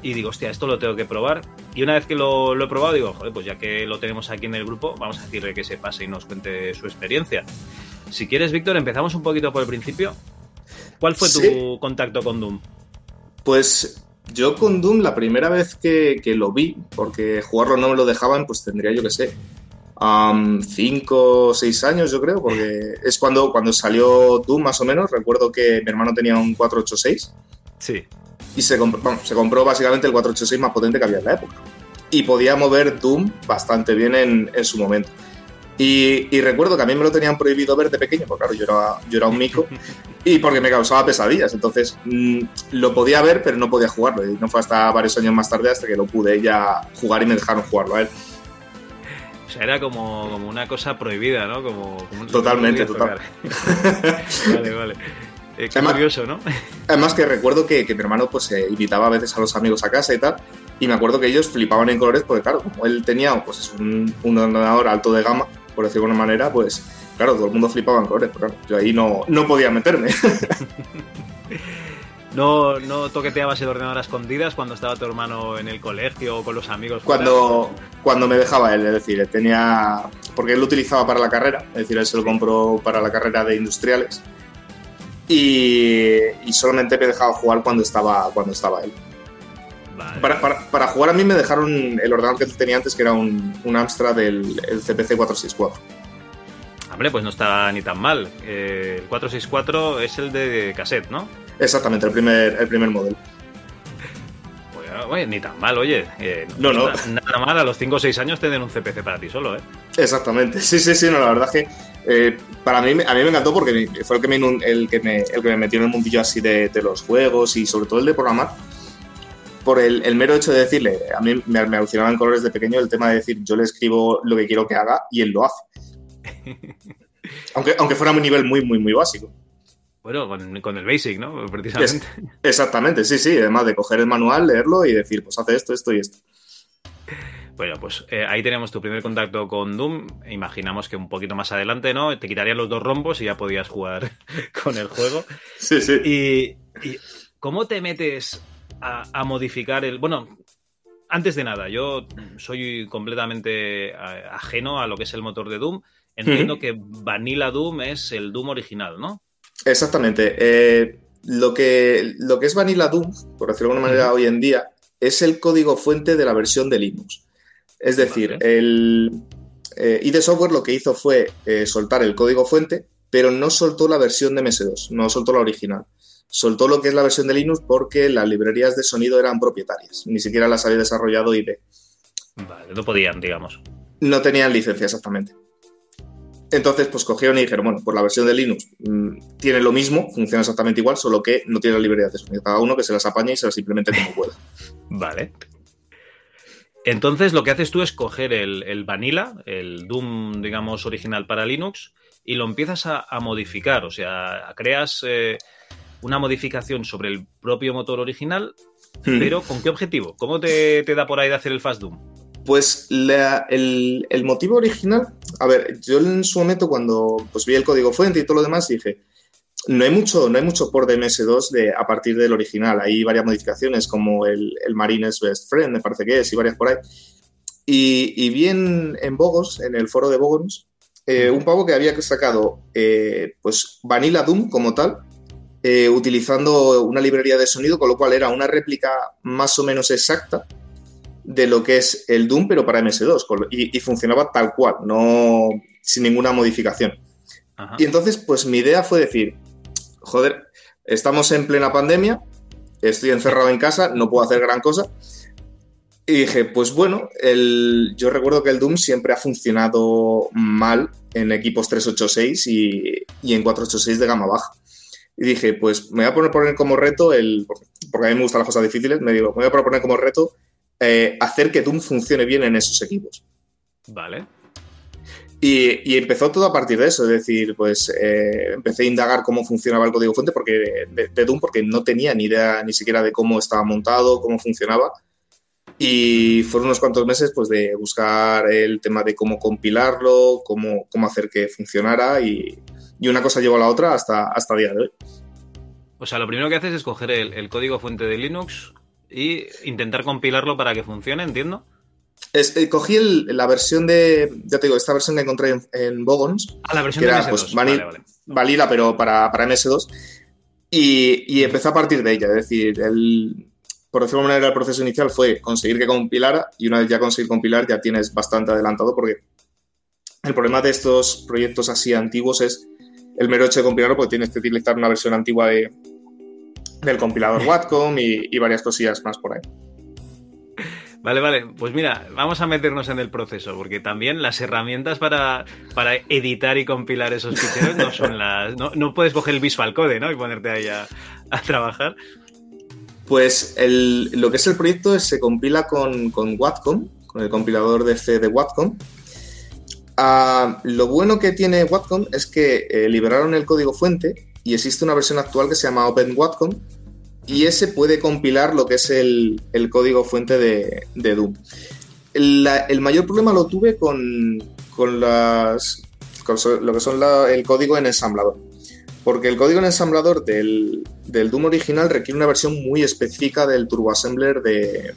y digo hostia esto lo tengo que probar y una vez que lo, lo he probado digo joder pues ya que lo tenemos aquí en el grupo vamos a decirle que se pase y nos cuente su experiencia si quieres Víctor empezamos un poquito por el principio. ¿cuál fue tu contacto con Doom? Pues yo con Doom la primera vez que, que lo vi, porque jugarlo no me lo dejaban, pues tendría yo que sé, am, cinco o seis años yo creo, porque es cuando, cuando salió Doom más o menos. Recuerdo que mi hermano tenía un 486 sí y se compró, vamos, se compró básicamente el 486 más potente que había en la época. Y podía mover Doom bastante bien en, en su momento. Y, y recuerdo que a mí me lo tenían prohibido ver de pequeño, porque claro, yo era, yo era un mico, y porque me causaba pesadillas. Entonces mm, lo podía ver, pero no podía jugarlo. Y no fue hasta varios años más tarde hasta que lo pude ya jugar y me dejaron jugarlo a él. O sea era como, como una cosa prohibida ¿no? como, como un- Totalmente, tocar. vale vale Eh, qué Además- curioso ¿no? Además que recuerdo que, que mi hermano pues eh, invitaba a veces a los amigos a casa y tal, y me acuerdo que ellos flipaban en colores porque claro, como él tenía pues es un, un ordenador alto de gama, por decirlo de alguna manera, pues claro, todo el mundo flipaba en colores, pero claro, yo ahí no, no podía meterme. ¿No, ¿No toqueteabas el ordenador a escondidas cuando estaba tu hermano en el colegio o con los amigos? fuera? cuando, cuando me dejaba él, es decir, él tenía, porque él lo utilizaba para la carrera, es decir, él se lo compró para la carrera de industriales, y, y solamente me dejaba jugar cuando estaba, cuando estaba él. Para, para- para jugar a mí me dejaron el ordenador que tenía antes, que era un, un Amstrad del el CPC 464. Hombre, pues no está ni tan mal. Eh, el 464 es el de cassette, ¿no? Exactamente, el primer, el primer modelo. Oye, ni tan mal, oye. Eh, No, no. Nada mal, a los 5 o 6 años tener un CPC para ti solo, ¿eh? Exactamente, sí, sí, sí, no, la verdad es que eh, para mí, a mí me encantó porque fue el que me, el que me, el que me metió en el mundillo así de, de los juegos y sobre todo el de programar. Por el, el mero hecho de decirle, a mí me, me alucinaba en colores de pequeño el tema de decir, yo le escribo lo que quiero que haga y él lo hace. aunque, aunque fuera a un nivel muy, muy, muy básico. Bueno, con, con el Basic, ¿no? Es- Precisamente. exactamente, sí, sí, además de coger el manual, leerlo y decir, pues hace esto, esto y esto. Bueno, pues eh, ahí tenemos tu primer contacto con Doom. Imaginamos que un poquito más adelante, ¿no? Te quitarían los dos rombos y ya podías jugar con el juego. Sí, sí. Y, y ¿cómo te metes a, a modificar el. Bueno, antes de nada, yo soy completamente eh, ajeno a lo que es el motor de Doom. Entiendo que Vanilla Doom es el Doom original, ¿no? Exactamente. Eh, lo, que, lo que es Vanilla Doom, por decirlo de alguna manera, hoy en día, es el código fuente de la versión de Linux. Es decir, el eh, ID Software lo que hizo fue eh, soltar el código fuente, pero no soltó la versión de MS2, no soltó la original. Soltó lo que es la versión de Linux porque las librerías de sonido eran propietarias, ni siquiera las había desarrollado ID. Vale, no podían, digamos. No tenían licencia exactamente. Entonces, pues cogieron y dijeron, bueno, pues la versión de Linux mm, tiene lo mismo, funciona exactamente igual, solo que no tiene la librería de sonido. Cada uno que se las apañe y se las implemente como pueda. Vale. Entonces lo que haces tú es coger el, el Vanilla, el Doom, digamos, original para Linux, y lo empiezas a, a modificar. O sea, creas eh, una modificación sobre el propio motor original Hmm. Pero ¿con qué objetivo? ¿Cómo te, te da por ahí de hacer el Fast Doom? Pues la- el, el motivo original, a ver, yo en su momento cuando pues, vi el código fuente y todo lo demás dije, no hay mucho, no hay mucho por de MS2 de, a partir del original, hay varias modificaciones como el, el Marines Best Friend, me parece que es, y varias por ahí. Y, y vi en, en Bogos, en el foro de Bogos, eh, un pavo que había sacado eh, pues Vanilla Doom como tal, eh, utilizando una librería de sonido, con lo cual era una réplica más o menos exacta de lo que es el Doom, pero para MS2, con lo- y, y funcionaba tal cual, no sin ninguna modificación. Y entonces, pues mi idea fue decir, joder, estamos en plena pandemia, estoy encerrado en casa, no puedo hacer gran cosa. Y dije, pues bueno, el, yo recuerdo que el Doom siempre ha funcionado mal en equipos 386 y, y en 486 de gama baja. Y dije, pues me voy a poner, poner como reto, el, porque a mí me gustan las cosas difíciles, me digo, me voy a proponer como reto eh, hacer que Doom funcione bien en esos equipos. Vale. Y, y empezó todo a partir de eso, es decir, pues eh, empecé a indagar cómo funcionaba el código fuente porque de, de Doom porque no tenía ni idea ni siquiera de cómo estaba montado, cómo funcionaba. Y fueron unos cuantos meses pues de buscar el tema de cómo compilarlo, cómo, cómo hacer que funcionara y, y una cosa llevó a la otra hasta, hasta el día de hoy. O sea, lo primero que haces es coger el, el código fuente de Linux y intentar compilarlo para que funcione, entiendo. Es- eh, cogí el- la versión de, ya te digo, esta versión que encontré en, en Bogons. Ah, la versión que de era, MS2, pues, vale, vani- vale. Vanilla, pero para, para MS2. Y, y empecé a partir de ella. Es decir, el, por decirlo de alguna manera, el proceso inicial fue conseguir que compilara. Y una vez ya conseguir compilar, ya tienes bastante adelantado. Porque el problema de estos proyectos así antiguos es el mero hecho de compilarlo, porque tienes que utilizar una versión antigua de, del compilador Watcom y, y varias cosillas más por ahí. Vale, vale. Pues mira, vamos a meternos en el proceso, porque también las herramientas para, para editar y compilar esos ficheros no son las. No, no puedes coger el Visual Code, ¿no? Y ponerte ahí a, a trabajar. Pues el- lo que es el proyecto es- se compila con, con Watcom, con el compilador de C de Watcom. Ah, lo bueno que tiene Watcom es que eh, liberaron el código fuente y existe una versión actual que se llama Open Watcom y ese puede compilar lo que es el, el código fuente de, de Doom. La- el mayor problema lo tuve con, con las, lo que son el código en ensamblador. Porque el código en ensamblador del, del Doom original requiere una versión muy específica del TurboAssembler de.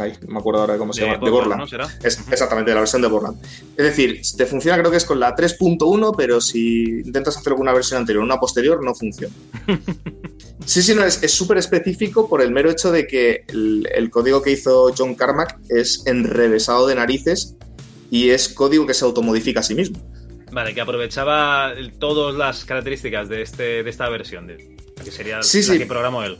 Ay, no me acuerdo ahora cómo se De llama. de Borland, Borland. ¿no? ¿Será? Es, exactamente, de la versión de Borland. Es decir, te funciona creo que es con la 3.1, pero si intentas hacer alguna versión anterior o una posterior, no funciona. Sí, sí, no, es es súper específico por el mero hecho de que el, el código que hizo John Carmack es enrevesado de narices y es código que se automodifica a sí mismo. Vale, que aprovechaba todas las características de, este, de esta versión, de, que sería Sí, la sí. que programó él.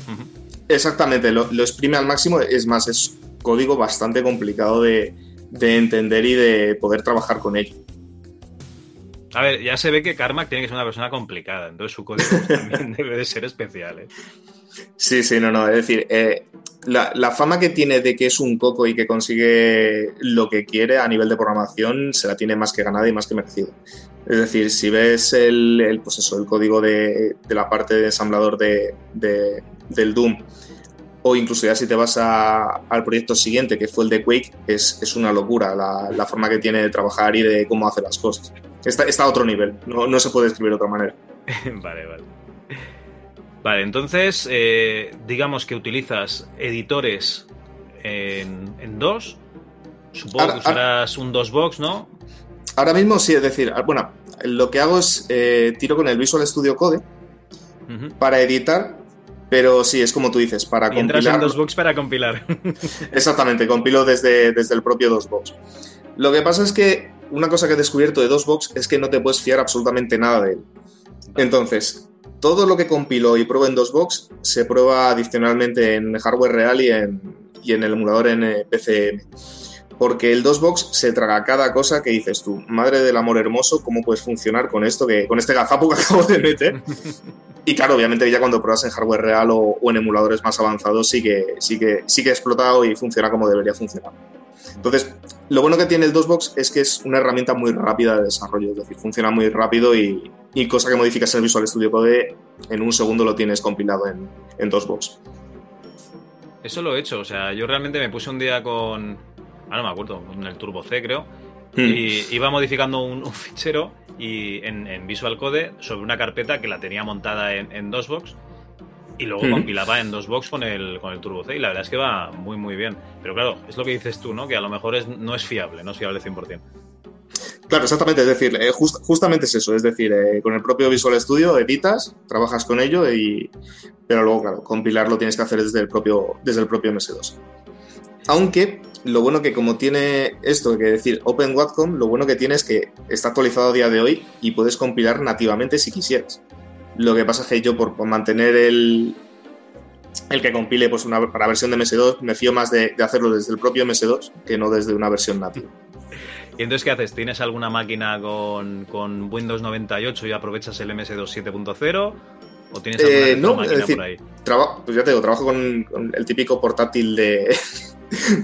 Exactamente, lo, lo exprime al máximo. Es más, es código bastante complicado de, de entender y de poder trabajar con ello. A ver, ya se ve que Carmack tiene que ser una persona complicada, entonces su código también debe de ser especial. ¿eh? Sí, sí, no, no. Es decir, eh, la, la fama que tiene de que es un coco y que consigue lo que quiere a nivel de programación se la tiene más que ganada y más que merecido. Es decir, si ves el, el, pues eso, el código de, de la parte de ensamblador de, de- del Doom, o incluso ya si te vas a- al proyecto siguiente, que fue el de Quake, es, es una locura la, la forma que tiene de trabajar y de cómo hace las cosas. Está, está a otro nivel, no, no se puede escribir de otra manera. vale, vale. Vale, entonces, eh, digamos que utilizas editores en, en DOS. Supongo Ahora- que usarás un DOSBox, ¿no? Ahora mismo sí, es decir, bueno, lo que hago es eh, tiro con el Visual Studio Code para editar, pero sí, es como tú dices, para Y entras en compilar. DOSBox para compilar. Exactamente, compilo desde, desde el propio DOSBox. Lo que pasa es que una cosa que he descubierto de DOSBox es que no te puedes fiar absolutamente nada de él. Entonces, todo lo que compilo y pruebo en DOSBox se prueba adicionalmente en hardware real y en, y en el emulador en eh, PCM. Porque el DOSBox se traga cada cosa que dices tú, madre del amor hermoso, ¿cómo puedes funcionar con esto, que, con este gazapo que acabo de meter? Y claro, obviamente ya cuando pruebas en hardware real o, en emuladores más avanzados sí que, sí, que, sí que ha explotado y funciona como debería funcionar. Entonces, lo bueno que tiene el DOSBox es que es una herramienta muy rápida de desarrollo, es decir, funciona muy rápido y, y cosa que modificas en Visual Studio Code, en un segundo lo tienes compilado en, en DOSBox. Eso lo he hecho. O sea, yo realmente me puse un día con. Ah, no me acuerdo, con el Turbo C, creo. Hmm. Y iba modificando un, un fichero y en, en Visual Code sobre una carpeta que la tenía montada en, en DOSBox y luego Ujú. compilaba en DOSBox con el, con el Turbo C. Y la verdad es que va muy, muy bien. Pero claro, es lo que dices tú, ¿no? Que a lo mejor es, no es fiable, no es fiable 100%. Claro, exactamente. Es decir, eh, just- justamente es eso. Es decir, eh, con el propio Visual Studio editas, trabajas con ello, y, pero luego, claro, compilarlo tienes que hacer desde el propio, desde el propio MS2. Aunque lo bueno que como tiene esto, que decir Open Wacom, lo bueno que tiene es que está actualizado a día de hoy y puedes compilar nativamente si quisieras. Lo que pasa es que yo por, por mantener el, el que compile pues una, para versión de MS2, me fío más de, de hacerlo desde el propio MS2 que no desde una versión nativa. ¿Y entonces qué haces? ¿Tienes alguna máquina con, con Windows 98 y aprovechas el MS2 7.0? ¿O tienes alguna Eh, no, máquina es decir, por ahí? traba- pues ya te digo, trabajo con, con el típico portátil de,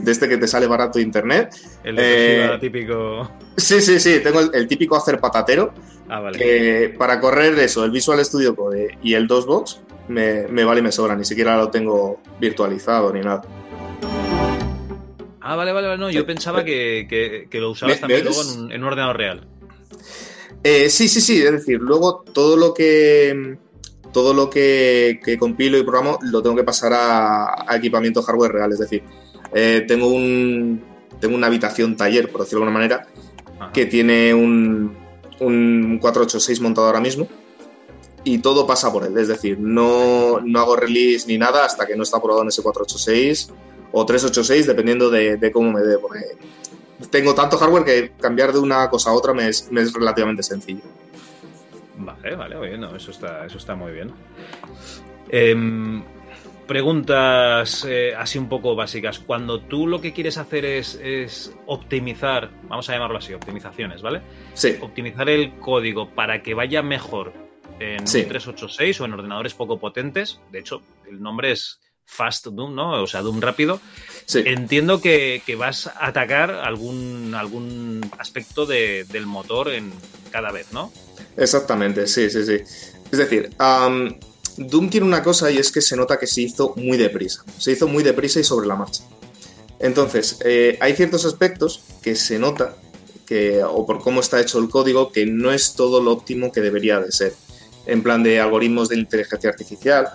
de este que te sale barato de internet. El Eh, típico. sí, sí, sí, tengo el, el típico hacer patatero. Ah, vale. que para correr eso, el Visual Studio Code y el DOSBox me, me vale y me sobra, ni siquiera lo tengo virtualizado ni nada. Ah, vale, vale, vale. No, yo pensaba que, que- que lo usabas ¿Me- también luego en un, en un ordenador real. Eh, sí, sí, sí, es decir, luego todo lo que todo lo que, que compilo y programo lo tengo que pasar a, a equipamiento hardware real, es decir, eh, tengo un tengo una habitación taller, por decirlo de alguna manera, que tiene un, un 486 montado ahora mismo y todo pasa por él, es decir, no, no hago release ni nada hasta que no está aprobado en ese 486 o 386, dependiendo de, de cómo me dé, porque tengo tanto hardware que cambiar de una cosa a otra me es, me es relativamente sencillo. Vale, vale, oye, no, eso está, eso está muy bien. Em, preguntas eh, así un poco básicas. Cuando tú lo que quieres hacer es, es optimizar, vamos a llamarlo así, optimizaciones, ¿vale? Sí. Optimizar el código para que vaya mejor en Sí. un 386 o en ordenadores poco potentes. De hecho, el nombre es Fast Doom, ¿no? O sea, Doom rápido. Entiendo que, que vas a atacar algún, algún aspecto de- del motor en cada vez, ¿no? Exactamente, sí, sí, sí. Es decir, Doom tiene una cosa y es que se nota que se hizo muy deprisa. Se hizo muy deprisa y sobre la marcha. Entonces, eh, hay ciertos aspectos que se nota, que, o por cómo está hecho el código, que no es todo lo óptimo que debería de ser. En plan de algoritmos de inteligencia artificial.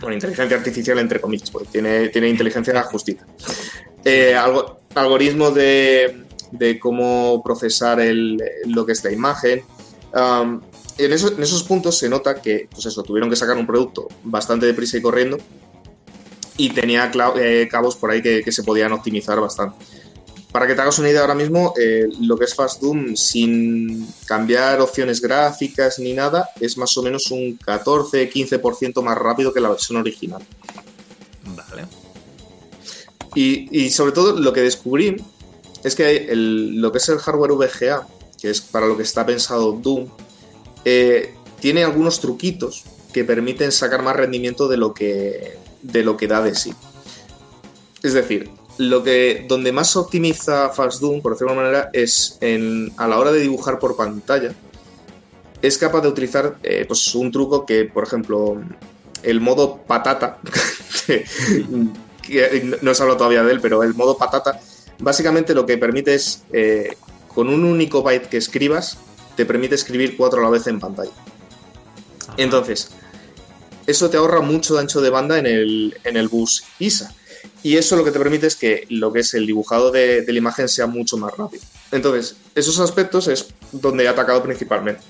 Bueno, inteligencia artificial entre comillas, porque tiene, tiene inteligencia justita. Eh, algo, algoritmos de, de cómo procesar el- lo que es la imagen. Um, en, esos, en esos puntos se nota que, pues eso, tuvieron que sacar un producto bastante deprisa y corriendo y tenía eh, cabos por ahí que, que se podían optimizar bastante. Para que te hagas una idea ahora mismo, eh, lo que es Fast Doom sin cambiar opciones gráficas ni nada es más o menos un 14-15% más rápido que la versión original. Vale. Y, y sobre todo lo que descubrí es que el- lo que es el hardware VGA, que es para lo que está pensado Doom, eh, tiene algunos truquitos que permiten sacar más rendimiento de lo que, de lo que da de sí. Es decir, lo que, donde más optimiza Fast Doom, por decirlo de alguna manera, es en, a la hora de dibujar por pantalla. Es capaz de utilizar eh, pues un truco que, por ejemplo, el modo patata, no se habla todavía de él, pero el modo patata, básicamente lo que permite es, eh, con un único byte que escribas, te permite escribir cuatro a la vez en pantalla. Entonces, eso te ahorra mucho ancho de banda en el, en el bus ISA. Y eso lo que te permite es que lo que es el dibujado de, de la imagen sea mucho más rápido. Entonces, esos aspectos es donde he atacado principalmente.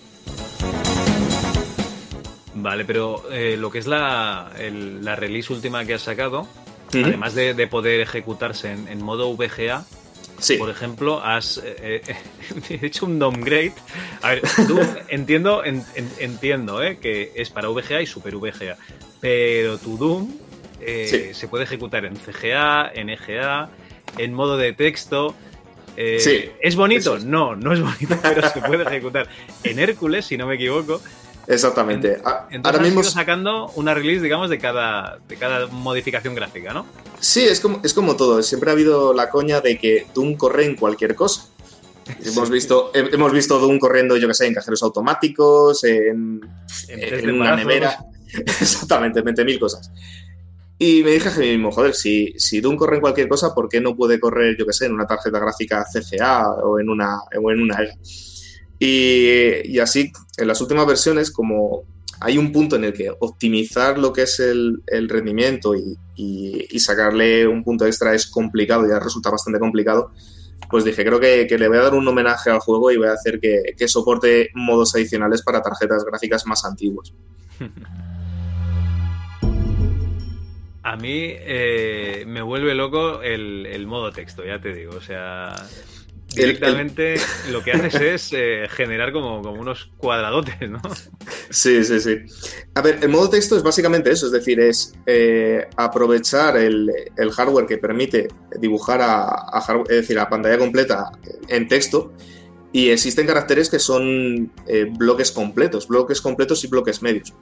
Vale, pero eh, lo que es la, el- la release última que has sacado, además de, de poder ejecutarse en, en modo VGA, por ejemplo, has eh, eh, hecho un downgrade. A ver, tú entiendo, en- en- entiendo eh, que es para VGA y Super VGA, pero tu Doom eh, se puede ejecutar en CGA, en EGA, en modo de texto. Eh, Sí, ¿Es bonito? es. No, no es bonito, pero se puede ejecutar en Hércules, si no me equivoco. Exactamente. A- Entonces Ahora mismo ido sacando una release, digamos, de cada, de cada modificación gráfica, ¿no? Sí, es como, es como todo. Siempre ha habido la coña de que Doom corre en cualquier cosa. Hemos visto, he- hemos visto Doom corriendo, yo que sé, en cajeros automáticos, en, de una nevera. Exactamente, 20.000 cosas. Y me dije a mí mismo, joder, si, si Doom corre en cualquier cosa, ¿por qué no puede correr, yo qué sé, en una tarjeta gráfica CGA o en una, o en una EGA? Y, así, en las últimas versiones, como hay un punto en el que optimizar lo que es el, rendimiento y, y- sacarle un punto extra es complicado, ya resulta bastante complicado, pues dije, creo que, le voy a dar un homenaje al juego y voy a hacer que, que soporte modos adicionales para tarjetas gráficas más antiguas. A mí eh, me vuelve loco el, el modo texto, ya te digo. O sea, El- directamente lo que haces es eh, generar como, como unos cuadradotes, ¿no? Sí, sí, sí. A ver, el modo texto es básicamente eso, es decir, es eh, aprovechar el, el hardware que permite dibujar a, a hardware- es decir, a pantalla completa en texto. Y existen caracteres que son eh, bloques completos, bloques completos y bloques medios.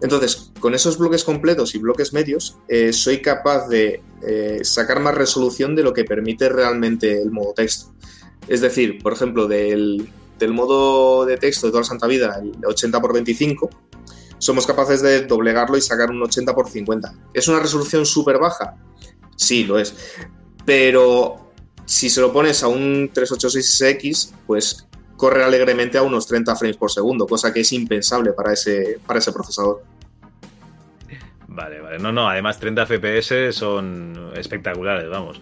Entonces, con esos bloques completos y bloques medios, eh, soy capaz de eh, sacar más resolución de lo que permite realmente el modo texto. Es decir, por ejemplo, del, modo de texto de toda la santa vida, el 80 por 25, somos capaces de doblegarlo y sacar un 80 por 50. ¿Es una resolución súper baja? Sí, lo es. Pero si se lo pones a un 386X, pues corre alegremente a unos 30 frames por segundo, cosa que es impensable para ese, para ese procesador. Vale, vale. No, no, además 30 FPS son espectaculares, vamos.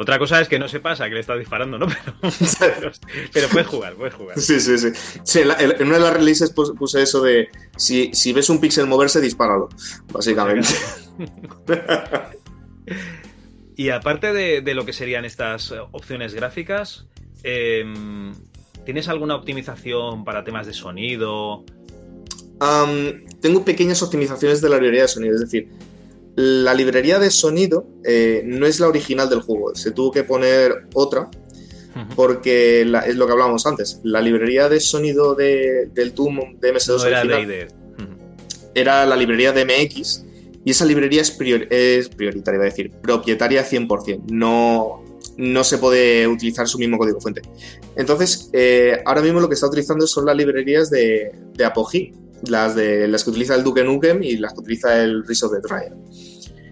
Otra cosa es que no sepas a qué le estás disparando, ¿no? Pero, pero, pero puedes jugar, puedes jugar. Sí, sí, sí. Sí, en la- en una de las releases pus- puse eso de si, si ves un píxel moverse, dispáralo, básicamente. Y aparte de, de lo que serían estas opciones gráficas, em, ¿tienes alguna optimización para temas de sonido? Tengo pequeñas optimizaciones de la librería de sonido, es decir, la librería de sonido eh, no es la original del juego, se tuvo que poner otra porque la- es lo que hablábamos antes, la librería de sonido de- del Doom de MS2 No era original era la librería de MX y esa librería es, prior- es prioritaria, a decir, propietaria 100%, no, no se puede utilizar su mismo código fuente. Entonces, eh, ahora mismo lo que está utilizando son las librerías de, de Apogee, las, de, las que utiliza el Duke Nukem y las que utiliza el Rise of the Triad.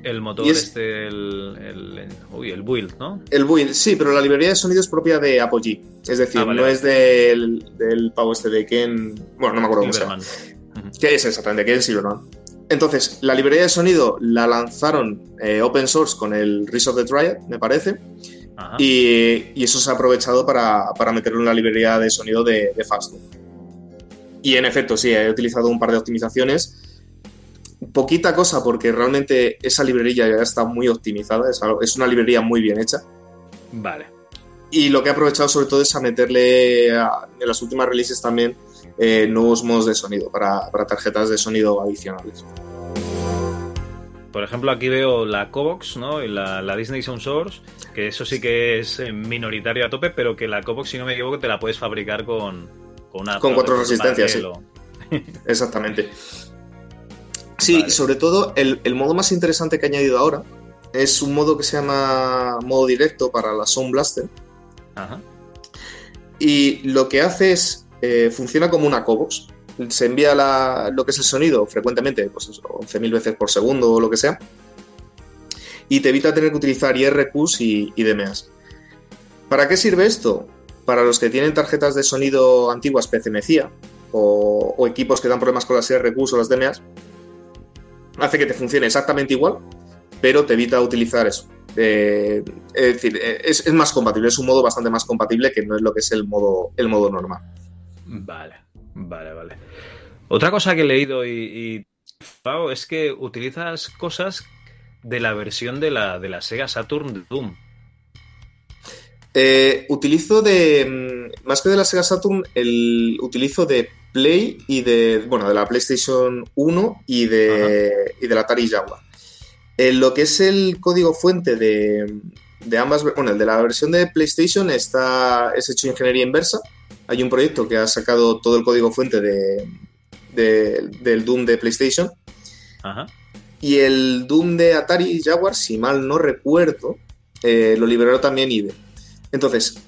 El motor es- este, el, el- uy, el build, ¿no? El build, sí, pero la librería de sonido es propia de Apogee, es decir, Ah, vale, no es del, del pavo este de Ken, bueno, no me acuerdo cómo se llama. ¿Qué es exactamente? ¿Qué es Silverman? Entonces, la librería de sonido la lanzaron eh, open source con el Rise of the Triad, me parece, y, y eso se ha aprovechado para, para meterlo en la librería de sonido de, de Fasto. Y en efecto, sí, he utilizado un par de optimizaciones. Poquita cosa, porque realmente esa librería ya está muy optimizada, es, una librería muy bien hecha. Vale. Y lo que he aprovechado sobre todo es a meterle a- en las últimas releases también eh, nuevos modos de sonido para, para tarjetas de sonido adicionales. Por ejemplo, aquí veo la Cobox, ¿no? Y la, la Disney Sound Source, que eso sí que es eh, minoritario a tope, pero que la Cobox, si no me equivoco, te la puedes fabricar con, con una. Con cuatro resistencias, sí. Exactamente. Sí, sobre todo el, el modo más interesante que he añadido ahora es un modo que se llama modo directo para la Sound Blaster. Ajá. Y lo que hace es, eh, funciona como una Cobox. Se envía la- lo que es el sonido frecuentemente, pues eso, 11.000 veces por segundo o lo que sea. Y te evita tener que utilizar IRQs y, y DMAs. ¿Para qué sirve esto? Para los que tienen tarjetas de sonido antiguas PCMCIA o, o equipos que dan problemas con las IRQs o las DMAs, hace que te funcione exactamente igual, pero te evita utilizar eso. Eh, es decir, eh, es, más compatible, es un modo bastante más compatible que no es lo que es el modo, el modo normal. Vale, vale, vale. Otra cosa que he leído y, y es que utilizas cosas de la versión de la, de la Sega Saturn de Doom. Eh, utilizo de, mm, más que de la Sega Saturn, el utilizo de Play y de, bueno, de la PlayStation 1 y de, y de la Atari Jaguar. En lo que es el código fuente de, de ambas, bueno, el de la versión de PlayStation está, es hecho ingeniería inversa. Hay un proyecto que ha sacado todo el código fuente de, de- del Doom de PlayStation. Ajá. Y el Doom de Atari Jaguar, si mal no recuerdo, eh, lo liberó también IDE. Entonces,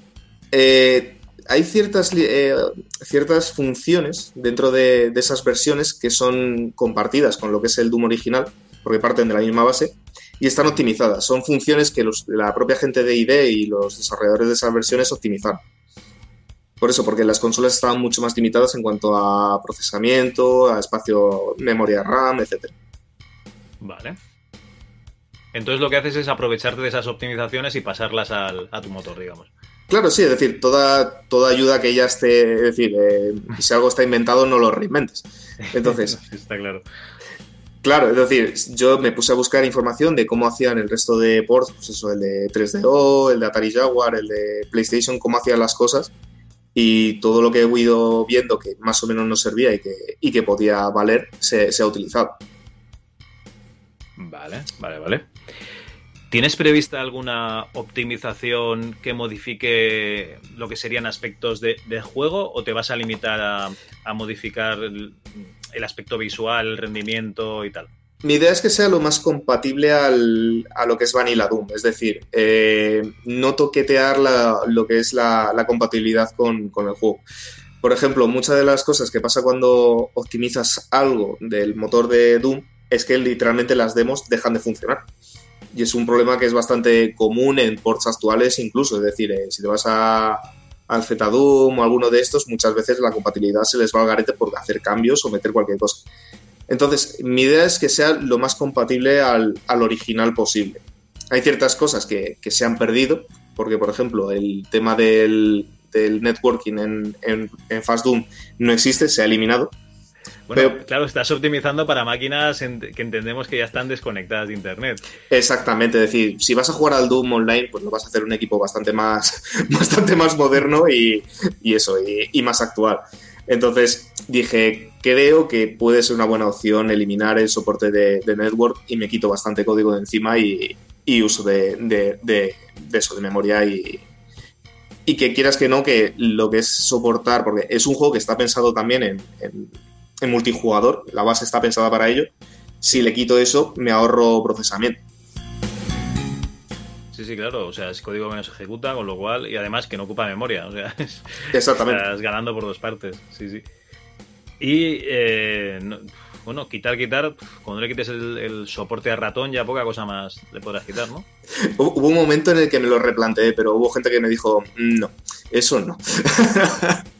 eh, hay ciertas, eh, ciertas funciones dentro de, de esas versiones que son compartidas con lo que es el Doom original, porque parten de la misma base. y están optimizadas. Son funciones que la propia gente de ID y los desarrolladores de esas versiones optimizaron. Por eso, porque las consolas estaban mucho más limitadas en cuanto a procesamiento, a espacio, memoria RAM, etc. Vale. Entonces lo que haces es aprovecharte de esas optimizaciones y pasarlas al- a tu motor, digamos. Claro, sí, es decir, toda, toda ayuda que ya esté, es decir, eh, si algo está inventado no lo reinventes. Entonces, Está claro. Claro, es decir, yo me puse a buscar información de cómo hacían el resto de ports, pues eso, el de 3DO, el de Atari Jaguar, el de PlayStation, cómo hacían las cosas y todo lo que he ido viendo que más o menos nos servía y que, y que podía valer se, se ha utilizado. Vale, vale, vale. ¿Tienes prevista alguna optimización que modifique lo que serían aspectos de, de juego o te vas a limitar a, a modificar el, aspecto visual, el rendimiento y tal? Mi idea es que sea lo más compatible al- a lo que es Vanilla Doom, es decir, eh, no toquetear lo que es la, la compatibilidad con, con el juego. Por ejemplo, muchas de las cosas que pasa cuando optimizas algo del motor de Doom es que literalmente las demos dejan de funcionar. Y es un problema que es bastante común en ports actuales incluso, es decir, eh, si te vas a, al ZDoom o alguno de estos, muchas veces la compatibilidad se les va al garete por hacer cambios o meter cualquier cosa. Entonces, mi idea es que sea lo más compatible al, al original posible. Hay ciertas cosas que, que se han perdido, porque, por ejemplo, el tema del, del networking en, en, en Fast Doom no existe, se ha eliminado. Bueno, Pero- claro, estás optimizando para máquinas que entendemos que ya están desconectadas de internet. Exactamente, es decir, si vas a jugar al Doom online, pues lo vas a hacer un equipo bastante más, bastante más moderno y, y eso, y, y más actual. Entonces dije, creo que puede ser una buena opción eliminar el soporte de, de network y me quito bastante código de encima y, y uso de, de- de- de eso, de memoria y, y que quieras que no, que lo que es soportar, porque es un juego que está pensado también en, en- en multijugador, la base está pensada para ello. Si le quito eso, me ahorro procesamiento. Sí, sí, claro. O sea, es código que no se ejecuta, con lo cual, y además que no ocupa memoria. O sea, es- Exactamente. estás ganando por dos partes. Sí, sí. Y, eh, no- bueno, quitar, quitar, cuando le quites el, el soporte a ratón, ya poca cosa más le podrás quitar, ¿no? Hubo hubo un momento en el que me lo replanteé, pero hubo gente que me dijo, no, eso no.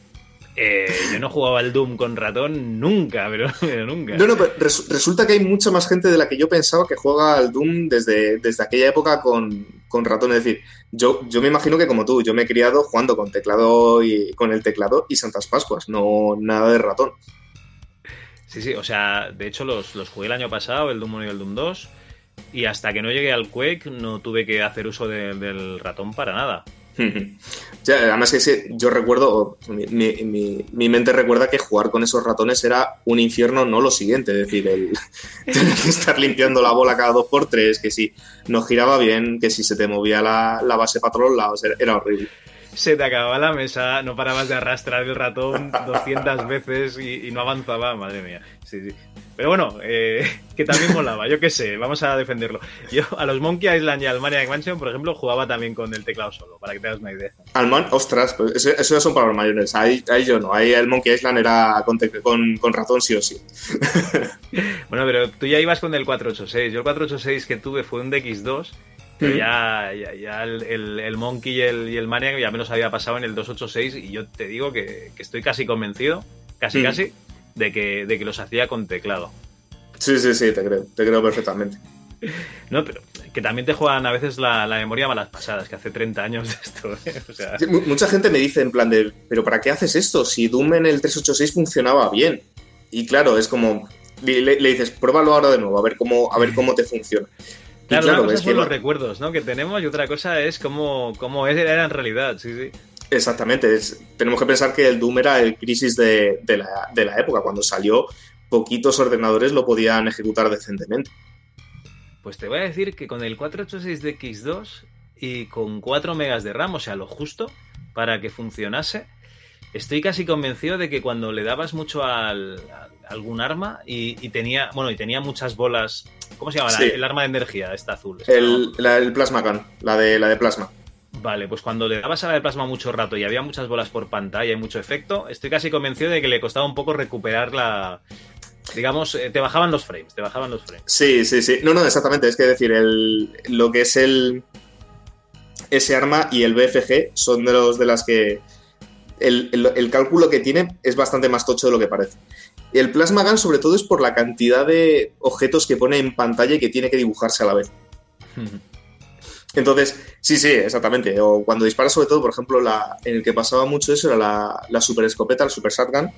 Eh, yo no jugaba al Doom con ratón nunca, pero, pero nunca. No, no, pero res- resulta que hay mucha más gente de la que yo pensaba que juega al Doom desde, desde aquella época con, con ratón. Es decir, yo, yo me imagino que como tú, yo me he criado jugando con teclado y con el teclado y Santas Pascuas, no nada de ratón. Sí, sí, o sea, de hecho los, los jugué el año pasado, el Doom 1 y el Doom 2, y hasta que no llegué al Quake no tuve que hacer uso de- del ratón para nada. Además que sí, yo recuerdo, mi, mi- mi- mi mente recuerda que jugar con esos ratones era un infierno, no lo siguiente, es decir, el tener que estar limpiando la bola cada dos por tres, que si no giraba bien, que si se te movía la, la base para todos lados, era, era horrible. Se te acababa la mesa, no parabas de arrastrar el ratón 200 veces y, y no avanzaba, madre mía. Sí, sí. Pero bueno, eh, que también molaba, yo qué sé, vamos a defenderlo. Yo a los Monkey Island y al Maniac Mansion, por ejemplo, jugaba también con el teclado solo, para que te hagas una idea. Alman, ostras, pues eso, eso ya son para los mayores, ahí, ahí yo no, ahí el Monkey Island era con, con, con ratón sí o sí. Bueno, pero tú ya ibas con el 486. Yo el 486 que tuve fue un DX2, pero ya, ya, ya el, el- el Monkey y el, y el Maniac ya me los había pasado en el 286 y yo te digo que, que estoy casi convencido, casi Mm. casi, de que, de que los hacía con teclado. Sí, sí, sí, te creo, te creo perfectamente. No, pero que también te juegan a veces la, la memoria malas pasadas, que hace 30 años de esto. ¿eh? O sea, Mucha gente me dice en plan de, pero ¿para qué haces esto? Si Doom en el 386 funcionaba bien. Y claro, es como, le, le dices, pruébalo ahora de nuevo, a ver cómo, a ver cómo te funciona. Y claro, una cosa es son que los lo- recuerdos ¿no? que tenemos y otra cosa es cómo, cómo era en realidad. Sí, sí. Exactamente, es- tenemos que pensar que el Doom era el crisis de, de la, de la época. Cuando salió, poquitos ordenadores lo podían ejecutar decentemente. Pues te voy a decir que con el 486 de X2 y con 4 megas de RAM, o sea, lo justo para que funcionase, estoy casi convencido de que cuando le dabas mucho al, a algún arma y, y tenía, bueno, y tenía muchas bolas, ¿cómo se llama? La-. El arma de energía, esta azul. El, la- el Plasma Gun, la de, la de plasma. Vale, pues cuando le dabas a la de plasma mucho rato y había muchas bolas por pantalla y mucho efecto, estoy casi convencido de que le costaba un poco recuperar la, digamos, eh, te bajaban los frames, te bajaban los frames. Sí, sí, sí. No, no, exactamente. Es que decir, el, lo que es el. Ese arma y el BFG son de los de las que. El, el- el cálculo que tiene es bastante más tocho de lo que parece. Y el Plasma Gun, sobre todo, es por la cantidad de objetos que pone en pantalla y que tiene que dibujarse a la vez. Entonces, sí, sí, exactamente. O cuando disparas, sobre todo, por ejemplo, la, en el que pasaba mucho eso era la, la super escopeta, el super shotgun.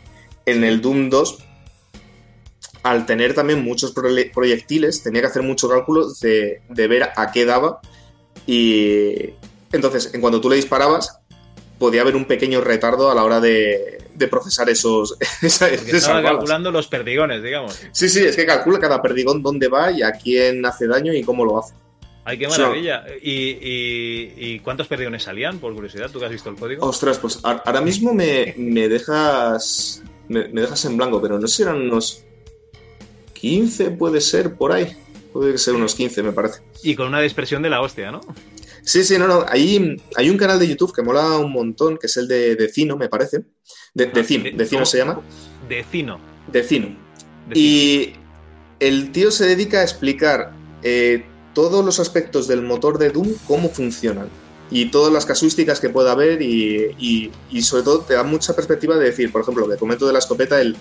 En el Doom 2, al tener también muchos proyectiles, tenía que hacer mucho cálculo de, de ver a qué daba. Y entonces, en cuando tú le disparabas, podía haber un pequeño retardo a la hora de, de procesar esos, esa- esas estaba balas. calculando los perdigones, digamos. Sí, sí, es que calcula cada perdigón dónde va y a quién hace daño y cómo lo hace. Ay, qué maravilla. ¿Y, y, y cuántos perdigones salían, por curiosidad? ¿Tú que has visto el código? Ostras, pues ahora mismo me, me dejas. Me, me dejas en blanco, pero no sé si eran unos 15, puede ser, por ahí. Puede ser unos 15, me parece. Y con una dispersión de la hostia, ¿no? Sí, sí, no, no. Ahí hay un canal de YouTube que mola un montón, que es el de Decino, me parece. De, Decino, Decino ¿cómo? se llama. Decino. Decino. Y el tío se dedica a explicar eh, todos los aspectos del motor de Doom, cómo funcionan. Y todas las casuísticas que pueda haber y, y- y sobre todo te da mucha perspectiva de decir, por ejemplo, lo que comento de la escopeta, el,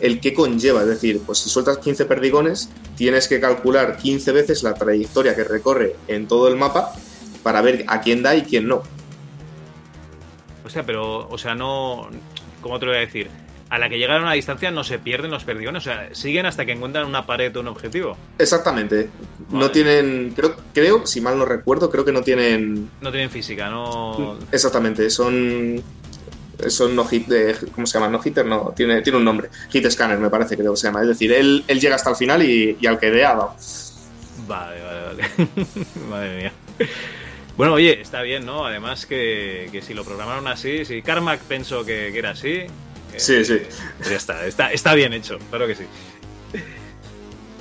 el qué conlleva. Es decir, pues si sueltas 15 perdigones, tienes que calcular 15 veces la trayectoria que recorre en todo el mapa para ver a quién da y quién no. O sea, pero, o sea, no. ¿Cómo te lo voy a decir? A la que llegan a distancia no se pierden los perdigones, o sea, siguen hasta que encuentran una pared o un objetivo. Exactamente. No tienen, creo, creo, si mal no recuerdo, creo que no tienen No tienen física, no. Exactamente, son. Son no hit, de, ¿cómo se llama? No hitter, no, tiene, tiene un nombre. Hit scanner, me parece creo que se llama. Es decir, él, él llega hasta el final y, y al que dé ha dado. Vale, vale, vale. Madre mía. Bueno, oye, está bien, ¿no? Además que, que si lo programaron así, si Carmack pensó que, que era así. Eh, Sí, sí. pues ya está, está, está bien hecho, claro que sí.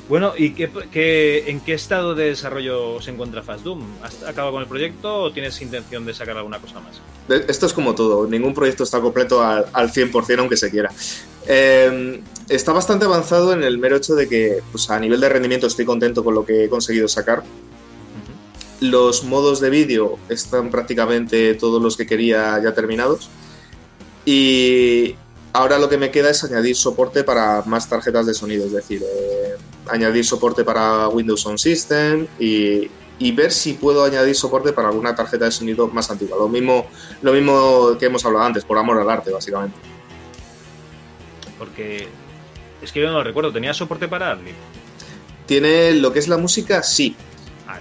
Bueno, ¿y qué, qué- en qué estado de desarrollo se encuentra Fast Doom? ¿Has acabado con el proyecto o tienes intención de sacar alguna cosa más? Esto es como todo, ningún proyecto está completo al, al 100% aunque se quiera. Eh, está bastante avanzado en el mero hecho de que pues, a nivel de rendimiento estoy contento con lo que he conseguido sacar. Los modos de vídeo están prácticamente todos los que quería ya terminados. Y ahora lo que me queda es añadir soporte para más tarjetas de sonido, es decir, eh, añadir soporte para Windows Sound System y, y ver si puedo añadir soporte para alguna tarjeta de sonido más antigua. Lo mismo, lo mismo que hemos hablado antes, por amor al arte, básicamente. Porque es que yo no lo recuerdo, ¿tenía soporte para Adlib? Tiene lo que es la música, sí.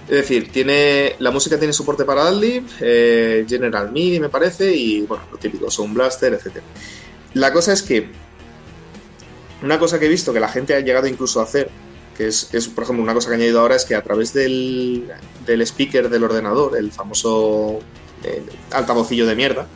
Es decir, tiene la música tiene soporte para Adlib, eh, General MIDI me parece, y bueno, lo típico, Sound Blaster, etc. La cosa es que una cosa que he visto que la gente ha llegado incluso a hacer, que es, es, por ejemplo, una cosa que he añadido ahora, es que a través del, del speaker del ordenador, el famoso eh, altavocillo de mierda,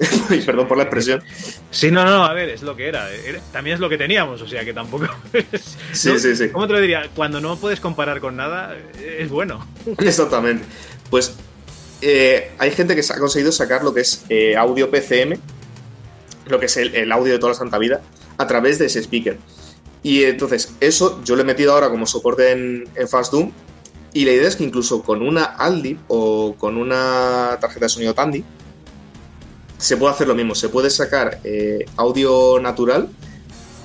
y perdón por la expresión, Sí, no, no, a ver, es lo que era. Era- También es lo que teníamos, o sea que tampoco. Sí, ¿no? sí, sí. ¿Cómo te lo diría? Cuando no puedes comparar con nada, es bueno. Exactamente. Pues eh, hay gente que se ha conseguido sacar lo que es eh, audio PCM, lo que es el, audio de toda la santa vida, a través de ese speaker. Y entonces, eso yo lo he metido ahora como soporte en, en Fast Doom. Y la idea es que incluso con una Aldi o con una tarjeta de sonido Tandy, se puede hacer lo mismo. Se puede sacar eh, audio natural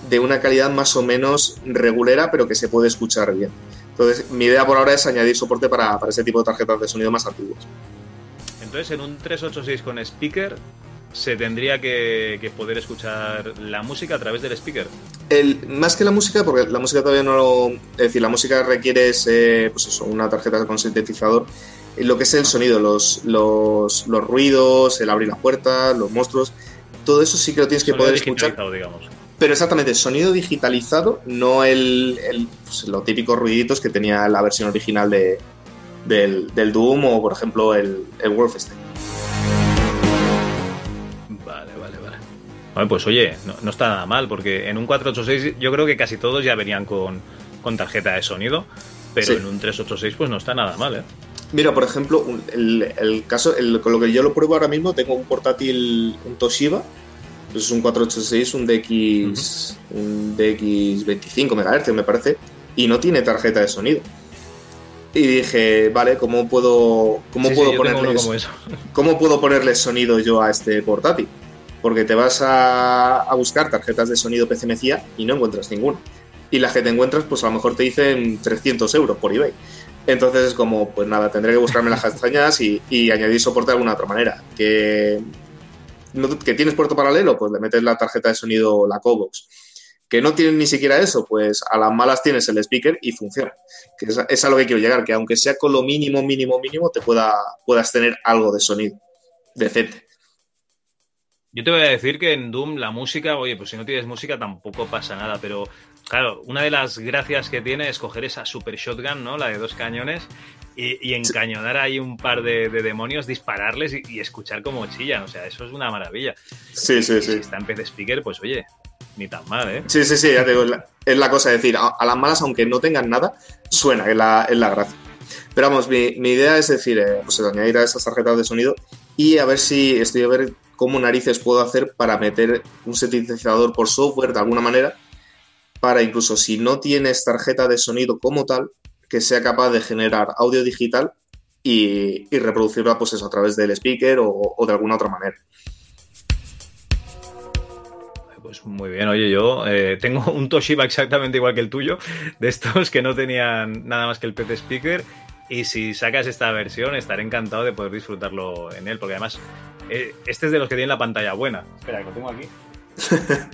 de una calidad más o menos regulera, pero que se puede escuchar bien. Entonces, mi idea por ahora es añadir soporte para, para ese tipo de tarjetas de sonido más antiguas. Entonces, en un 386 con speaker, se tendría que, que poder escuchar la música a través del speaker. El, más que la música, porque la música todavía no lo. Es decir, la música requiere eh, pues eso, una tarjeta con sintetizador. Lo que es el sonido, los, los, los ruidos, el abrir la puerta, los monstruos, todo eso sí que lo tienes que poder escuchar. digamos. Pero exactamente, sonido digitalizado, no el, el pues, los típicos ruiditos que tenía la versión original de, del, del Doom o, por ejemplo, el, el Wolfenstein. Bueno, pues oye, no, no está nada mal, porque en un 486 yo creo que casi todos ya venían con, con tarjeta de sonido, pero Sí. en un 386 pues no está nada mal, ¿eh? Mira, por ejemplo, un- el, el caso, el- con lo que yo lo pruebo ahora mismo, tengo un portátil, un Toshiba, es un 486, un DX, un DX 25 MHz, me parece, y no tiene tarjeta de sonido. Y dije, vale, ¿cómo puedo, cómo Sí, puedo ponerle. ¿Cómo puedo ponerle sonido yo a este portátil? Porque te vas a, buscar tarjetas de sonido PCMCIA y no encuentras ninguna. Y las que te encuentras, pues a lo mejor te dicen 300 euros por eBay. Entonces es como, pues nada, tendré que buscarme las castañas y, añadir soporte de alguna otra manera. Que, que tienes puerto paralelo, pues le metes la tarjeta de sonido, la Cobox. Que no tienes ni siquiera eso, pues a las malas tienes el speaker y funciona. Que es, es a lo que quiero llegar, que aunque sea con lo mínimo, mínimo, mínimo, te pueda, puedas tener algo de sonido decente. Yo te voy a decir que en Doom la música, oye, pues si no tienes música tampoco pasa nada, pero claro, una de las gracias que tiene es coger esa super shotgun, ¿no? La de dos cañones y, y encañonar ahí un par de, de demonios, dispararles y, y escuchar cómo chillan, o sea, eso es una maravilla. Sí, sí, Y sí. Si está en PC Speaker, pues oye, ni tan mal, ¿eh? Sí, sí, sí, ya te digo, es la, es la cosa de decir, a, a las malas, aunque no tengan nada, suena, es la, es la gracia. Pero vamos, mi, mi idea es decir, eh, pues añadir a esas tarjetas de sonido y a ver si estoy a ver cómo narices puedo hacer para meter un sintetizador por software de alguna manera, para incluso si no tienes tarjeta de sonido como tal, que sea capaz de generar audio digital y, reproducirla pues a través del speaker o, o de alguna otra manera. Pues muy bien, oye, yo eh, tengo un Toshiba exactamente igual que el tuyo, de estos que no tenían nada más que el PC Speaker. Y si sacas esta versión, estaré encantado de poder disfrutarlo en él, porque además eh, este es de los que tienen la pantalla buena. Espera, que lo tengo aquí.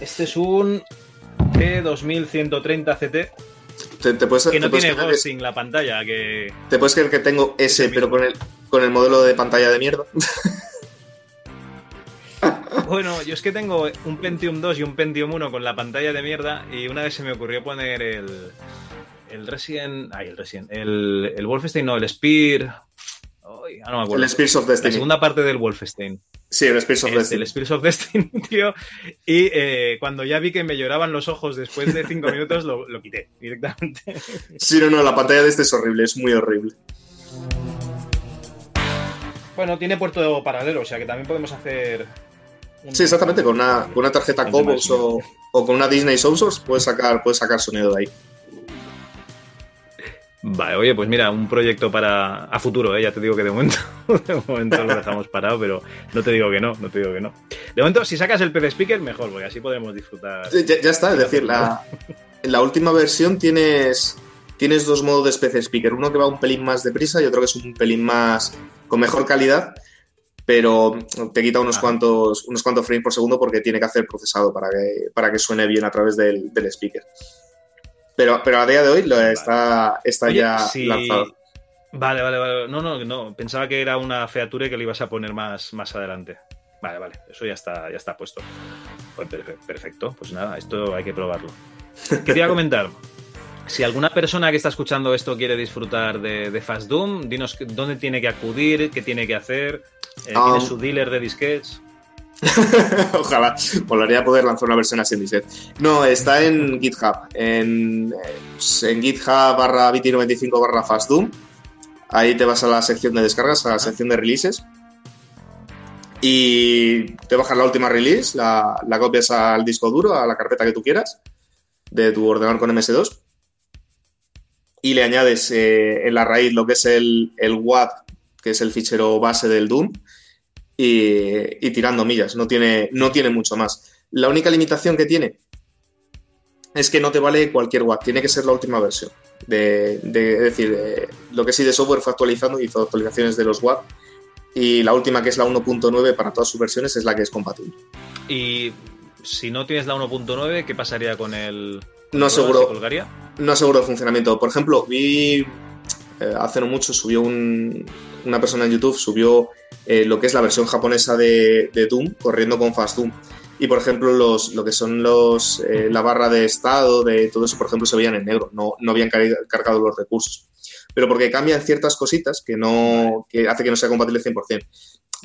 Este es un P2130 CT Te, te puedes, que te no puedes tiene que- ghosting la pantalla, que te puedes creer que tengo ese, pero con el, con el modelo de pantalla de mierda. Bueno, yo es que tengo un Pentium 2 y un Pentium 1 con la pantalla de mierda y una vez se me ocurrió poner el, el Resident... Ay, el Resident. El, el Wolfenstein, no, el Spear... Ay, no me acuerdo. El Spears of Destiny. La segunda parte del Wolfenstein. Sí, el Spears of Este, Destiny. El Spears of Destiny, tío. Y eh, cuando ya vi que me lloraban los ojos después de cinco minutos, lo, lo quité directamente. Sí, no, no, la pantalla de este es horrible, es muy horrible. Bueno, tiene puerto paralelo, o sea que también podemos hacer... un- Sí, exactamente, con una, con una tarjeta del o, o con una Disney Source puedes sacar, puedes sacar sonido de ahí. Vale, oye, pues mira, un proyecto para a futuro, ¿eh? ya te digo que de momento, de momento lo dejamos parado, pero no te digo que no, no te digo que no. De momento, si sacas el PC Speaker, mejor, porque así podremos disfrutar. Ya, ya está, es decir, la, en la última versión tienes, tienes dos modos de especie speaker, uno que va un pelín más deprisa y otro que es un pelín más con mejor calidad, pero te quita unos cuantos, unos cuantos frames por segundo porque tiene que hacer procesado para que, para que suene bien a través del, del speaker. Pero, pero a día de hoy lo está, está Oye, ya si- lanzado. Vale, vale, vale. No, no, no. Pensaba que era una feature que le ibas a poner más, más adelante. Vale, vale. Eso ya está, ya está puesto. Pues perfe- perfecto. Pues nada, esto hay que probarlo. ¿Qué te iba a comentar? Si alguna persona que está escuchando esto quiere disfrutar de, de Fast Doom, dinos dónde tiene que acudir, qué tiene que hacer. Eh, ¿Quién Um, es su dealer de disquets? Ojalá, molaría poder lanzar una versión así en Disset. No, está en GitHub. En, en GitHub barra BT95 barra FastDoom. Ahí te vas a la sección de descargas, a la sección de releases. Y te bajas la última release, la, la copias al disco duro, a la carpeta que tú quieras, de tu ordenador con MS2. Y le añades eh, en la raíz lo que es el, el WAD, que es el fichero base del Doom y, y tirando millas. No tiene, no tiene mucho más. La única limitación que tiene es que no te vale cualquier watt, tiene que ser la última versión. De, de- es decir, eh, lo que sí de software fue actualizando, hizo actualizaciones de los watt y la última que es la 1.9 para todas sus versiones es la que es compatible. Y si no tienes la 1.9, ¿qué pasaría con el. No ¿Se aseguro, colgaría? no aseguro el funcionamiento. Por ejemplo, vi eh, hace no mucho, subió un- una persona en YouTube, subió eh, lo que es la versión japonesa de, Doom, corriendo con Fast Doom. Y por ejemplo, los, lo que son los eh, la barra de estado, de todo eso, por ejemplo, se veían en negro, no, no habían car- cargado los recursos. Pero porque cambian ciertas cositas que no que hace que no sea compatible 100%.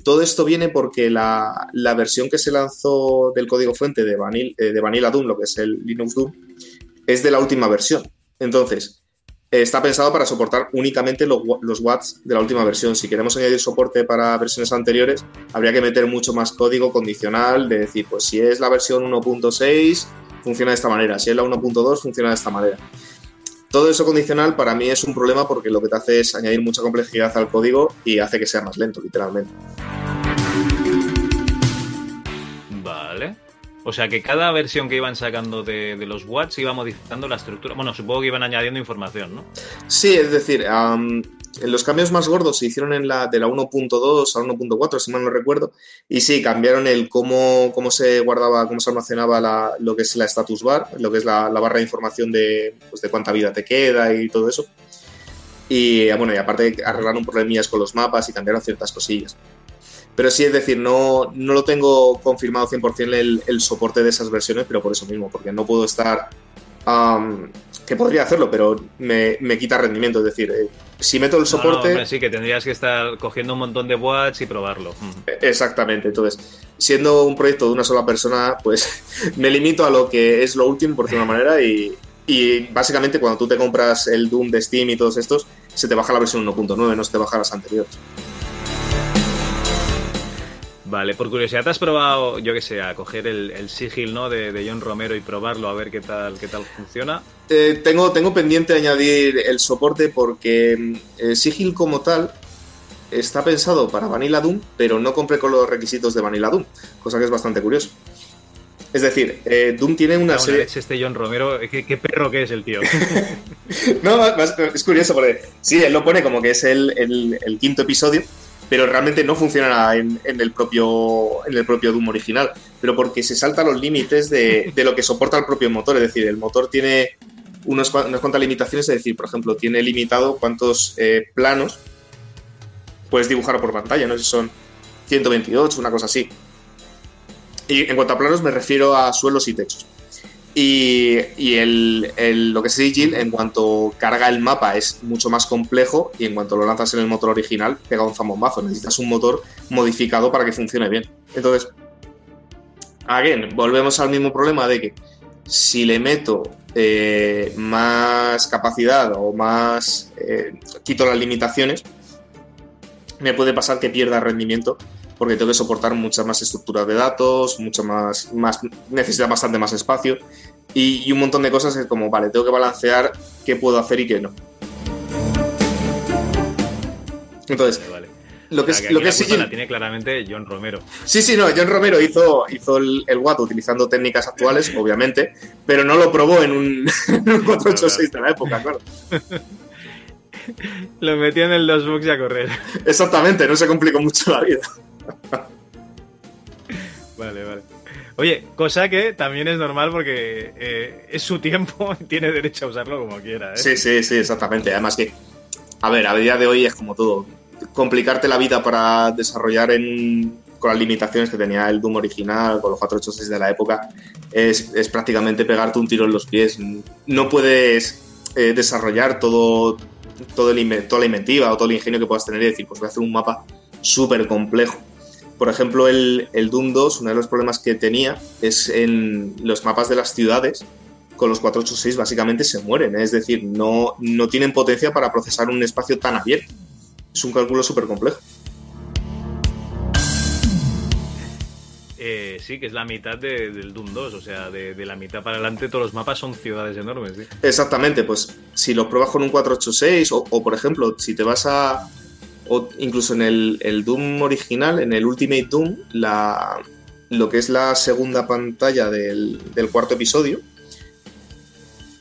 Todo esto viene porque la, la versión que se lanzó del código fuente de, Vanil, de Vanilla Doom, lo que es el Linux Doom, es de la última versión. Entonces, está pensado para soportar únicamente los, wa- los watts de la última versión. Si queremos añadir soporte para versiones anteriores, habría que meter mucho más código condicional de decir, pues si es la versión 1.6, funciona de esta manera, si es la 1.2, funciona de esta manera. Todo eso condicional para mí es un problema porque lo que te hace es añadir mucha complejidad al código y hace que sea más lento, literalmente. Vale. O sea que cada versión que iban sacando de, los watts iba modificando la estructura. Bueno, supongo que iban añadiendo información, ¿no? Sí, es decir, am, los cambios más gordos se hicieron en la de la 1.2 a 1.4, si mal no recuerdo, y sí, cambiaron el cómo, cómo se guardaba, cómo se almacenaba lo que es la status bar, lo que es la, barra de información de, pues, de cuánta vida te queda y todo eso. Y bueno, y aparte arreglaron problemillas con los mapas y cambiaron ciertas cosillas. Pero sí, es decir, no, no lo tengo confirmado 100% el, el soporte de esas versiones, pero por eso mismo, porque no puedo estar... am, que podría hacerlo, pero me, me quita rendimiento. Es decir, eh, si meto el No, no, soporte... hombre, sí, que tendrías que estar cogiendo un montón de watts y probarlo. Mm. Exactamente, entonces, siendo un proyecto de una sola persona, pues me limito a lo que es lo último, por decirlo de una manera, y, y básicamente cuando tú te compras el Doom de Steam y todos estos, se te baja la versión 1.9, no se te baja las anteriores. Vale, por curiosidad, ¿te has probado, yo que sé, a coger el, el Sigil, ¿no? De, de John Romero y probarlo a ver qué tal, qué tal funciona? Eh, tengo, tengo pendiente añadir el soporte porque eh, Sigil como tal está pensado para Vanilla Doom, pero no compré con los requisitos de Vanilla Doom, cosa que es bastante curioso. Es decir, eh, Doom tiene una Una serie... leche este John Romero, ¿qué, qué perro que es el tío. No, es curioso porque sí, él lo pone como que es el, el- el quinto episodio, pero realmente no funciona en, en el propio, en el propio Doom original, pero porque se salta los límites de, de lo que soporta el propio motor, es decir, el motor tiene unos, unas cuantas limitaciones, es decir, por ejemplo, tiene limitado cuántos eh, planos puedes dibujar por pantalla, no sé si son 128, una cosa así. Y en cuanto a planos me refiero a suelos y techos. Y, y el, lo que es Sigil, en cuanto carga el mapa, es mucho más complejo y en cuanto lo lanzas en el motor original, pega un zambombazo. Necesitas un motor modificado para que funcione bien. Entonces, again, volvemos al mismo problema de que si le meto eh, más capacidad o más... eh, quito las limitaciones, me puede pasar que pierda rendimiento porque tengo que soportar muchas más estructuras de datos, mucho más, más necesita bastante más espacio y, y un montón de cosas es como, vale, tengo que balancear qué puedo hacer y qué no. Entonces, lo que O sea, es, que lo que la es la tiene claramente John Romero. Sí, sí, no, John Romero hizo, hizo el, el Watt utilizando técnicas actuales, obviamente, pero no lo probó en un, en un 486 de la época, claro. Lo metió en el 2box y a correr. Exactamente, no se complicó mucho la vida. Vale, vale. Oye, cosa que también es normal porque eh, es su tiempo y tiene derecho a usarlo como quiera. ¿eh? Sí, sí, sí, exactamente. Además que, a ver, a día de hoy es como todo. Complicarte la vida para desarrollar en, con las limitaciones que tenía el Doom original, con los 486 de la época, es, prácticamente pegarte un tiro en los pies. No puedes eh, desarrollar todo, todo toda la inventiva o todo el ingenio que puedas tener y decir, pues voy a hacer un mapa súper complejo. Por ejemplo, el, el Doom 2, uno de los problemas que tenía es en los mapas de las ciudades, con los 486 básicamente se mueren, ¿eh? es decir, no, no tienen potencia para procesar un espacio tan abierto. Es un cálculo súper complejo. Eh, sí, que es la mitad de- del Doom 2. O sea, de, de la mitad para adelante todos los mapas son ciudades enormes. ¿sí? Exactamente, pues si lo pruebas con un 486 o, o, por ejemplo, si te vas a... incluso en el, Doom original, en el Ultimate Doom, lo que es la segunda pantalla del, cuarto episodio,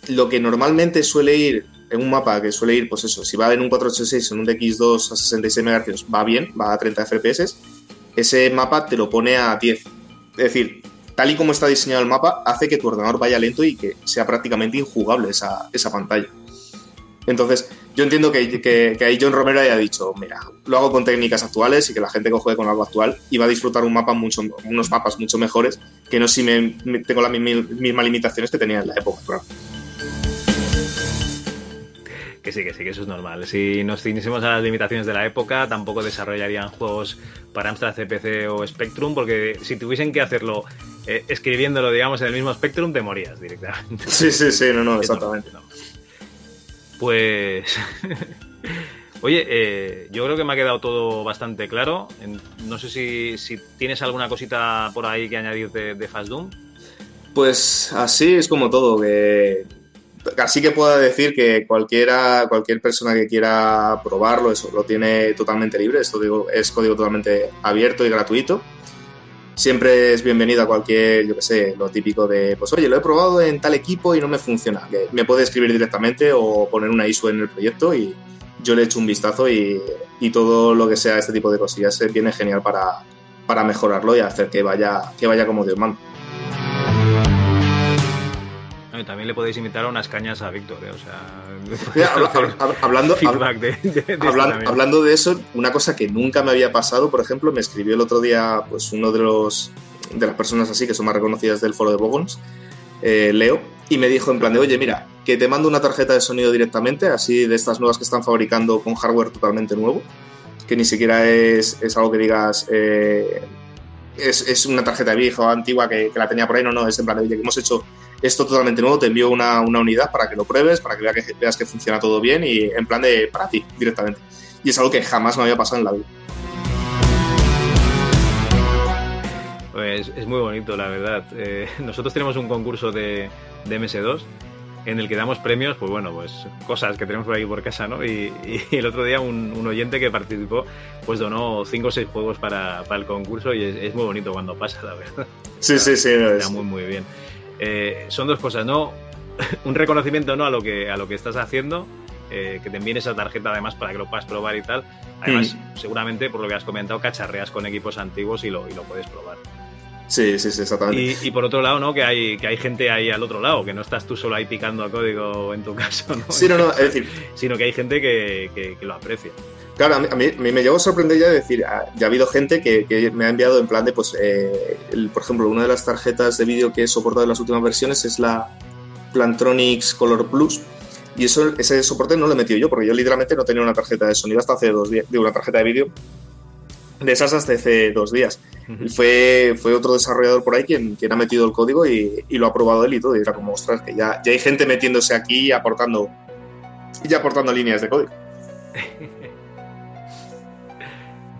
lo que normalmente suele ir en un mapa que suele ir, pues eso, si va en un 486 en un DX2 a 66 MHz, va bien, va a 30 FPS, ese mapa te lo pone a 10. Es decir, tal y como está diseñado el mapa, hace que tu ordenador vaya lento y que sea prácticamente injugable esa pantalla. Entonces, yo entiendo que, que, que ahí John Romero haya dicho, mira, lo hago con técnicas actuales y que la gente que juegue con algo actual y va a disfrutar un mapa mucho, unos mapas mucho mejores que no si me, me- tengo las mismas limitaciones que tenía en la época, claro. Que sí, que sí, que eso es normal. Si nos ciñésemos a las limitaciones de la época, tampoco desarrollarían juegos para Amstrad CPC o Spectrum, porque si tuviesen que hacerlo eh, escribiéndolo, digamos, en el mismo Spectrum, te morías directamente. Sí, sí, sí, no, no, exactamente. Pues. Oye, eh, yo creo que me ha quedado todo bastante claro. No sé si, si tienes alguna cosita por ahí que añadir de, de Fast Doom. Pues así es como todo, que así que puedo decir que cualquiera, cualquier persona que quiera probarlo, eso lo tiene totalmente libre, esto digo, es código totalmente abierto y gratuito. Siempre es bienvenido a cualquier, yo que sé, lo típico de, pues oye, lo he probado en tal equipo y no me funciona. Que me puede escribir directamente o poner una ISO en el proyecto y yo le echo un vistazo y, y todo lo que sea este tipo de cosillas eh, viene genial para, para mejorarlo y hacer que vaya, que vaya como Dios manda. No, y también le podéis invitar a unas cañas a Víctor, ¿eh? o sea. Mira, habla- hablando, de- hablando de eso, una cosa que nunca me había pasado, por ejemplo, me escribió el otro día pues uno de los de las personas así que son más reconocidas del foro de Bogons, eh, Leo, y me dijo en plan de, oye, mira, que te mando una tarjeta de sonido directamente, así de estas nuevas que están fabricando con hardware totalmente nuevo, que ni siquiera es, es algo que digas, eh, es, es una tarjeta vieja o antigua que, que la tenía por ahí, no, no, es en plan de, oye, que hemos hecho esto totalmente nuevo, te envío una, una unidad para que lo pruebes, para que, vea que veas que funciona todo bien y en plan de, para ti, directamente. Y es algo que jamás me había pasado en la vida. Pues es muy bonito, la verdad. Eh, nosotros tenemos un concurso de, de MS2 en el que damos premios, pues bueno, pues cosas que tenemos por ahí por casa, ¿no? Y, y el otro día un, un oyente que participó, pues donó 5 o 6 juegos para, para el concurso y es, es muy bonito cuando pasa, la verdad. Sí, sí, sí. no, Está es- muy, muy bien. Eh, son dos cosas, ¿no? un reconocimiento, ¿no? A lo que, a lo que estás haciendo, eh, que te envíen esa tarjeta además para que lo puedas probar y tal. Además, seguramente, por lo que has comentado, cacharreas con equipos antiguos y lo, y lo puedes probar. Sí, sí, sí, exactamente. Y, y por otro lado, ¿no? Que hay, que hay gente ahí al otro lado, que no estás tú solo ahí picando a código en tu caso, ¿no? Sí, no, no, es decir- Sino que hay gente que, que- que lo aprecia. Claro, a mí, a me llegó a sorprender ya de decir, ah, ya ha habido gente que, que me ha enviado en plan de, pues, eh, el- por ejemplo, una de las tarjetas de vídeo que he soportado en las últimas versiones es la Plantronics Color Plus. Y eso, ese soporte no lo he metido yo, porque yo literalmente no tenía una tarjeta de sonido hasta hace dos días, digo, una tarjeta de vídeo de esas hasta hace dos días. Fue, fue otro desarrollador por ahí quien, quien ha metido el código y, y lo ha probado él y todo. Y era como, ostras, que ya, ya hay gente metiéndose aquí y aportando, y aportando líneas de código.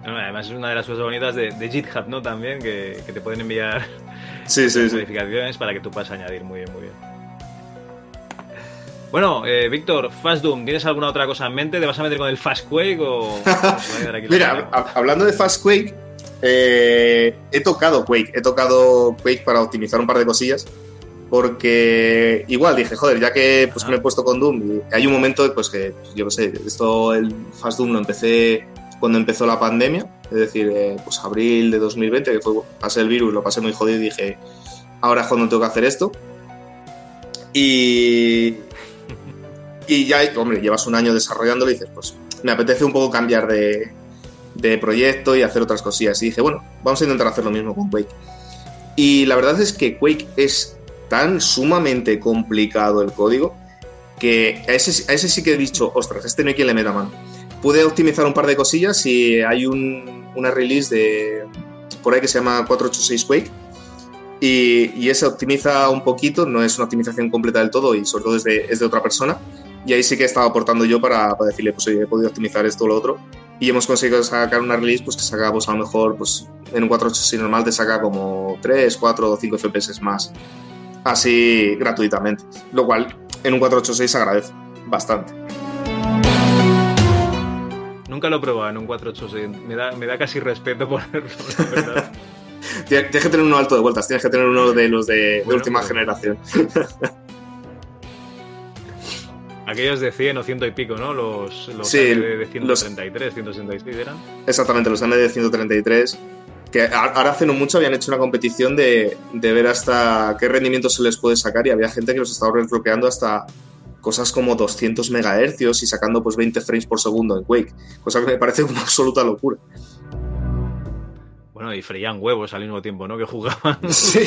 No, además es una de las cosas bonitas de, de GitHub, ¿no? También, que, que te pueden enviar Sí, sí, sí. modificaciones para que tú puedas añadir. Muy bien, muy bien. Bueno, eh, Víctor, Fast Doom, ¿tienes alguna otra cosa en mente? ¿Te vas a meter con el Fast Quake o...? Mira, hablando de Fast Quake, eh, he tocado Quake, he tocado Quake para optimizar un par de cosillas. Porque igual dije, joder, ya que pues, me he puesto con Doom, y hay un momento pues que, yo qué sé, esto, el Fast Doom lo empecé cuando empezó la pandemia, es decir, eh, pues abril de 2020, que fue, pasé el virus, lo pasé muy jodido y dije, ahora es cuando tengo que hacer esto. Y, y ya, hombre, llevas un año desarrollándolo y dices, pues me apetece un poco cambiar de, proyecto y hacer otras cosillas. Y dije, bueno, vamos a intentar hacer lo mismo con Quake. Y la verdad es que Quake es tan sumamente complicado el código que a ese, sí que he dicho, ostras, este no hay quien le meta mano. Pude optimizar un par de cosillas y hay un- una release de por ahí que se llama 486 Quake y, y ese optimiza un poquito, no es una optimización completa del todo y sobre todo es de otra persona. Y ahí sí que estaba aportando yo para, para decirle, pues oye, he podido optimizar esto o lo otro. Y hemos conseguido sacar una release pues que saca pues, a lo mejor pues, en un 486 normal te saca como 3, 4 o 5 FPS más. Así gratuitamente. Lo cual en un 486 se agradece bastante. Nunca lo he probado en un 486. Me da, me da casi respeto ponerlo, la verdad. Tienes que tener uno alto de vueltas, tienes que tener uno de los de, de última generación. Aquellos de 100 o 100 y pico, ¿no? Los, los Sí, AMD de los- 133, 166 eran. Exactamente, los AMD 133. Que ahora hace no mucho habían hecho una competición de, de ver hasta qué rendimiento se les puede sacar y había gente que los estaba desbloqueando hasta cosas como 200 megahercios y sacando pues 20 frames por segundo en Quake, cosa que me parece una absoluta locura. Bueno, y freían huevos al mismo tiempo, ¿no? Que jugaban. Sí.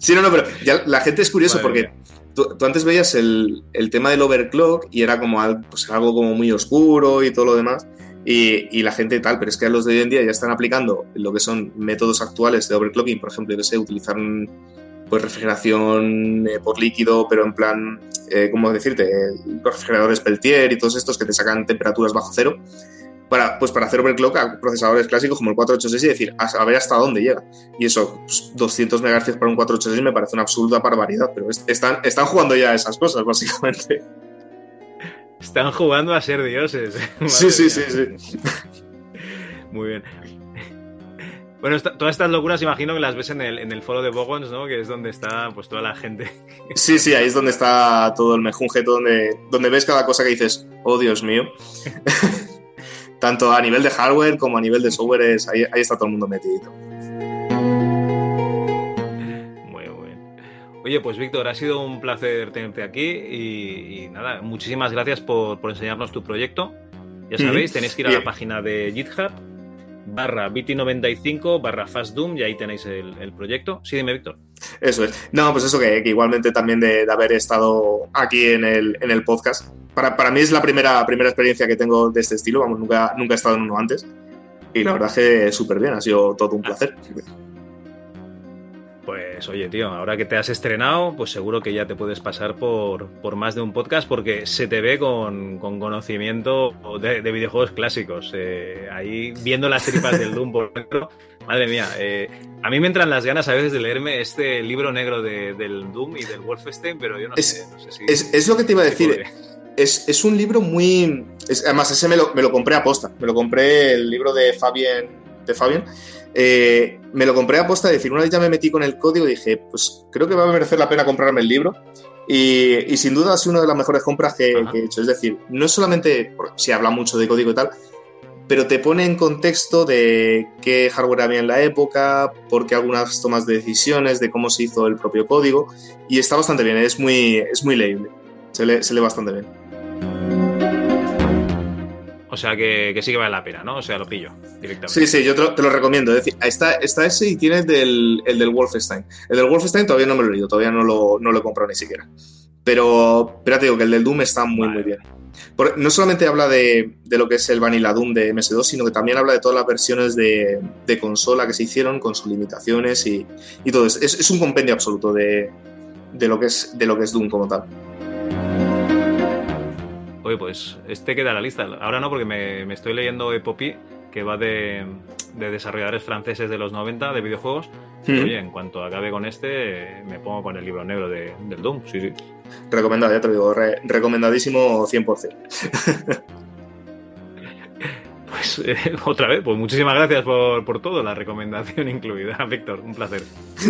Sí, no, no, pero ya la gente es curioso Madre porque tú, tú antes veías el, el tema del overclock y era como al- pues, algo como muy oscuro y todo lo demás. Y, y la gente tal, pero es que los de hoy en día ya están aplicando lo que son métodos actuales de overclocking, por ejemplo, yo que sé, utilizar un- pues refrigeración eh, por líquido, pero en plan, eh, ¿cómo decirte? Los refrigeradores Peltier y todos estos que te sacan temperaturas bajo cero. Para, pues para hacer overclock a procesadores clásicos como el 486 y decir, a, a ver hasta dónde llega. Y eso, pues, 200 MHz para un 486 me parece una absoluta barbaridad, pero es- están, están jugando ya a esas cosas, básicamente. Están jugando a ser dioses. Sí, sí, sí, sí. Muy bien. Bueno, esta- todas estas locuras imagino que las ves en el, en el foro de Bogons, ¿no? Que es donde está pues toda la gente. Sí, sí, ahí es donde está todo el mejunje, donde, donde ves cada cosa que dices, oh Dios mío. Tanto a nivel de hardware como a nivel de software, es- ahí, ahí está todo el mundo metidito. Muy bien. Oye, pues Víctor, ha sido un placer tenerte aquí y, y nada, muchísimas gracias por, por enseñarnos tu proyecto. Ya sabéis, tenéis que ir a la página de GitHub barra BT95 barra FastDoom y ahí tenéis el, el proyecto. Sí, dime, Víctor. Eso es. No, pues eso que, que igualmente también de, de haber estado aquí en el, en el podcast. Para, para mí es la primera, primera experiencia que tengo de este estilo, vamos, nunca, nunca he estado en uno antes. Y la verdad es que súper bien, ha sido todo un placer. Pues oye, tío, ahora que te has estrenado, pues seguro que ya te puedes pasar por, por más de un podcast porque se te ve con, con conocimiento de, de videojuegos clásicos. Eh, ahí viendo las tripas del Doom por dentro. Madre mía, eh, a mí me entran las ganas a veces de leerme este libro negro de- del Doom y del Wolfenstein, pero yo no sé, no sé si... Es, es lo que te iba a decir. Es, es un libro muy. es- además, ese me lo, me lo compré a posta. Me lo compré el libro de Fabien. De Fabien. Eh, me lo compré a posta. Es decir, una vez ya me metí con el código y dije, pues creo que va a merecer la pena comprarme el libro. Y, y sin duda ha sido una de las mejores compras que, que he hecho. Es decir, no es solamente. Se habla mucho de código y tal. Pero te pone en contexto de qué hardware había en la época, por qué algunas tomas de decisiones, de cómo se hizo el propio código. Y está bastante bien, es muy, es muy leíble. Se lee, se lee bastante bien. O sea que, que sí que vale la pena, ¿no? O sea, lo pillo directamente. Sí, sí, yo te lo, te lo recomiendo. Es decir, está, está ese y tienes del, el del Wolfenstein. El del Wolfenstein todavía no me lo he leído, todavía no lo, no lo he comprado ni siquiera. Pero, pero te digo que el del Doom está muy, muy bien. Por- no solamente habla de, de lo que es el Vanilla Doom de MS2, sino que también habla de todas las versiones de, de consola que se hicieron con sus limitaciones y, y todo. Es, es un compendio absoluto de, de, lo que es, de lo que es Doom como tal. Oye, pues este queda en la lista. Ahora no, porque me, me estoy leyendo Epopy, que va de, de desarrolladores franceses de los 90 de videojuegos. Mm. Oye, en cuanto acabe con este, me pongo con el libro negro de- del Doom. Sí, sí. Recomendado, ya te lo digo, re- recomendadísimo 100%. Pues eh, otra vez, pues muchísimas gracias por, por todo, la recomendación incluida. Víctor, un placer.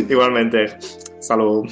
Igualmente. Salud.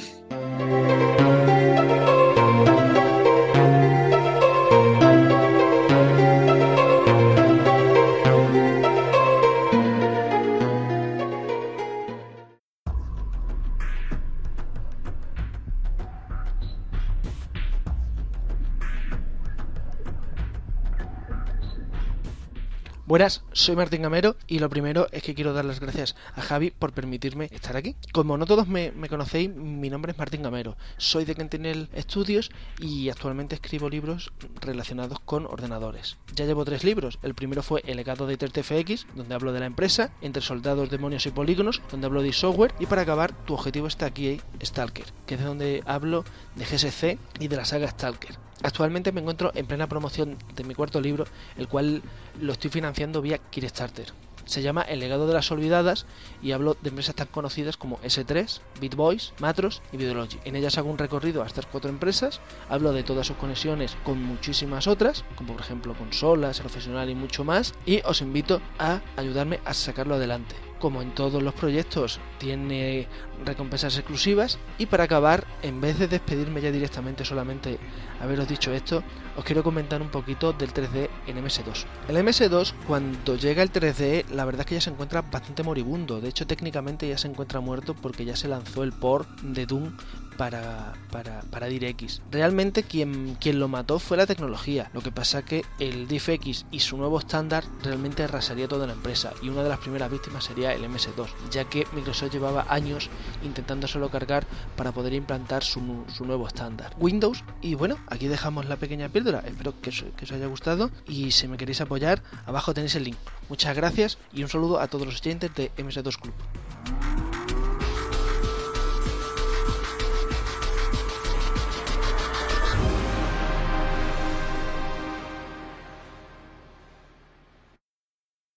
Buenas, soy Martín Gamero y lo primero es que quiero dar las gracias a Javi por permitirme estar aquí. Como no todos me, conocéis, mi nombre es Martín Gamero. Soy de Kentinel Studios y actualmente escribo libros relacionados con ordenadores. Ya llevo tres libros. El primero fue El legado de TFX, donde hablo de la empresa, Entre soldados, demonios y polígonos, donde hablo de software. Y para acabar, Tu objetivo está aquí, Stalker, que es de donde hablo de GSC y de la saga Stalker. Actualmente me encuentro en plena promoción de mi cuarto libro, el cual lo estoy financiando vía Kickstarter. Se llama El legado de las olvidadas y hablo de empresas tan conocidas como S3, BitBoys, Matros y Videology. En ellas hago un recorrido a estas cuatro empresas, hablo de todas sus conexiones con muchísimas otras, como por ejemplo consolas, profesional y mucho más, y os invito a ayudarme a sacarlo adelante. Como en todos los proyectos, tiene recompensas exclusivas. Y para acabar, en vez de despedirme ya directamente solamente haberos dicho esto, os quiero comentar un poquito del 3D en MS2. El MS2, cuando llega el 3D, la verdad es que ya se encuentra bastante moribundo. De hecho, técnicamente ya se encuentra muerto porque ya se lanzó el port de Doom para, para, para DirectX. Realmente quien, quien lo mató fue la tecnología. Lo que pasa que el DiffX y su nuevo estándar realmente arrasaría toda la empresa. Y una de las primeras víctimas sería el MS2, ya que Microsoft llevaba años intentándoselo cargar para poder implantar su, su nuevo estándar. Windows, y bueno, aquí dejamos la pequeña píldora. Espero que os, que os haya gustado. Y si me queréis apoyar, abajo tenéis el link. Muchas gracias y un saludo a todos los oyentes de MS2 Club.